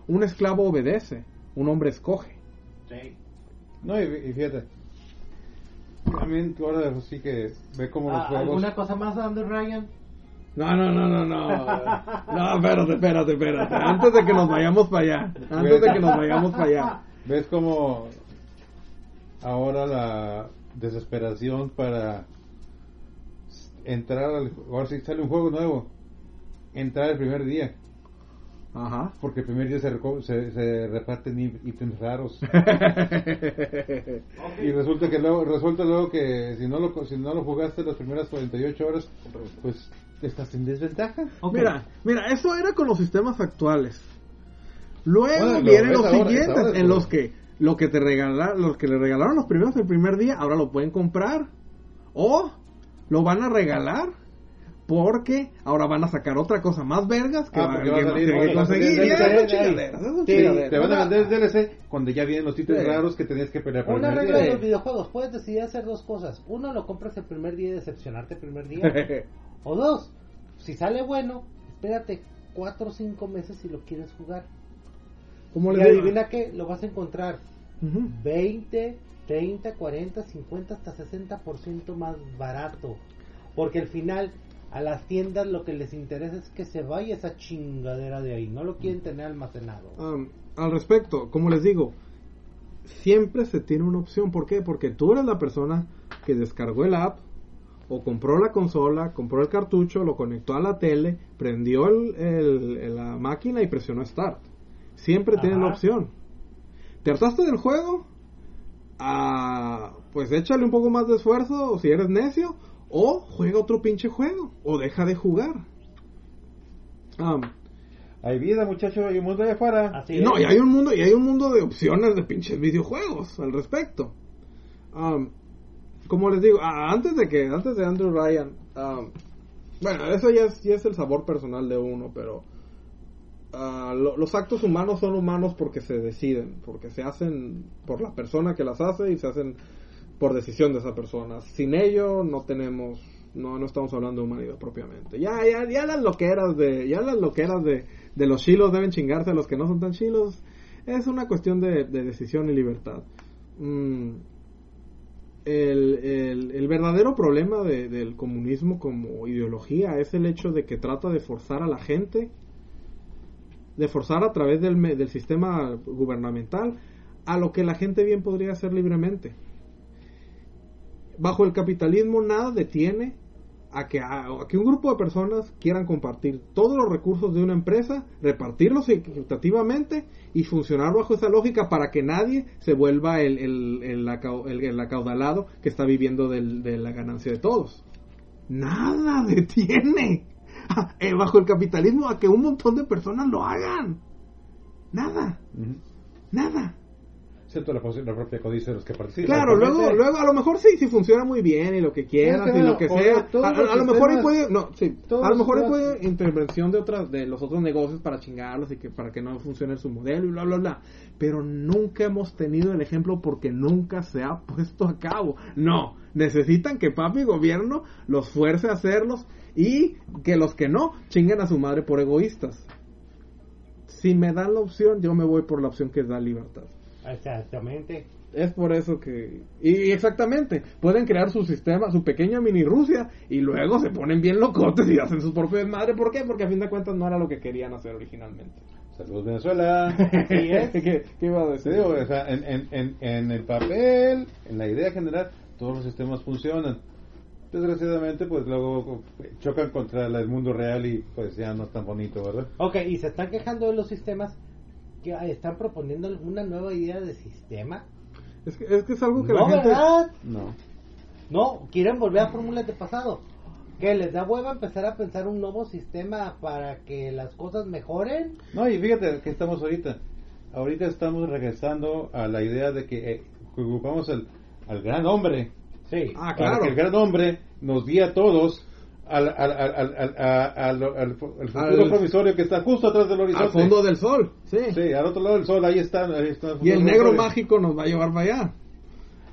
Un esclavo obedece, un hombre escoge. Sí. No, y, y fíjate. También tú ahora sí que ve como los Ah, juegos. ¿Alguna cosa más, Andrew Ryan? No, no, no, no, no. No, espérate, espérate, espérate. Antes de que nos vayamos para allá. Antes de que nos vayamos para allá. ¿Ves como ahora la desesperación para entrar al ahora sí sale un juego nuevo entrar el primer día Ajá. porque el primer día se, se, se reparten ítems raros y resulta que luego resulta luego que si no lo si no lo jugaste las primeras 48 horas pues estás en desventaja. Mira, mira, eso era con los sistemas actuales. Luego Bueno, lo vienen los ahora, siguientes ahora, en los que lo que te regalaron, los que le regalaron los primeros el primer día, ahora lo pueden comprar o lo van a regalar porque ahora van a sacar otra cosa más vergas que Ah, va- a que salir, que conseguir. te van a vender el DLC cuando ya vienen los ítems Sí. raros que tenías que pelear por el Una regla día. de los videojuegos, puedes decidir hacer dos cosas. Uno, lo compras el primer día y decepcionarte el primer día. o dos, si sale bueno, espérate cuatro o cinco meses si lo quieres jugar. Como Y adivina qué, lo vas a encontrar Ujú. 20, 30, 40, 50, hasta 60% más barato. Porque al final a las tiendas lo que les interesa es que se vaya esa chingadera de ahí. No lo quieren tener almacenado. Um, al respecto, como les digo, siempre se tiene una opción. ¿Por qué? Porque tú eres la persona que descargó el app o compró la consola, compró el cartucho, lo conectó a la tele, prendió el- la máquina y presionó Start. Siempre tienes Ajá. la opción. ¿Te hartaste del juego? Ah, pues échale un poco más de esfuerzo si eres necio. O juega otro pinche juego. O deja de jugar. Ah, Hay vida, muchacho, hay un mundo allá afuera. Así no, y hay un mundo, y hay un mundo de opciones de pinches videojuegos al respecto. Um, como les digo, ah, antes de que, antes de Andrew Ryan, um, bueno, eso ya es, ya es el sabor personal de uno, pero ah, lo- los actos humanos son humanos porque se deciden, porque se hacen por la persona que las hace y se hacen por decisión de esa persona. Sin ello no tenemos, no, no estamos hablando de humanidad propiamente. Ya, ya, ya las loqueras de, ya las loqueras de, de los chilos deben chingarse a los que no son tan chilos. Es una cuestión de, de decisión y libertad. Mm, el, el- el verdadero problema de- del comunismo como ideología es el hecho de que trata de forzar a la gente, de forzar a través del, del sistema gubernamental a lo que la gente bien podría hacer libremente. Bajo el capitalismo nada detiene a que, a, que un grupo de personas quieran compartir todos los recursos de una empresa, repartirlos equitativamente y funcionar bajo esa lógica para que nadie se vuelva el, el, el el- acaudalado que está viviendo del- de la ganancia de todos. Nada detiene bajo el capitalismo a que un montón de personas lo hagan. Nada, nada. Excepto la, la propia codicia de los que participan. Claro, luego, luego a lo mejor sí, sí funciona muy bien y lo que que y lo que sea. A, a- los a lo mejor ahí sistemas- puede, no, sí, todos a lo mejor ahí puede intervención de otras, de los otros negocios para chingarlos y que para que no funcione su modelo y bla bla bla. Pero nunca hemos tenido el ejemplo porque nunca se ha puesto a cabo. No, necesitan que papi gobierno los fuerce a hacerlos y que los que no chinguen a su madre por egoístas. Si me dan la opción, yo me voy por la opción que da libertad. Exactamente. Es por eso que... Y, exactamente, pueden crear su sistema, su pequeña mini Rusia, y luego se ponen bien locotes y hacen sus propios desmadre. ¿Por qué? Porque a fin de cuentas no era lo que querían hacer originalmente. Saludos, Venezuela. ¿Qué, qué iba a decir? o sea, en, en, en, en el papel, en la idea general, todos los sistemas funcionan. Desgraciadamente, pues luego chocan contra el mundo real y pues ya no es tan bonito, ¿verdad? Ok, y se están quejando de los sistemas que están proponiendo alguna nueva idea de sistema. Es, que, es que es algo que No, la gente... ¿verdad? No. No, quieren volver a fórmulas de pasado. Que les da hueva empezar a pensar un nuevo sistema para que las cosas mejoren. No, y fíjate que estamos ahorita. Ahorita estamos regresando a la idea de que, eh, ocupamos al, al gran hombre. Sí. Ah, Para claro. que el gran hombre nos guíe a todos al, al, al, al, al, a- al- al- al futuro Al- promisorio que está justo atrás del horizonte. Al fondo del sol, sí. Sí, al otro lado del sol, ahí está. Ahí está Y el negro mágico nos va a llevar para allá.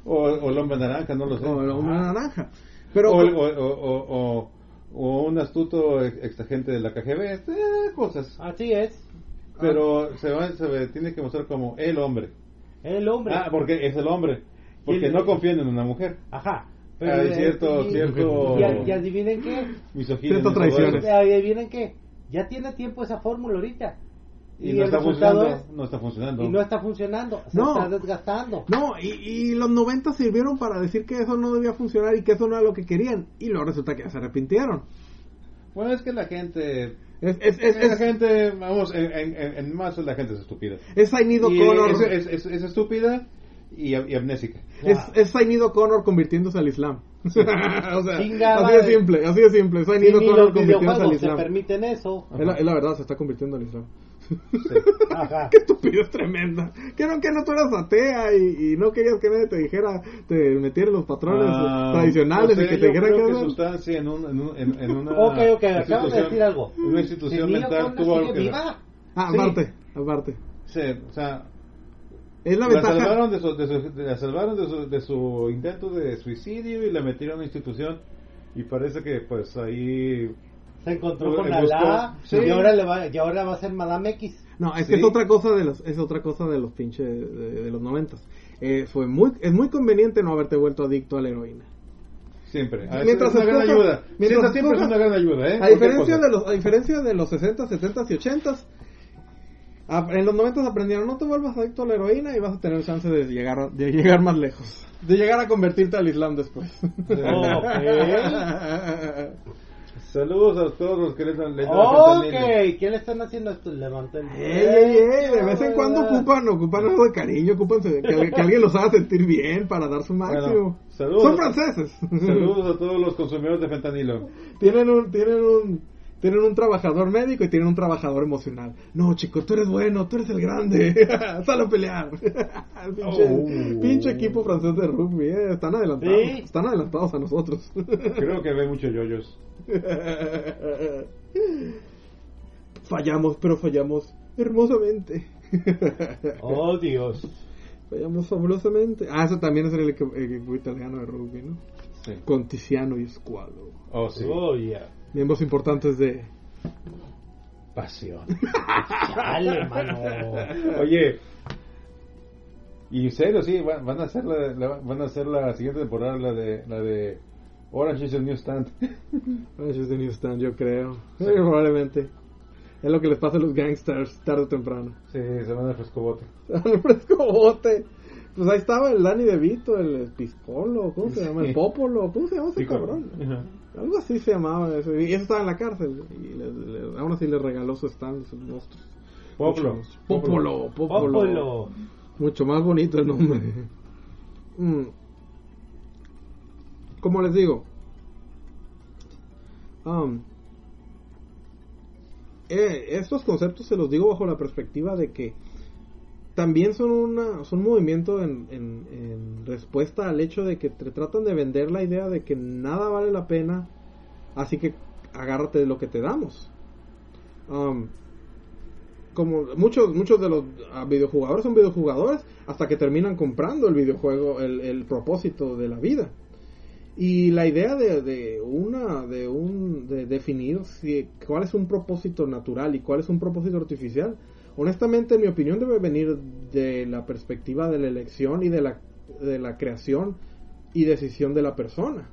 O, o el hombre naranja, no lo sé. O el hombre Ah. naranja. Pero... o, el- o, o, o, o- o un astuto ex- exagente de la KGB, eh, cosas. Así es. Pero se, va, se tiene que mostrar como el hombre. El hombre. Ah, porque es el hombre. Porque no confían en una mujer. Ajá. Hay cierto- y, cierto- y, y adivinen qué. Misoginia. Traiciones. Y adivinen qué. Ya tiene tiempo esa fórmula ahorita. Y, no el está resultado funcionando. es- No está funcionando. Y no está funcionando. Se No. está desgastando. No, y, y los 90 sirvieron para decir que eso no debía funcionar y que eso no era lo que querían. Y luego resulta que ya se arrepintieron. Bueno, es que la gente. Es, es, es, la es, gente, vamos, en, en, en- más la gente es estúpida. es Y es, es, es- es estúpida y, y amnésica. Es, es Sainido Connor convirtiéndose al Islam. o sea, Chingada así de simple, así de simple. Ni Connor los convirtiéndose al Islam. permiten eso. Es la, es la verdad, se está convirtiendo al Islam. Ajá. Qué estupidez tremenda. Que no, que no tú eras atea y, y no querías que nadie te dijera, te metiera los patrones Ah, tradicionales no y que te creo que que sustancia en, un, en, un- en, en una Ok, ok, acabas de decir algo. una institución mental tuvo algo que viva. Ah, Sí. aparte, aparte. Sí, o sea, Es la la ventaja. salvaron, de su, de su- de- la salvaron de, su, de su intento de suicidio y la metieron a una institución y parece que pues ahí Se encontró con Alá sí. y ahora le va y ahora va a ser Madame X. No, es Sí. que es otra cosa de los, es otra cosa de los pinches de, de los noventas. Eh, fue muy, es muy conveniente no haberte vuelto adicto a la heroína. siempre. Ah, Mientras es una gran ayuda. mientras Siempre, es una gran ayuda, ¿eh? A diferencia de los, a diferencia de los 60, 70 y 80 en los 90 aprendieron no te vuelvas adicto a la heroína y vas a tener chance de llegar de llegar más lejos, de llegar a convertirte al Islam después. Saludos a todos los que le dan le dan Ok, fentanilo. ¿qué le están haciendo esto? Levanta el Ey, ey, ey, de vez en cuando ocupan, ocupan algo de cariño, ocupan que, que alguien los haga sentir bien para dar su máximo. Bueno, saludos. Son franceses. Saludos a todos los consumidores de fentanilo. tienen un, tienen un, tienen un trabajador médico y tienen un trabajador emocional. No, chico, tú eres bueno, tú eres el grande. Sal a pelear. El pinche, Oh. pinche equipo francés de rugby, eh, están adelantados, Sí. están adelantados a nosotros. Creo que ve muchos yoyos. fallamos, pero fallamos hermosamente. Oh, Dios. Fallamos fabulosamente. Ah, eso también es el equipo, el equipo italiano de rugby, ¿no? Sí. Con Tiziano y Squalo. Oh, sí. Oh, yeah. Miembros importantes de... Pasión. Chale, mano. Oye. Y en serio, sí, van, van a hacer la, la- van a hacer la siguiente temporada, la de la de Orange is the New Stand. Manchester New Stand, yo creo. Sí, probablemente. Es lo que les pasa a los gangsters tarde o temprano. Sí, se van a frescobote. Al fresco bote. Pues ahí estaba el Dani De Vito, el Piscolo, ¿cómo se llama? El. Popolo, ¿cómo se llama ese Sí, cabrón? Ajá. Algo así se llamaba eso. Y eso estaba en la cárcel. Y le, le- aún así le regaló su stand, sus monstruos. Popolo. Popolo. Popolo. Mucho más bonito el nombre. Mm. Como les digo, um, eh, estos conceptos se los digo bajo la perspectiva de que también son una son un movimiento en, en- en respuesta al hecho de que te tratan de vender la idea de que nada vale la pena, así que agárrate de lo que te damos. Um, como muchos muchos de los ah, videojugadores son videojugadores hasta que terminan comprando el videojuego el, el propósito de la vida y la idea de, de una de un de definir si, cuál es un propósito natural y cuál es un propósito artificial honestamente en mi opinión debe venir de la perspectiva de la elección y de la de la creación y decisión de la persona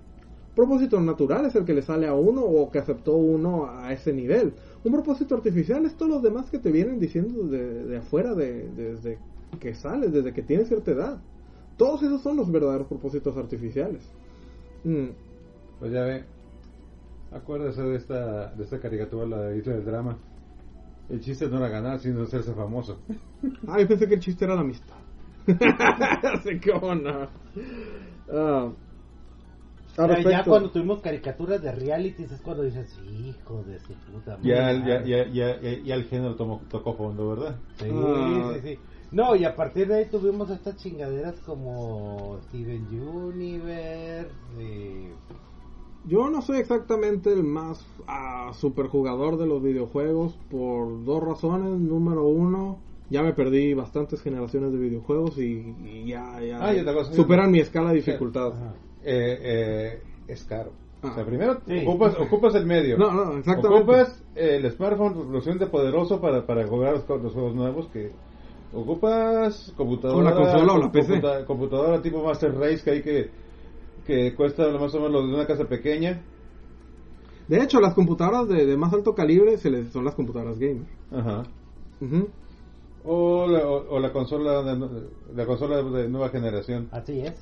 propósito natural es el que le sale a uno o que aceptó uno a ese nivel. Un propósito artificial es todos los demás que te vienen diciendo de, de afuera, de, desde que sales, desde que tienes cierta edad. Todos esos son los verdaderos propósitos artificiales. Mm, Pues ya ve. Acuérdese de esta, de esta caricatura, la Isla del Drama. El chiste no era ganar, sino hacerse famoso. Ah, yo pensé que el chiste era la amistad. Así como no. Ah, al Ya, cuando tuvimos caricaturas de realities es cuando dices, hijo de su puta madre. Ya, el- ya, ya, ya, ya, ya el género tomó, tocó fondo, ¿verdad? Sí, Ah. sí, sí. No, y a partir de ahí tuvimos estas chingaderas como Steven Universe. y- Yo no soy exactamente el más ah, superjugador de los videojuegos por dos razones. Número uno, ya me perdí bastantes generaciones de videojuegos y, y ya, ya Ah, cosa. superan mi escala de dificultad. Eh, eh, es caro. Ah. O sea, primero Sí. ocupas, ocupas el medio. No, no, exactamente. Ocupas el smartphone lo suficiente poderoso para, para jugar los, los juegos nuevos que ocupas computadora O la consola o la PC. computa- computadora tipo Master Race que hay que que cuesta más o menos lo de una casa pequeña De hecho, las computadoras de, de más alto calibre se les, son las computadoras gamer. Ajá. Ujú. o, la, o, o la consola de, la consola de nueva generación Así es,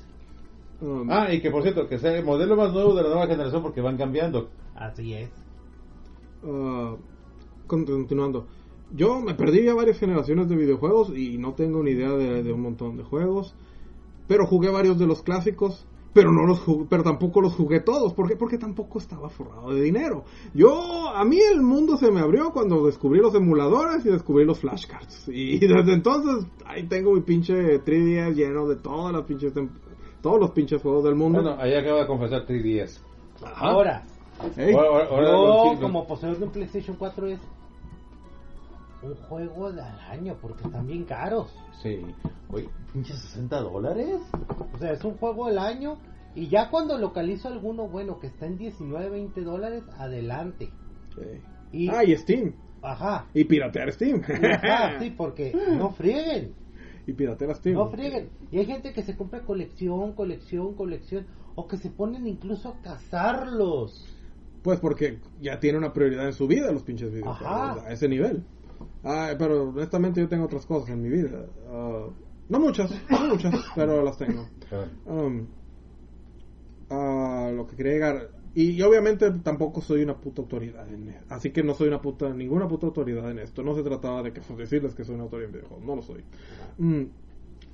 Um, ah y que por cierto que sea el modelo más nuevo de la nueva generación porque van cambiando así es. Con- continuando. Yo me perdí ya varias generaciones de videojuegos y no tengo ni idea de, de un montón de juegos. Pero jugué varios de los clásicos. Pero no los jugué, pero tampoco los jugué todos. ¿Por qué? Porque tampoco estaba forrado de dinero. Yo, a mí el mundo se me abrió cuando descubrí los emuladores y descubrí los flashcards. Y desde entonces ahí tengo mi pinche 3DS lleno de todas las pinches, todos los pinches juegos del mundo. bueno ahí acaba de confesar 3DS Ahora, Ey, Ahora- ahora yo como poseedor de un PlayStation 4 es un juego al año porque están bien caros. sí oye pinche 60 dólares O sea, es un juego al año y ya cuando localizo alguno bueno que está en 19, 20 dólares, adelante. ey. Y, Ah, y Steam. Ajá. Y piratear Steam. Y ajá, sí, porque no frieguen. y piratear Steam. No frieguen. Y hay gente que se compra colección, colección, colección. O que se ponen incluso a cazarlos. Pues porque ya tiene una prioridad en su vida los pinches videojuegos. Ajá. A ese nivel. Ah, pero honestamente yo tengo otras cosas en mi vida. Ah, no muchas, no muchas, pero las tengo. Um, ah, lo que quería llegar. Y, y obviamente tampoco soy una puta autoridad en e- Así que no soy una puta, ninguna puta autoridad en esto. No se trataba de que decirles que soy una autoridad en videojuegos. No lo soy. Mm,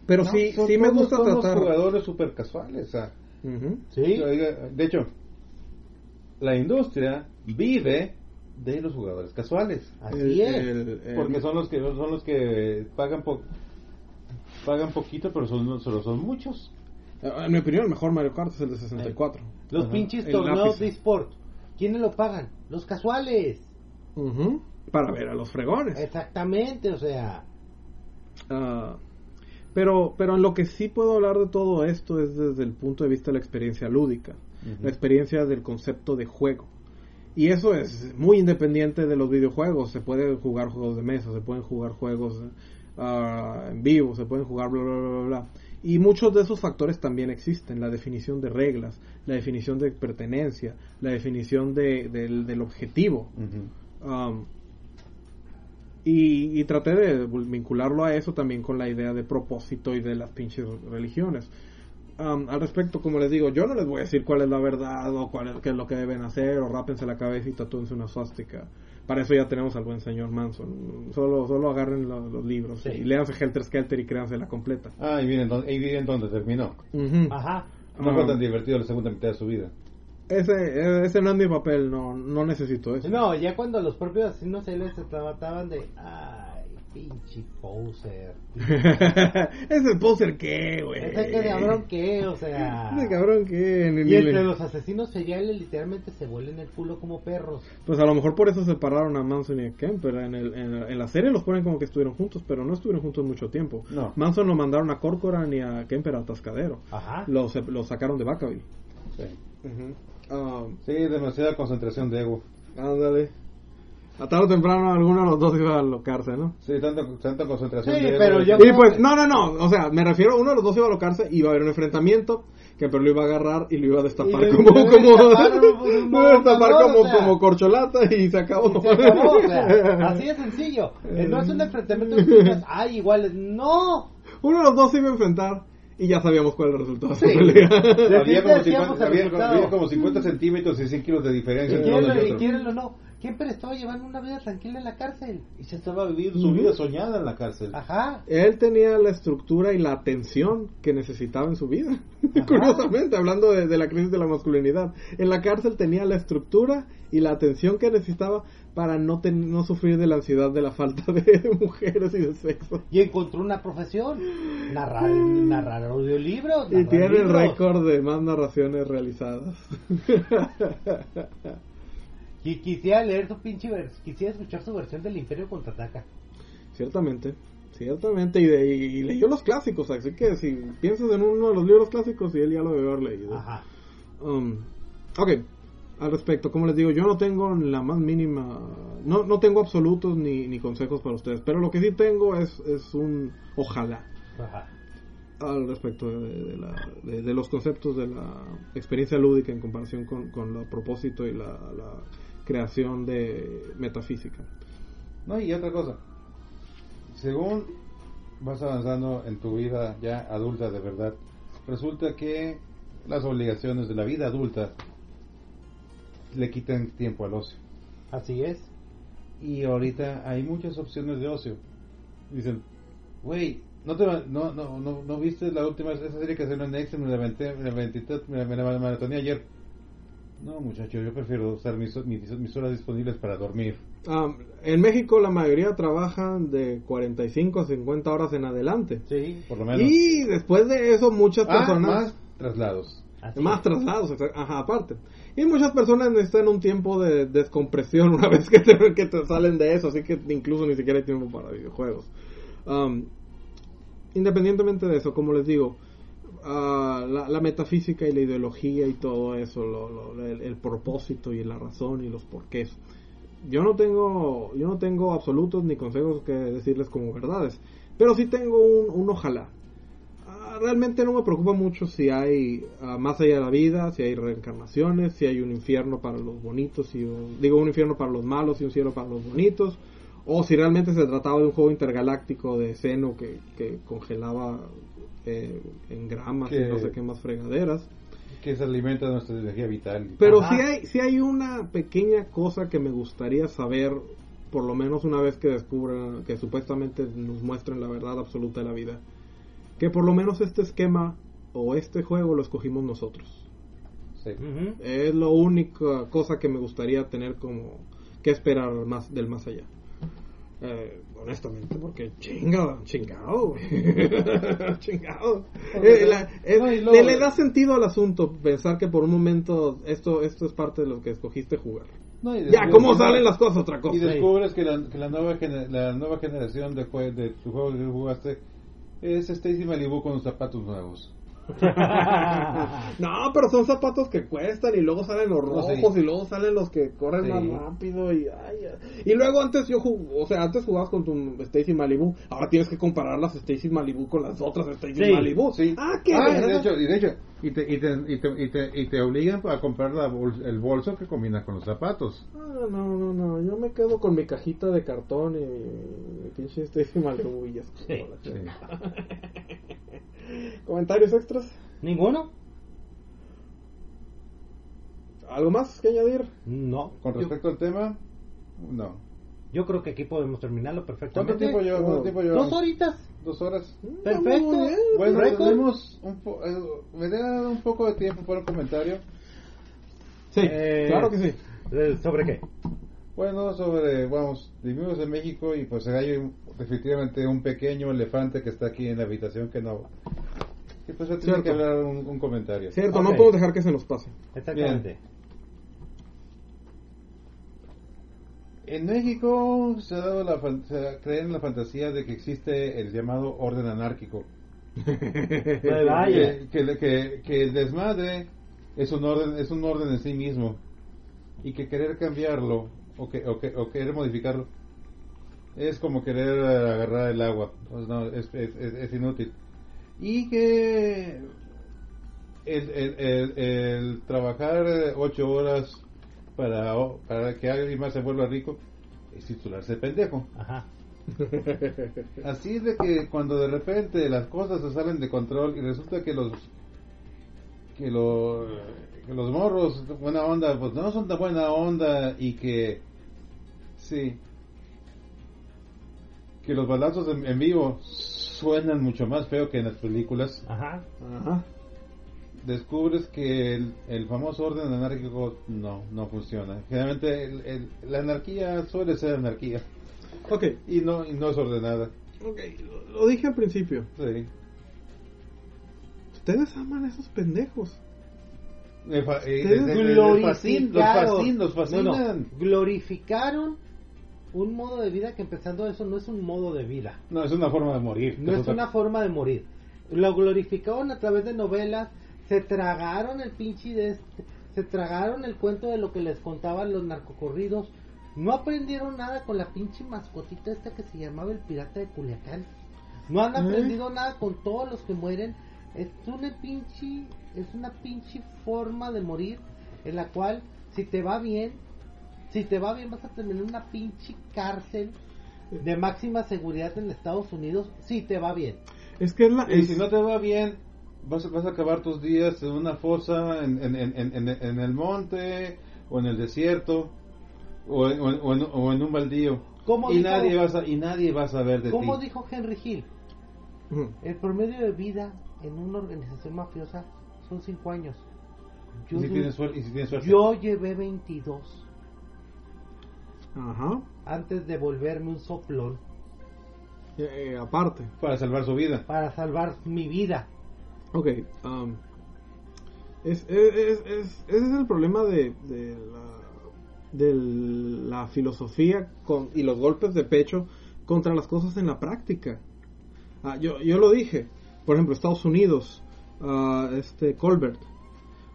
Pero No, sí, son- sí me todos gusta somos tratar. jugadores super casuales. o sea, Ujú. Sí. oiga, De hecho, la industria vive de los jugadores casuales. Así El- es. el- el- Porque son los que son los que pagan po- pagan poquito, pero son solo son muchos. En mi opinión, el mejor Mario Kart es el de 64. Los Ajá. pinches torneos de sport. ¿Quiénes lo pagan? Los casuales. Para ver a los fregones. Exactamente, o sea. Ah, pero, pero en lo que sí puedo hablar de todo esto es desde el punto de vista de la experiencia lúdica, la experiencia del concepto de juego. Y eso es muy independiente de los videojuegos. Se pueden jugar juegos de mesa, se pueden jugar juegos ah, en vivo, se pueden jugar bla, bla, bla, bla, bla. Y muchos de esos factores también existen. La definición de reglas, la definición de pertenencia, la definición de- del, del objetivo. Um, y, y traté de vincularlo a eso también con la idea de propósito y de las pinches religiones. Um, al respecto, como les digo, yo no les voy a decir cuál es la verdad o cuál es, qué es lo que deben hacer o rápense la cabeza y tatúense una suástica. Para eso ya tenemos al buen señor Manson. Solo, solo agarren lo- los libros Sí. y léanse Helter Skelter y créanse la completa. Ah, y miren, dónde- y miren dónde terminó. Ujú. Ajá. No Ah. fue tan divertido la segunda mitad de su vida. Ese, ese no es mi papel, no, no necesito eso. No, ya cuando los propios asesinos se trataban de. Ay, pinche poser. ese poser qué, güey. Ese que cabrón que, o sea. Ese cabrón que ni- Y entre le- los asesinos seriales literalmente se vuelven el culo como perros. Pues a lo mejor por eso separaron a Manson y a Kemper. En, el, en, la- en la serie los ponen como que estuvieron juntos, pero no estuvieron juntos mucho tiempo. No. Manson lo mandaron a Corcoran y a Kemper a Atascadero. Ajá. Los, los sacaron de Vacaville. Sí. Ah, Sí, demasiada concentración de ego. ándale. A tarde o temprano alguno de los dos iba a alocarse, ¿no? Sí, tanta, tanta concentración Sí, de pero yo- Y pues, no, no, no. O sea, me refiero, uno de los dos iba a alocarse, iba a haber un enfrentamiento. Kemper lo iba a agarrar y lo iba a destapar Y como, como, destapar, pues, un lo iba a destapar como, o sea. como corcholata y se acabó. Y se acabó, o sea, así de sencillo. Eh, No es un enfrentamiento de chicas, ay, iguales. No. Uno de los dos se iba a enfrentar y ya sabíamos cuál era el resultado de Sí. esa pelea. Había como, decíamos 50, el había, había como 50 centímetros y 100 kilos de diferencia Y quieren, y quieren o no. Kemper estaba llevando una vida tranquila en la cárcel. Y se estaba viviendo su vida soñada en la cárcel. Ajá. Él tenía la estructura y la atención que necesitaba en su vida. Curiosamente, hablando de, de la crisis de la masculinidad. En la cárcel tenía la estructura y la atención que necesitaba para no, ten- no sufrir de la ansiedad de la falta de mujeres y de sexo. Y encontró una profesión. Narrar, narrar audiolibros. Y narrar tiene el libros. récord de más narraciones realizadas. Y quisiera leer su pinche vers quisiera escuchar su versión del Imperio contraataca. Ciertamente, ciertamente. Y, de- y leyó los clásicos, así que si piensas en uno de los libros clásicos, y él ya lo debe haber leído. Ajá. Um, ok, al respecto, como les digo, yo no tengo la más mínima, no, no tengo absolutos ni, ni consejos para ustedes, pero lo que sí tengo es, es un ojalá Ajá. al respecto de, de la- de- de los conceptos de la experiencia lúdica en comparación con, con el propósito y la, la creación de metafísica. No, y otra cosa. Según vas avanzando en tu vida ya adulta de verdad, resulta que las obligaciones de la vida adulta le quitan tiempo al ocio. Así es. Y ahorita hay muchas opciones de ocio. Dicen, güey, ¿no, te, no, no, no, no viste la última esa serie que salió en Next? Me la me la aventé, me la, me la maratoné ayer. No, muchacho, yo prefiero usar mis, mis, mis horas disponibles para dormir. Um, en México la mayoría trabajan de 45 a 50 horas en adelante. Sí. Por lo menos. Y después de eso muchas Ah, personas... más traslados. Así más es. traslados, ajá, aparte. Y muchas personas necesitan un tiempo de descompresión una vez que te, que te salen de eso, así que incluso ni siquiera hay tiempo para videojuegos. Um, independientemente de eso, como les digo, ah, la, metafísica y la ideología y todo eso, lo- lo- el, el propósito y la razón y los porqués. Yo no tengo, yo no tengo absolutos ni consejos que decirles como verdades, pero sí tengo un, un ojalá. Ah, realmente no me preocupa mucho si hay ah, más allá de la vida, si hay reencarnaciones, si hay un infierno para los bonitos y un- digo un infierno para los malos y un cielo para los bonitos, o si realmente se trataba de un juego intergaláctico de seno que, que congelaba eh, en gramas y Que- no sé qué más fregaderas. que se alimenta de nuestra energía vital. Pero Ajá. sí hay, sí hay una pequeña cosa que me gustaría saber, por lo menos una vez que descubran, que supuestamente nos muestren la verdad absoluta de la vida. Que por lo menos este esquema o este juego lo escogimos nosotros. Sí. Es la única cosa que me gustaría tener como que esperar más del más allá. Eh, honestamente, porque chinga, chingado, güey. chingado. Eh, la- le, le da sentido al asunto pensar que por un momento esto esto es parte de lo que escogiste jugar. No, Ya, ¿cómo salen las cosas? Otra cosa. Y descubres que la, que la nueva la nueva generación de, jue- de tu juego que jugaste es Stacy Malibu con zapatos nuevos. No, pero son zapatos que cuestan y luego salen los No, rojos sí. y luego salen los que corren Sí. más rápido y ay, ay. y luego antes yo jug- o sea, antes jugabas con tu Stacy Malibu, ahora tienes que comparar las Stacy Malibu con las otras Stacy Sí. Malibu. Sí. Ah, qué de hecho, y de hecho, y te, y te, y te, y te, y te obligan a comprar la bol- el bolso que combina con los zapatos. Ah, no, no, no, yo me quedo con mi cajita de cartón y pinche Stacy Malibu y ya ¿Comentarios extras? ¿Ninguno? ¿Algo más que añadir? No. Con Yo- respecto al tema, no. Yo, creo que aquí podemos terminarlo ¿Cuánto perfectamente. tiempo lleva? ¿Cuánto Oh, tiempo Dos llevamos? horitas. Dos horas. Perfecto. Muy bien. Bueno, Récord. tenemos un po- eh, me da un poco de tiempo para un comentario. Sí, Eh, claro que sí. Eh, ¿Sobre qué? Bueno, sobre, vamos, vivimos en México y pues hay un- definitivamente un pequeño elefante que está aquí en la habitación que no... Que pues tiene Cierto. que hablar un, un comentario. Cierto, Ok. no podemos dejar que se nos pase. Exactamente. En México se ha dado la fan- se cree en la fantasía de que existe el llamado orden anárquico. Pues vaya. Que, que, que- que el desmadre es un orden es un orden en sí mismo y que querer cambiarlo o que, o que- o querer modificarlo es como querer agarrar el agua. Pues no, es, es- es- es inútil. Y que el, el- el- el trabajar eh, ocho horas para, para que alguien más se vuelva rico es titularse pendejo. Ajá. Así de que cuando de repente las cosas se salen de control y resulta que los que, lo- que los morros de buena onda pues no son tan buena onda y que sí que los balazos en, en vivo suenan mucho más feo que en las películas Ajá. Ajá. descubres que el, el famoso orden anárquico no no funciona generalmente el- el- la anarquía suele ser anarquía Ok, y no y no es ordenada ok, lo, lo dije al principio. sí Ustedes aman a esos pendejos. Me fa- eh, Ustedes eh, eh, los fascin- los glorificaron. fascin- los No, no, fascinan. glorificaron un modo de vida que empezando eso no es un modo de vida. No, es una forma de morir. No es otra- una forma de morir. Lo glorificaron a través de novelas, se tragaron el pinche de este, se tragaron el cuento de lo que les contaban los narcocorridos. No aprendieron nada con la pinche mascotita esta que se llamaba el pirata de Culiacán. No han ¿Eh? aprendido nada con todos los que mueren. Es una pinche, es una pinche forma de morir en la cual si te va bien, si te va bien vas a terminar en una pinche cárcel de máxima seguridad en Estados Unidos, si te va bien. Es que es la. Y si no te va bien, vas, a- vas a acabar tus días en una fosa, en, en, en, en, el monte, o en el desierto, o en, o en- o en- o en un baldío. ¿Cómo y, dijo- nadie va a, y nadie va a saber de Como ti. dijo Henry Hill, Ujú. el promedio de vida en una organización mafiosa son 5 años. Y Yo, si du- tienes suerte. y si tienes suerte. yo llevé 22 Ajá. antes de volverme un soplón Eh, eh, aparte. Para salvar su vida. para salvar mi vida. Ok. um, es, es, es- es- ese es el problema de, de la, de la filosofía con, y los golpes de pecho contra las cosas en la práctica. Ah, yo, yo lo dije. Por ejemplo, Estados Unidos. ah, este Colbert.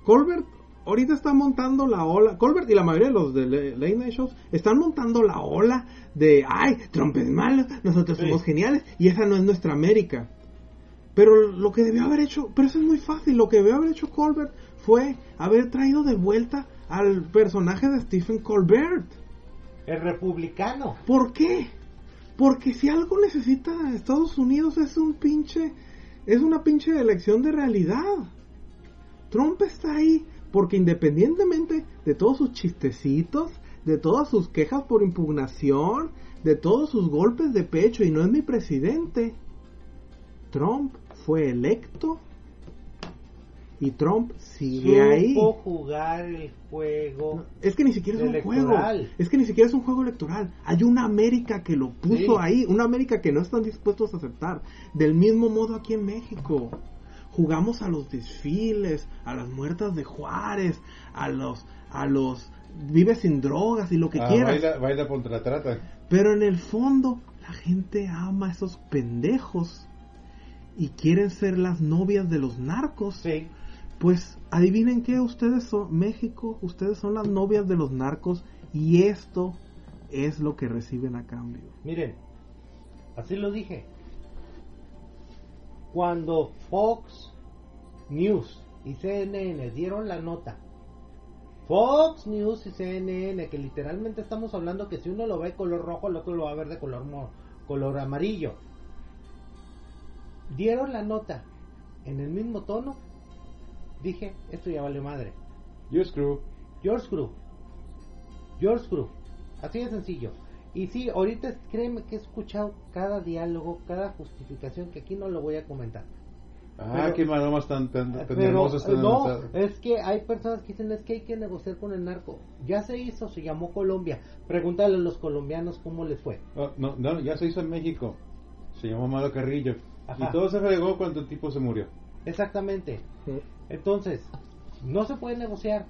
Colbert ahorita está montando la ola. Colbert y la mayoría de los de Late Night Shows están montando la ola de, ay, Trump es malo, nosotros Sí. somos geniales y esa no es nuestra América. Pero lo que debió haber hecho, pero eso es muy fácil, lo que debió haber hecho Colbert fue haber traído de vuelta al personaje de Stephen Colbert. El republicano. ¿Por qué? Porque si algo necesita Estados Unidos es un pinche, es una pinche elección de realidad. Trump está ahí porque independientemente de todos sus chistecitos, de todas sus quejas por impugnación, de todos sus golpes de pecho y no es mi presidente, Trump fue electo y Trump sigue ahí. Supo jugar el juego. Es que ni siquiera es un juego. Electoral. Es que ni siquiera es un juego electoral. Hay una América que lo puso Sí. ahí. Una América que no están dispuestos a aceptar. Del mismo modo aquí en México. Jugamos a los desfiles, a las muertas de Juárez, a los, a los vive sin drogas y lo que Ah, quieras. baila, baila contra trata. Pero en el fondo, la gente ama a esos pendejos y quieren ser las novias de los narcos. Sí. Pues adivinen qué, ustedes son México, ustedes son las novias de los narcos y esto es lo que reciben a cambio. Miren, así lo dije. Cuando Fox News y CNN dieron la nota, Fox News y CNN, que literalmente estamos hablando que si uno lo ve color rojo, el otro lo va a ver de color, color amarillo, dieron la nota en el mismo tono, dije, esto ya vale madre. You screw. George Crew. George Crew. Así de sencillo. Y sí, ahorita créeme que he escuchado cada diálogo, cada justificación que aquí no lo voy a comentar. Ah, Pero- qué maromas tan, tan, tan Pero hermosas. Tan no, es que hay personas que dicen es que hay que negociar con el narco. Ya se hizo, se llamó Colombia. Pregúntale a los colombianos cómo les fue. Oh, no, no, ya se hizo en México. Se llamó Amado Carrillo. Ajá. Y todo se fregó cuando el tipo se murió. Exactamente. Entonces, no se puede negociar.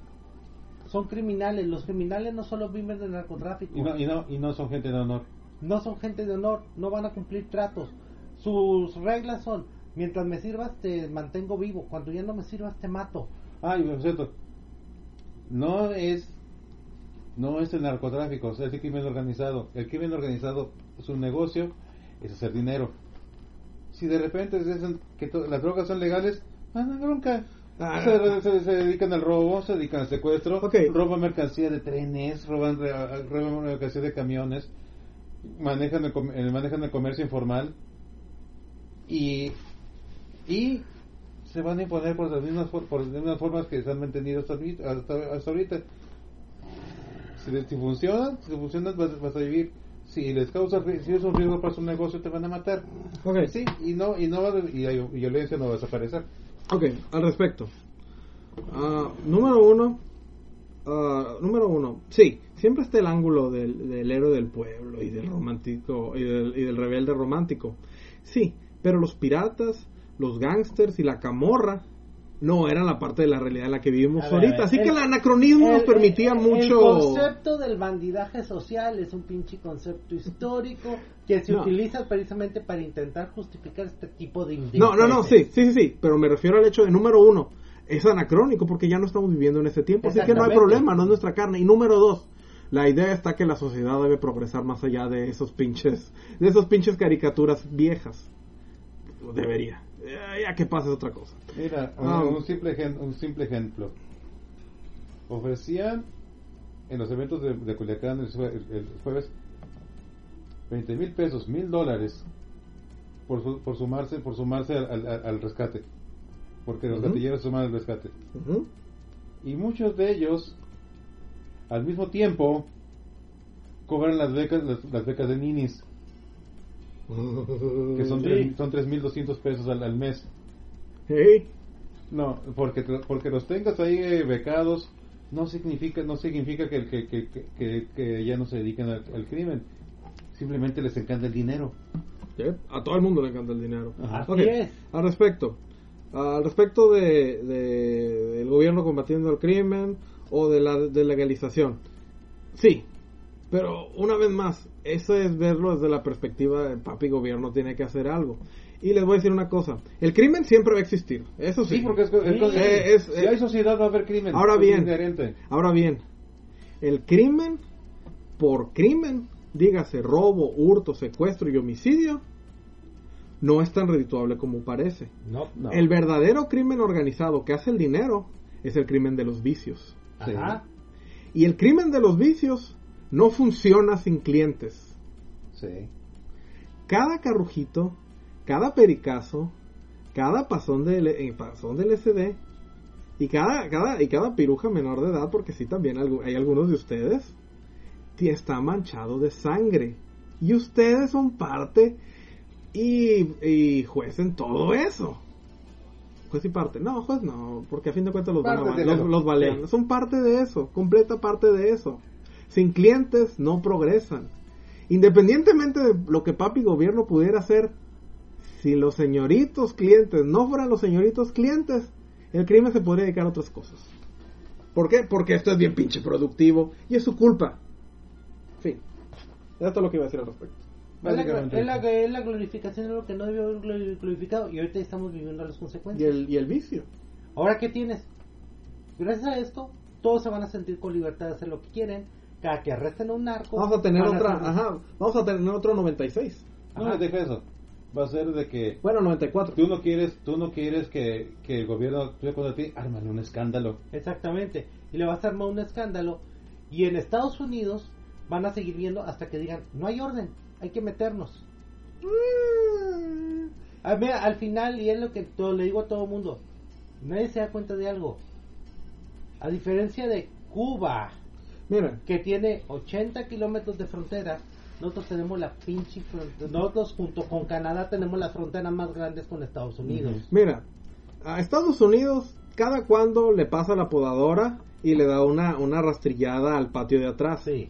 Son criminales. Los criminales no solo viven de narcotráfico. Y no, y no, y no son gente de honor. no son gente de honor, no van a cumplir tratos. Sus reglas son, mientras me sirvas te mantengo vivo, cuando ya no me sirvas te mato. Ah, y por cierto, no es no es el narcotráfico, es el crimen organizado. El crimen organizado, su negocio es hacer dinero. Si de repente dicen que las drogas son legales, no hay bronca. Ah. se, se- se dedican al robo, se dedican al secuestro, roban mercancía de trenes, roban, roban mercancía de camiones, manejan el, eh, manejan el comercio informal y, y se van a imponer por las mismas, por las mismas formas que se han mantenido hasta, hasta, hasta ahorita. Si, si funcionan, si funcionan vas, vas a vivir. Si les causa, si es un riesgo para su negocio, te van a matar. Ok. Sí, y no, y no va a- y, hay- y violencia no va a desaparecer. Ok, al respecto. Ah, número uno. ah, número uno. Sí, siempre está el ángulo del, del héroe del pueblo y del romántico y del, y del rebelde romántico. Sí, pero los piratas, los gángsters y la camorra no eran la parte de la realidad en la que vivimos ver, ahorita. Así que el- el anacronismo nos permitía el- mucho. El concepto del bandidaje social es un pinche concepto histórico que se No. utiliza precisamente para intentar justificar este tipo de No, no, no, sí, sí, sí, sí, pero me refiero al hecho de número uno, es anacrónico porque ya no estamos viviendo en ese tiempo, así que no hay problema, no es nuestra carne. Y número dos, la idea está que la sociedad debe progresar más allá de esos pinches, de esos pinches caricaturas viejas. Debería. Eh, Ya que pase otra cosa. Mira, un, Ah. un simple un simple ejemplo. Ofrecían en los eventos de, de Culiacán el, jue- el- el jueves 20 mil pesos, mil dólares por, su- por sumarse por sumarse al, al- al rescate. Porque los Ujú. gatilleros se suman al rescate. Y muchos de ellos, al mismo tiempo, cobran las becas las, las becas de ninis, que son Sí. tres- son 3.200 pesos al, al mes. Hey, No, porque porque los tengas ahí eh, becados no significa no significa que, que, que, que, que ya no se dedican al, al crimen. Simplemente les encanta el dinero. Yep, A todo el mundo le encanta el dinero. Así Ok, es. Al respecto, al respecto de, de- del gobierno combatiendo el crimen o de la de legalización, sí, pero una vez más, eso es verlo desde la perspectiva de papi gobierno tiene que hacer algo. Y les voy a decir una cosa, el crimen siempre va a existir, eso sí. Sí, porque es, es- Sí. es- Eh, es- si eh, hay sociedad va a haber crimen. Ahora es bien. inherente. Ahora bien, el crimen por crimen, dígase robo, hurto, secuestro y homicidio, no es tan redituable como parece. No, No. El verdadero crimen organizado que hace el dinero es el crimen de los vicios. Ajá. Y el crimen de los vicios no funciona sin clientes. Sí. Cada carrujito, cada pericazo, cada pasón del, eh, pasón del SD Y cada, cada, y cada piruja menor de edad, porque sí también hay algunos de ustedes, está manchado de sangre. Y ustedes son parte y, y juez en todo eso. Juez y parte. No, juez no, porque a fin de cuentas los, van a los, balean. Sí. Son parte de eso, completa parte de eso. Sin clientes no progresan. Independientemente de lo que papi gobierno pudiera hacer, si los señoritos clientes no fueran los señoritos clientes, el crimen se podría dedicar a otras cosas. ¿Por qué? Porque esto es bien pinche productivo y es su culpa. Fin. Esto es lo que iba a decir al respecto. Es la, es la- glorificación de lo que no debió haber glori- glorificado y ahorita estamos viviendo las Y consecuencias. el, y el vicio. Ahora, ¿qué tienes? Gracias a esto, todos se van a sentir con libertad de hacer lo que quieren. Cada que arresten a un narco. Vamos a tener otra, hacer- ajá, vamos a tener otro 96. No, Ajá. deja eso. Va a ser de que Bueno, 94. tú no quieres, tú no quieres que, que el gobierno actúe contra ti, ármale un escándalo. Exactamente. Y le vas a armar un escándalo. Y en Estados Unidos van a seguir viendo hasta que digan, no hay orden, hay que meternos. A ver, al final, y es lo que todo, le digo a todo el mundo, nadie se da cuenta de algo. A diferencia de Cuba, Mira, que tiene 80 kilómetros de frontera, nosotros tenemos la pinche frontera, nosotros junto con Canadá tenemos las fronteras más grandes con Estados Unidos. mira, a Estados Unidos cada cuando le pasa la podadora y le da una, una rastrillada al patio de atrás. Sí.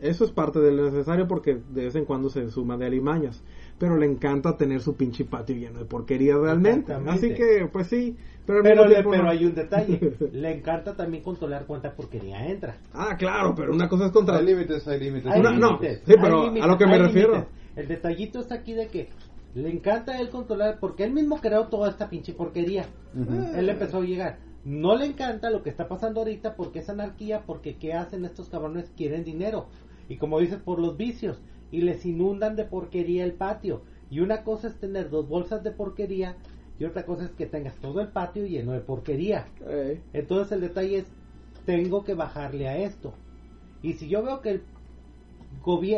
Eso es parte del necesario porque de vez en cuando se suma de alimañas. Pero le encanta tener su pinche patio lleno de porquería realmente. Así que, pues sí. Pero, Pero, mismo le- tiempo pero no. hay un detalle, le encanta también controlar cuánta porquería entra. Ah, claro, pero una cosa es contra... Hay límites, hay límites. Hay Una- no, sí, pero hay a lo que me refiero. límites. El detallito está aquí de que le encanta a él controlar, porque él mismo creó toda esta pinche porquería. Él empezó a llegar. No le encanta lo que está pasando ahorita porque es anarquía, porque ¿qué hacen estos cabrones? Quieren dinero. Y como dices, por los vicios. Y les inundan de porquería el patio. Y una cosa es tener dos bolsas de porquería y otra cosa es que tengas todo el patio lleno de porquería. Entonces el detalle es, tengo que bajarle a esto. Y si yo veo que el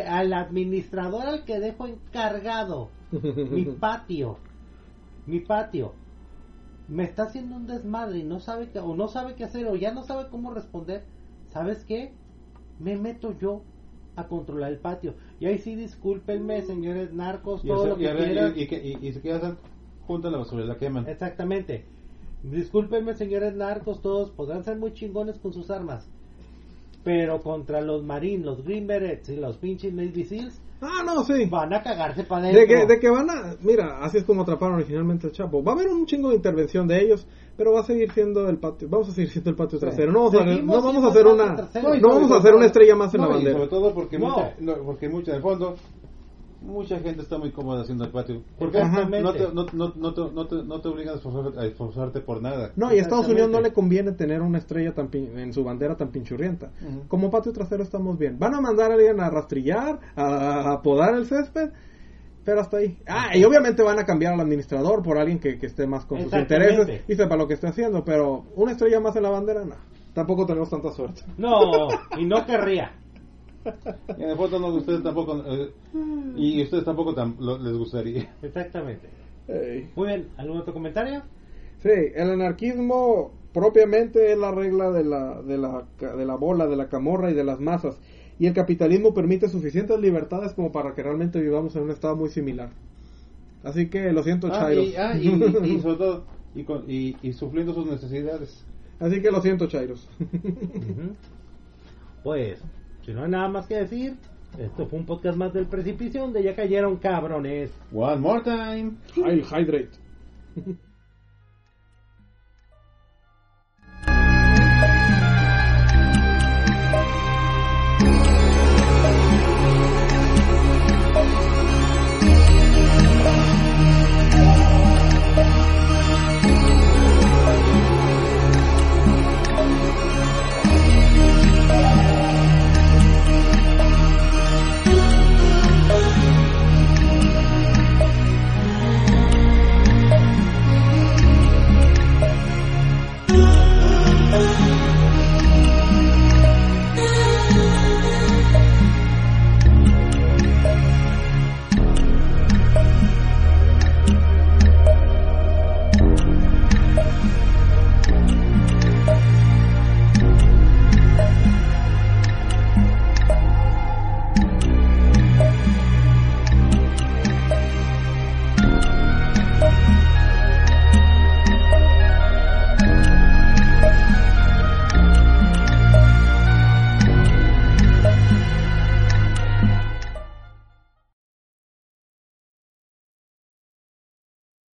al administrador al que dejo encargado mi patio, mi patio, me está haciendo un desmadre y no sabe qué, o no sabe qué hacer, o ya no sabe cómo responder, ¿sabes qué? Me meto yo a controlar el patio. Y ahí sí, discúlpenme, señores narcos, todo lo que y, quieran. y, y, que- y, y la basura y la queman. Exactamente. Discúlpenme, señores narcos, todos podrán ser muy chingones con sus armas. Pero contra los Marines, los Green Berets y los pinches Navy Seals, Ah, no, sí. van a cagarse para De que, de que van a... Mira, así es como atraparon originalmente al Chapo. Va a haber un chingo de intervención de ellos, pero va a seguir siendo el patio... Vamos a seguir siendo el patio trasero. No vamos a, Seguimos no vamos a hacer una... trasero. No vamos a hacer una estrella más en la bandera. sobre todo porque, No. mucha, no, porque mucha, el fondo, mucha gente está muy cómoda haciendo el patio. Porque no te, no, no, no, te, no, te, no te obligan a esforzarte, a esforzarte por nada. No, y a Estados Unidos no le conviene tener una estrella tan pin- en su bandera tan pinchurrienta. Como patio trasero estamos bien. Van a mandar a alguien a rastrillar, a, a podar el césped, pero hasta ahí. Ah, y obviamente van a cambiar al administrador por alguien que, que esté más con sus intereses y sepa lo que esté haciendo, pero una estrella más en la bandera, no. Tampoco tenemos tanta suerte. No, y no querría. Y en el fondo no, ustedes tampoco, eh, y ustedes tampoco tam- lo- les gustaría. Exactamente. Ey. Muy bien, ¿algún otro comentario? Sí, el anarquismo propiamente es la regla de la, de, la, de la bola, de la camorra y de las masas. Y el capitalismo permite suficientes libertades como para que realmente vivamos en un estado muy similar. Así que lo siento, Ah, Chairos. y, ah, y, y sobre todo, y, con, y, y supliendo sus necesidades. Así que lo siento, Chairos. Ujú. Pues, si no hay nada más que decir, esto fue un podcast más del precipicio donde ya cayeron cabrones. One more time. Hydrate.